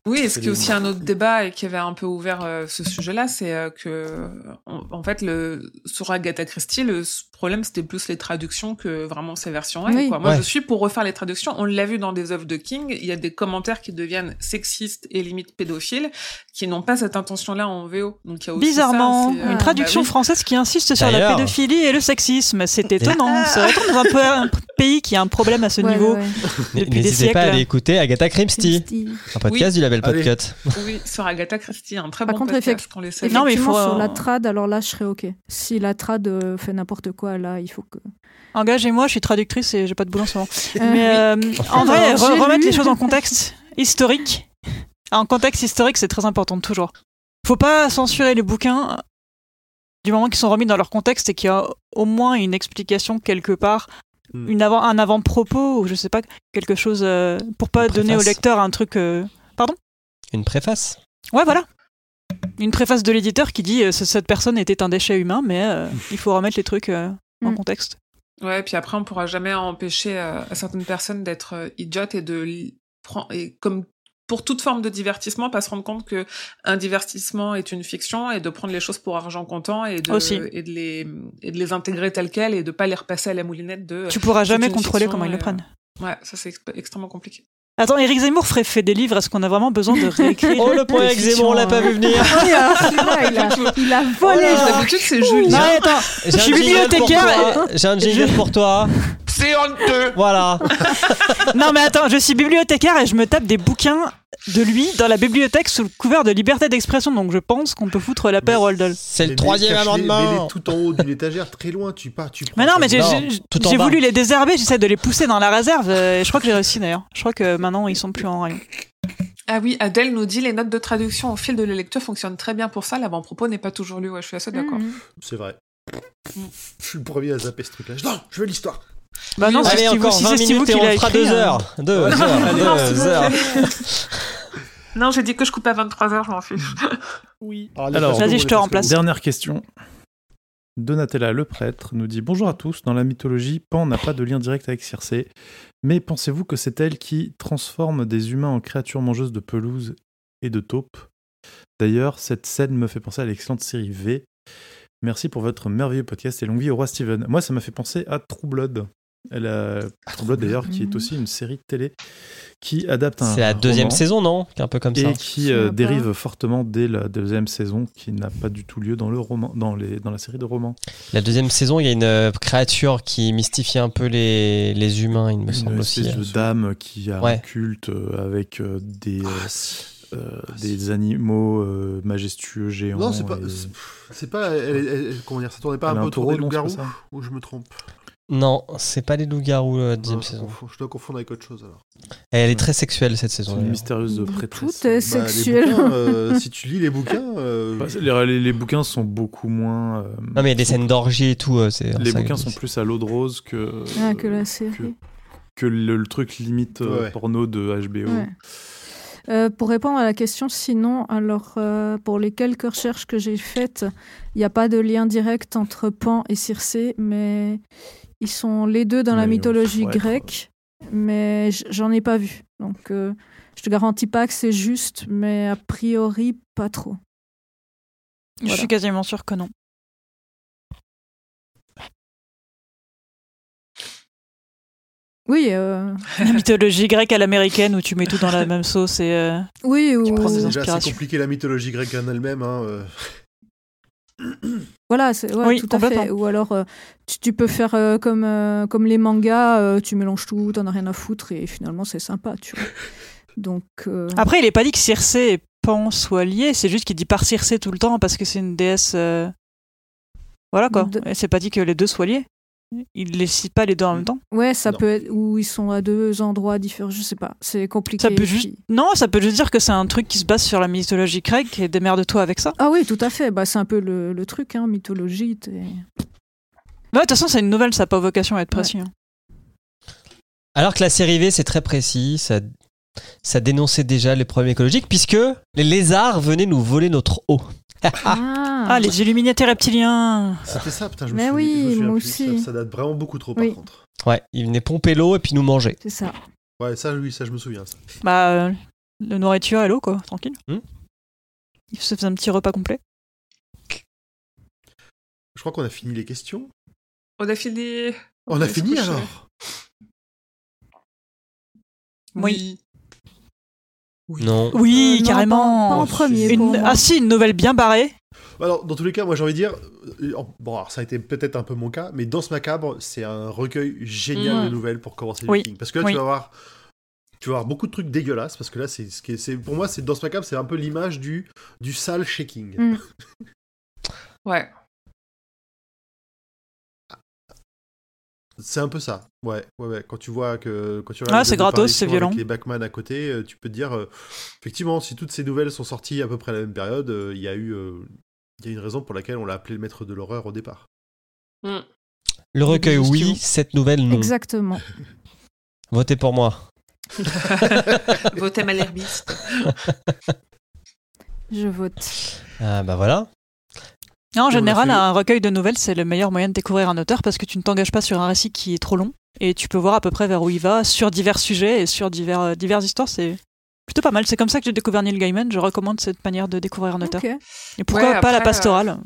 Oui, et ce qui est aussi un autre débat et qui avait un peu ouvert euh, ce sujet-là, c'est euh, que, en, en fait, le, sur Agatha Christie, le s- problème, c'était plus les traductions que vraiment ces versions Oui. Quoi. Moi, Ouais. je suis pour refaire les traductions. On l'a vu dans des œuvres de King, il y a des commentaires qui deviennent sexistes et limite pédophiles, qui n'ont pas cette intention-là en VO. Donc, il y a aussi Bizarrement, ça, euh, une traduction bah oui. française qui insiste sur la pédophilie et le sexisme. C'est étonnant. Ça retombe dans un, peu, un pays qui a un problème à ce Ouais, niveau ouais, ouais. depuis des N'hésitez pas à aller écouter Agatha Christie, Christie. un podcast du label. Podcut. Oui, sur Agatha Christie, un très Par bon contre, podcast qu'on salue. Non, mais il Effectivement, faut, sur la trad, alors là, je serais ok. Si la trad euh, fait n'importe quoi, là, il faut que. Engagez-moi, je suis traductrice et j'ai pas de boulot en ce moment. Mais euh, en vrai, re- remettre lu- les choses en contexte historique. En contexte historique, c'est très important, toujours. Faut pas censurer les bouquins du moment qu'ils sont remis dans leur contexte et qu'il y a au moins une explication quelque part, Hmm. une avant, un avant-propos ou je sais pas, quelque chose euh, pour pas donner au lecteur un truc euh, Pardon? Une préface? Ouais, voilà. Une préface de l'éditeur qui dit euh, ce- cette personne était un déchet humain, mais euh, il faut remettre les trucs euh, en Mm. contexte. Ouais, puis après, on pourra jamais empêcher euh, à certaines personnes d'être euh, idiotes et de li- pren- et comme pour toute forme de divertissement, pas se rendre compte que un divertissement est une fiction et de prendre les choses pour argent comptant et de Aussi. et de les et de les intégrer telles quelles et de pas les repasser à la moulinette de. Tu pourras jamais contrôler comment ils le prennent. Ouais, ça c'est extrêmement compliqué. Attends, Eric Zemmour ferait fait des livres. Est-ce qu'on a vraiment besoin de réécrire Oh, le point avec Zemmour, on l'a pas vu venir. Ah, il a- celui-là, il a, il a volé. Oh. D'habitude c'est Julien. Non, attends, J'ai je un suis jingle pour bibliothécaire. toi. J'ai un jingle pour toi. C'est honteux. Voilà. Non, mais attends, je suis bibliothécaire et je me tape des bouquins de lui dans la bibliothèque sous le couvert de liberté d'expression. Donc je pense qu'on peut foutre la paix au Roldol. C'est le troisième amendement. tout en haut d'une étagère, très loin, tu pars, tu prends Mais non, mais j'ai voulu les désherber, j'essaie de les pousser dans la réserve. euh, Et je crois que j'ai réussi d'ailleurs. Je crois que maintenant ils sont plus en rayon. Ah oui, Adèle nous dit les notes de traduction au fil de la lecture fonctionnent très bien pour ça. L'avant-propos n'est pas toujours lu. Ouais, je suis assez d'accord. C'est vrai. Je suis le premier à zapper ce truc-là. Non, je veux l'histoire. Bah non, c'est Allez, Steve- encore si 20 c'est Steve minutes et on fera écrit, deux euh, heures. Deux Non, heures. non, s'il Deux vous heures. Non, j'ai dit que je coupe à 23h, je m'en fiche. Oui. Alors, Vas-y, je te remplace. Dernière question. Donatella le prêtre nous dit Bonjour à tous. Dans la mythologie, Pan n'a pas de lien direct avec Circé, mais pensez-vous que c'est elle qui transforme des humains en créatures mangeuses de pelouse et de taupes D'ailleurs, cette scène me fait penser à l'excellente série V. Merci pour votre merveilleux podcast et longue vie au roi Steven. Moi, ça m'a fait penser à True Blood. Elle a... Blood, d'ailleurs, qui est aussi une série de télé qui adapte un. C'est la deuxième roman saison, non? Qui est un peu comme ça. et qui euh, dérive fortement dès la deuxième saison, qui n'a pas du tout lieu dans le roman, dans les, dans la série de romans. La deuxième saison, il y a une euh, créature qui mystifie un peu les, les humains, il me semble Une aussi. espèce de dame qui a un Ouais. culte euh, avec euh, des, euh, Ah, si. euh, Ah, des si. animaux euh, majestueux géants. Non, c'est pas. et- c'est- C'est pas. elle- elle- elle- comment dire Ça tournait pas un peu un autour des loups-garous Ou je me trompe? Non, c'est pas les loups-garous, la deuxième Non, je, saison. confonds- je dois confondre avec autre chose alors. Et elle est très sexuelle cette C'est saison. une mystérieuse Tout prêtresse. est Bah, les sexuel. bouquins, euh, si tu lis les bouquins. euh, Bah, les, les- les bouquins sont beaucoup moins. euh, Non, mais il y a des scènes d'orgie et tout. euh, c'est- Les ça- bouquins sont plus à l'eau de rose que, Ah, que la série. que le, le truc limite euh, Ouais. porno de HBO. Ouais. Euh, pour répondre à la question, sinon, alors euh, pour les quelques recherches que j'ai faites, il n'y a pas de lien direct entre Pan et Circé, mais ils sont les deux dans la Mais, mythologie grecque, mais j'en ai pas vu. Donc euh, je te garantis pas que c'est juste, mais a priori pas trop. Je suis quasiment sûr que non. Oui, euh, La mythologie grecque à l'américaine où tu mets tout dans la même sauce et. euh, oui, ou prends des Déjà, c'est inspirations. compliqué la mythologie grecque en elle-même. Hein, euh. Voilà, c'est ouais, Oui, tout à fait. Ou alors, euh, tu, tu peux faire euh, comme, euh, comme les mangas, tu mélanges tout, t'en as rien à foutre, et finalement, c'est sympa, tu vois. Donc, Après, il est pas dit que Circé et Pan soient liés, c'est juste qu'il dit par Circé tout le temps parce que c'est une déesse. Voilà quoi. De- c'est pas dit que les deux soient liés. Il les cite pas les deux en même temps. ouais, ça Non. peut être où ils sont à deux endroits différents, je sais pas, c'est compliqué. Ça peut et juste. puis- Non, ça peut juste dire que c'est un truc qui se base sur la mythologie grecque et démerde-toi avec ça. Ah oui, tout à fait, bah, c'est un peu le, le truc, hein, mythologie. t'es- Ouais, de toute façon, c'est une nouvelle, ça n'a pas vocation à être précis. hein. Alors que la série V, c'est très précis, ça, ça dénonçait déjà les problèmes écologiques, puisque les lézards venaient nous voler notre eau. Ah, Ah, les Illuminati reptiliens C'était ça, putain, je me Mais souviens- oui, je me souviens moi plus. aussi. Ça, ça date vraiment beaucoup trop, par contre. Ouais, ils venaient pomper l'eau et puis nous manger. c'est ça. Ouais, ça, oui, ça, je me souviens. Ça. Bah, euh, la nourriture et l'eau, quoi, tranquille. Hmm. Il se faisait un petit repas complet. Je crois qu'on a fini les questions. On a fini. On a fini alors? Oui. Non. Oui, Euh, non, carrément. Pas, pas en premier. Une-. Ah si, une nouvelle bien barrée. Alors, dans tous les cas, moi j'ai envie de dire, euh, bon, alors ça a été peut-être un peu mon cas, mais Danse Macabre, c'est un recueil génial Mm. de nouvelles pour commencer Oui. le King. Parce que là, Oui. tu vas avoir. Tu vas avoir beaucoup de trucs dégueulasses parce que là, c'est ce qui est, c'est- pour moi, c'est Danse Macabre, c'est un peu l'image du du sale shaking. Mm. Ouais. C'est un peu ça. Ouais, ouais, ouais. Quand tu vois que quand tu Ah, les c'est gratos, c'est violent. Avec les Backman à côté, euh, tu peux te dire, euh, effectivement, si toutes ces nouvelles sont sorties à peu près à la même période, euh, il y a eu, euh, il y a une raison pour laquelle on l'a appelé le maître de l'horreur au départ. Le recueil, oui, cette nouvelle, non. Exactement. Votez pour moi. Votez Malherbiste. Je vote. Ah bah voilà. Non, en général, fait- un recueil de nouvelles, c'est le meilleur moyen de découvrir un auteur parce que tu ne t'engages pas sur un récit qui est trop long et tu peux voir à peu près vers où il va sur divers sujets et sur divers, euh, diverses histoires. C'est plutôt pas mal. C'est comme ça que j'ai découvert Neil Gaiman. Je recommande cette manière de découvrir un auteur. Et pourquoi Ouais, pas la après, pastorale?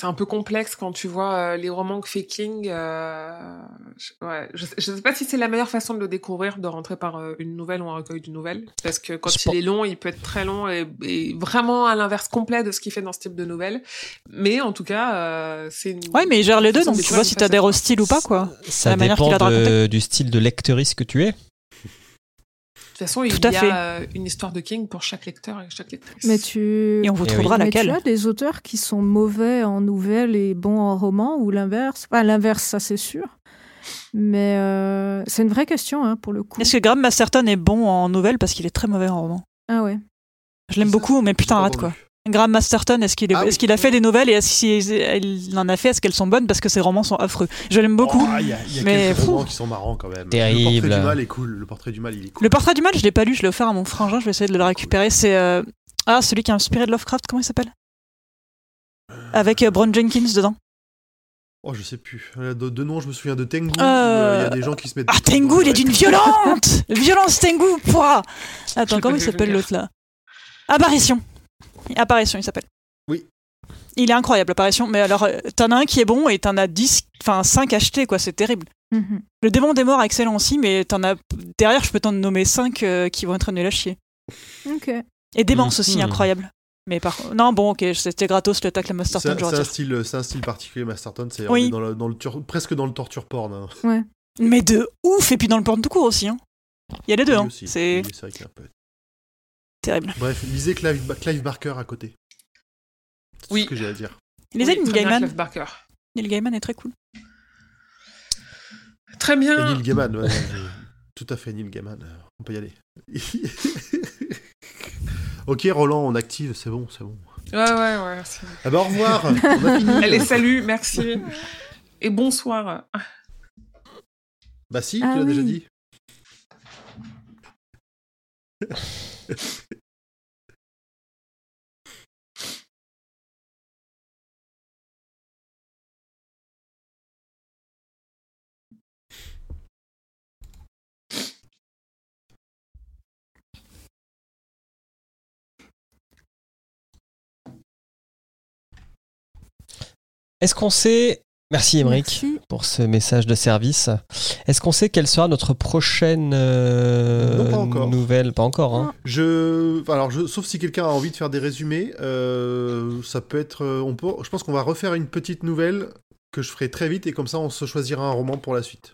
C'est un peu complexe quand tu vois euh, les romans que fait King. euh, je, ouais, je, je sais pas si c'est la meilleure façon de le découvrir, de rentrer par euh, une nouvelle ou un recueil de nouvelles. Parce que quand Je il est long, il peut être très long et, et vraiment à l'inverse complet de ce qu'il fait dans ce type de nouvelles. Mais en tout cas, euh, c'est une. Ouais, mais il gère les deux, donc tu vois si des facette. styles ou pas, quoi. Ça La manière dépend qu'il a de de- du style de lectrice que tu es. De toute façon, il Tout à y a euh, une histoire de King pour chaque lecteur et chaque lectrice. Mais tu. Et on vous trouvera Mais laquelle. tu as des auteurs qui sont mauvais en nouvelles et bons en roman ou l'inverse? Enfin, l'inverse, ça c'est sûr. Mais euh, c'est une vraie question hein, pour le coup. Est-ce que Graham Masterton est bon en nouvelle parce qu'il est très mauvais en roman? Ah ouais. Je l'aime beaucoup, mais putain, arrête quoi. Graham Masterton, est-ce qu'il est... Ah oui. qu'il a fait des nouvelles et est-ce qu'il en a fait Est-ce qu'elles sont bonnes? Parce que ses romans sont affreux. Je l'aime beaucoup. Oh, Il y a, il y a mais quelques romans qui sont marrants quand même. Terrible. Le portrait du mal est cool. Le portrait du mal, il est cool. Le portrait du mal, je l'ai pas lu, je l'ai offert à mon frangin, je vais essayer de le récupérer. C'est euh, ah celui qui a inspiré de Lovecraft, comment il s'appelle? Avec euh, Bron Jenkins dedans. Oh, je sais plus. Euh, De, de nom, je me souviens de Tengu. Euh, euh, Il y a des gens qui se mettent. Ah Tengu, il est d'une violente Violence Tengu, pourra Attends, comment il s'appelle l'autre là? Apparition. Apparition, il s'appelle. Oui. Il est incroyable, Apparition. Mais alors, euh, t'en as un qui est bon et t'en as 10, enfin 5 achetés, quoi, c'est terrible. Mhm. Le démon des morts, excellent aussi, mais t'en as derrière, je peux t'en nommer 5 qui vont être nuls à chier. Ok. Et Démence aussi, Mhm. incroyable. Mais par non, bon, ok, c'était gratos le tacle Masterton, c'est un style, c'est un style particulier, Masterton. C'est Oui. dans le, dans le tur- presque dans le torture porn. hein. Mais de ouf, et puis dans le porn tout court aussi. Hein. Il y a les deux, hein. aussi. c'est Oui, c'est vrai qu'il est un peu. Terrible. Bref, lisez Clive, Clive Barker à côté. C'est Oui. ce que j'ai à dire. Les Oui, Neil Gaiman. Clive Barker. Neil Gaiman est très cool. Très Et bien. Neil Gaiman, ouais, tout à fait, Neil Gaiman. euh, On peut y aller. ok, Roland, on active, c'est bon, c'est bon. Ouais, ouais, ouais. c'est- Ah bah au revoir, on a fini. Allez, salut, merci. Et bonsoir. Bah si, Ah tu l'as déjà oui. dit. Est-ce qu'on sait. Merci Émeric pour ce message de service. Est-ce qu'on sait quelle sera notre prochaine euh, Non, pas encore. nouvelle? Pas encore, hein. Je, alors, je... sauf si quelqu'un a envie de faire des résumés, euh, ça peut être. euh, On peut... Je pense qu'on va refaire une petite nouvelle que je ferai très vite et comme ça, on se choisira un roman pour la suite.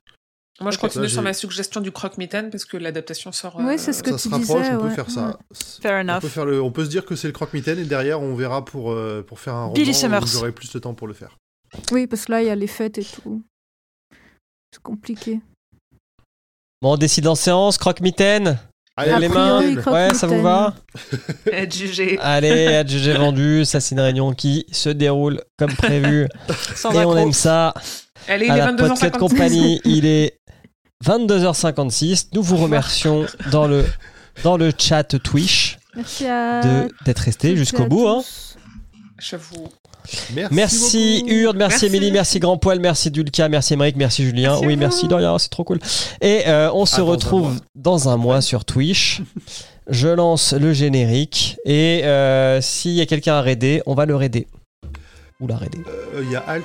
Moi, je continue Là, sur ma suggestion du croque-mitaine parce que l'adaptation sort. Euh, c'est ce que ça tu se rapproche, disais, on peut ouais, faire ça. Fair On enough. peut, faire le... on peut se dire que c'est le croque-mitaine et derrière, on verra pour, euh, pour faire un roman Billy où Summers. j'aurai plus de temps pour le faire. Oui, parce que là, il y a les fêtes et tout. C'est compliqué. Bon, on décide en séance, croque-mitaine Allez, A les priori, mains Ouais, ça vous va être jugé. Allez, adjugé vendu, ça c'est une réunion qui se déroule comme prévu. Sans et on aime ça. Allez, il à est la Podcast 22h56. Company, il est 22h56. Nous vous remercions dans le, dans le chat Twitch Merci à. de- d'être resté jusqu'au bout. hein. J'avoue. Merci. Urde, merci Merci. Émilie, merci Grand Poil, merci Dulca, merci Émeric, merci Julien. Merci oui, merci Dorian, c'est trop cool. Et euh, on se Ah, dans un retrouve mois. dans un mois sur Twitch. Je lance le générique et euh, s'il y a quelqu'un à raider, on va le raider. Ou la raider. Euh, Il y a Alt.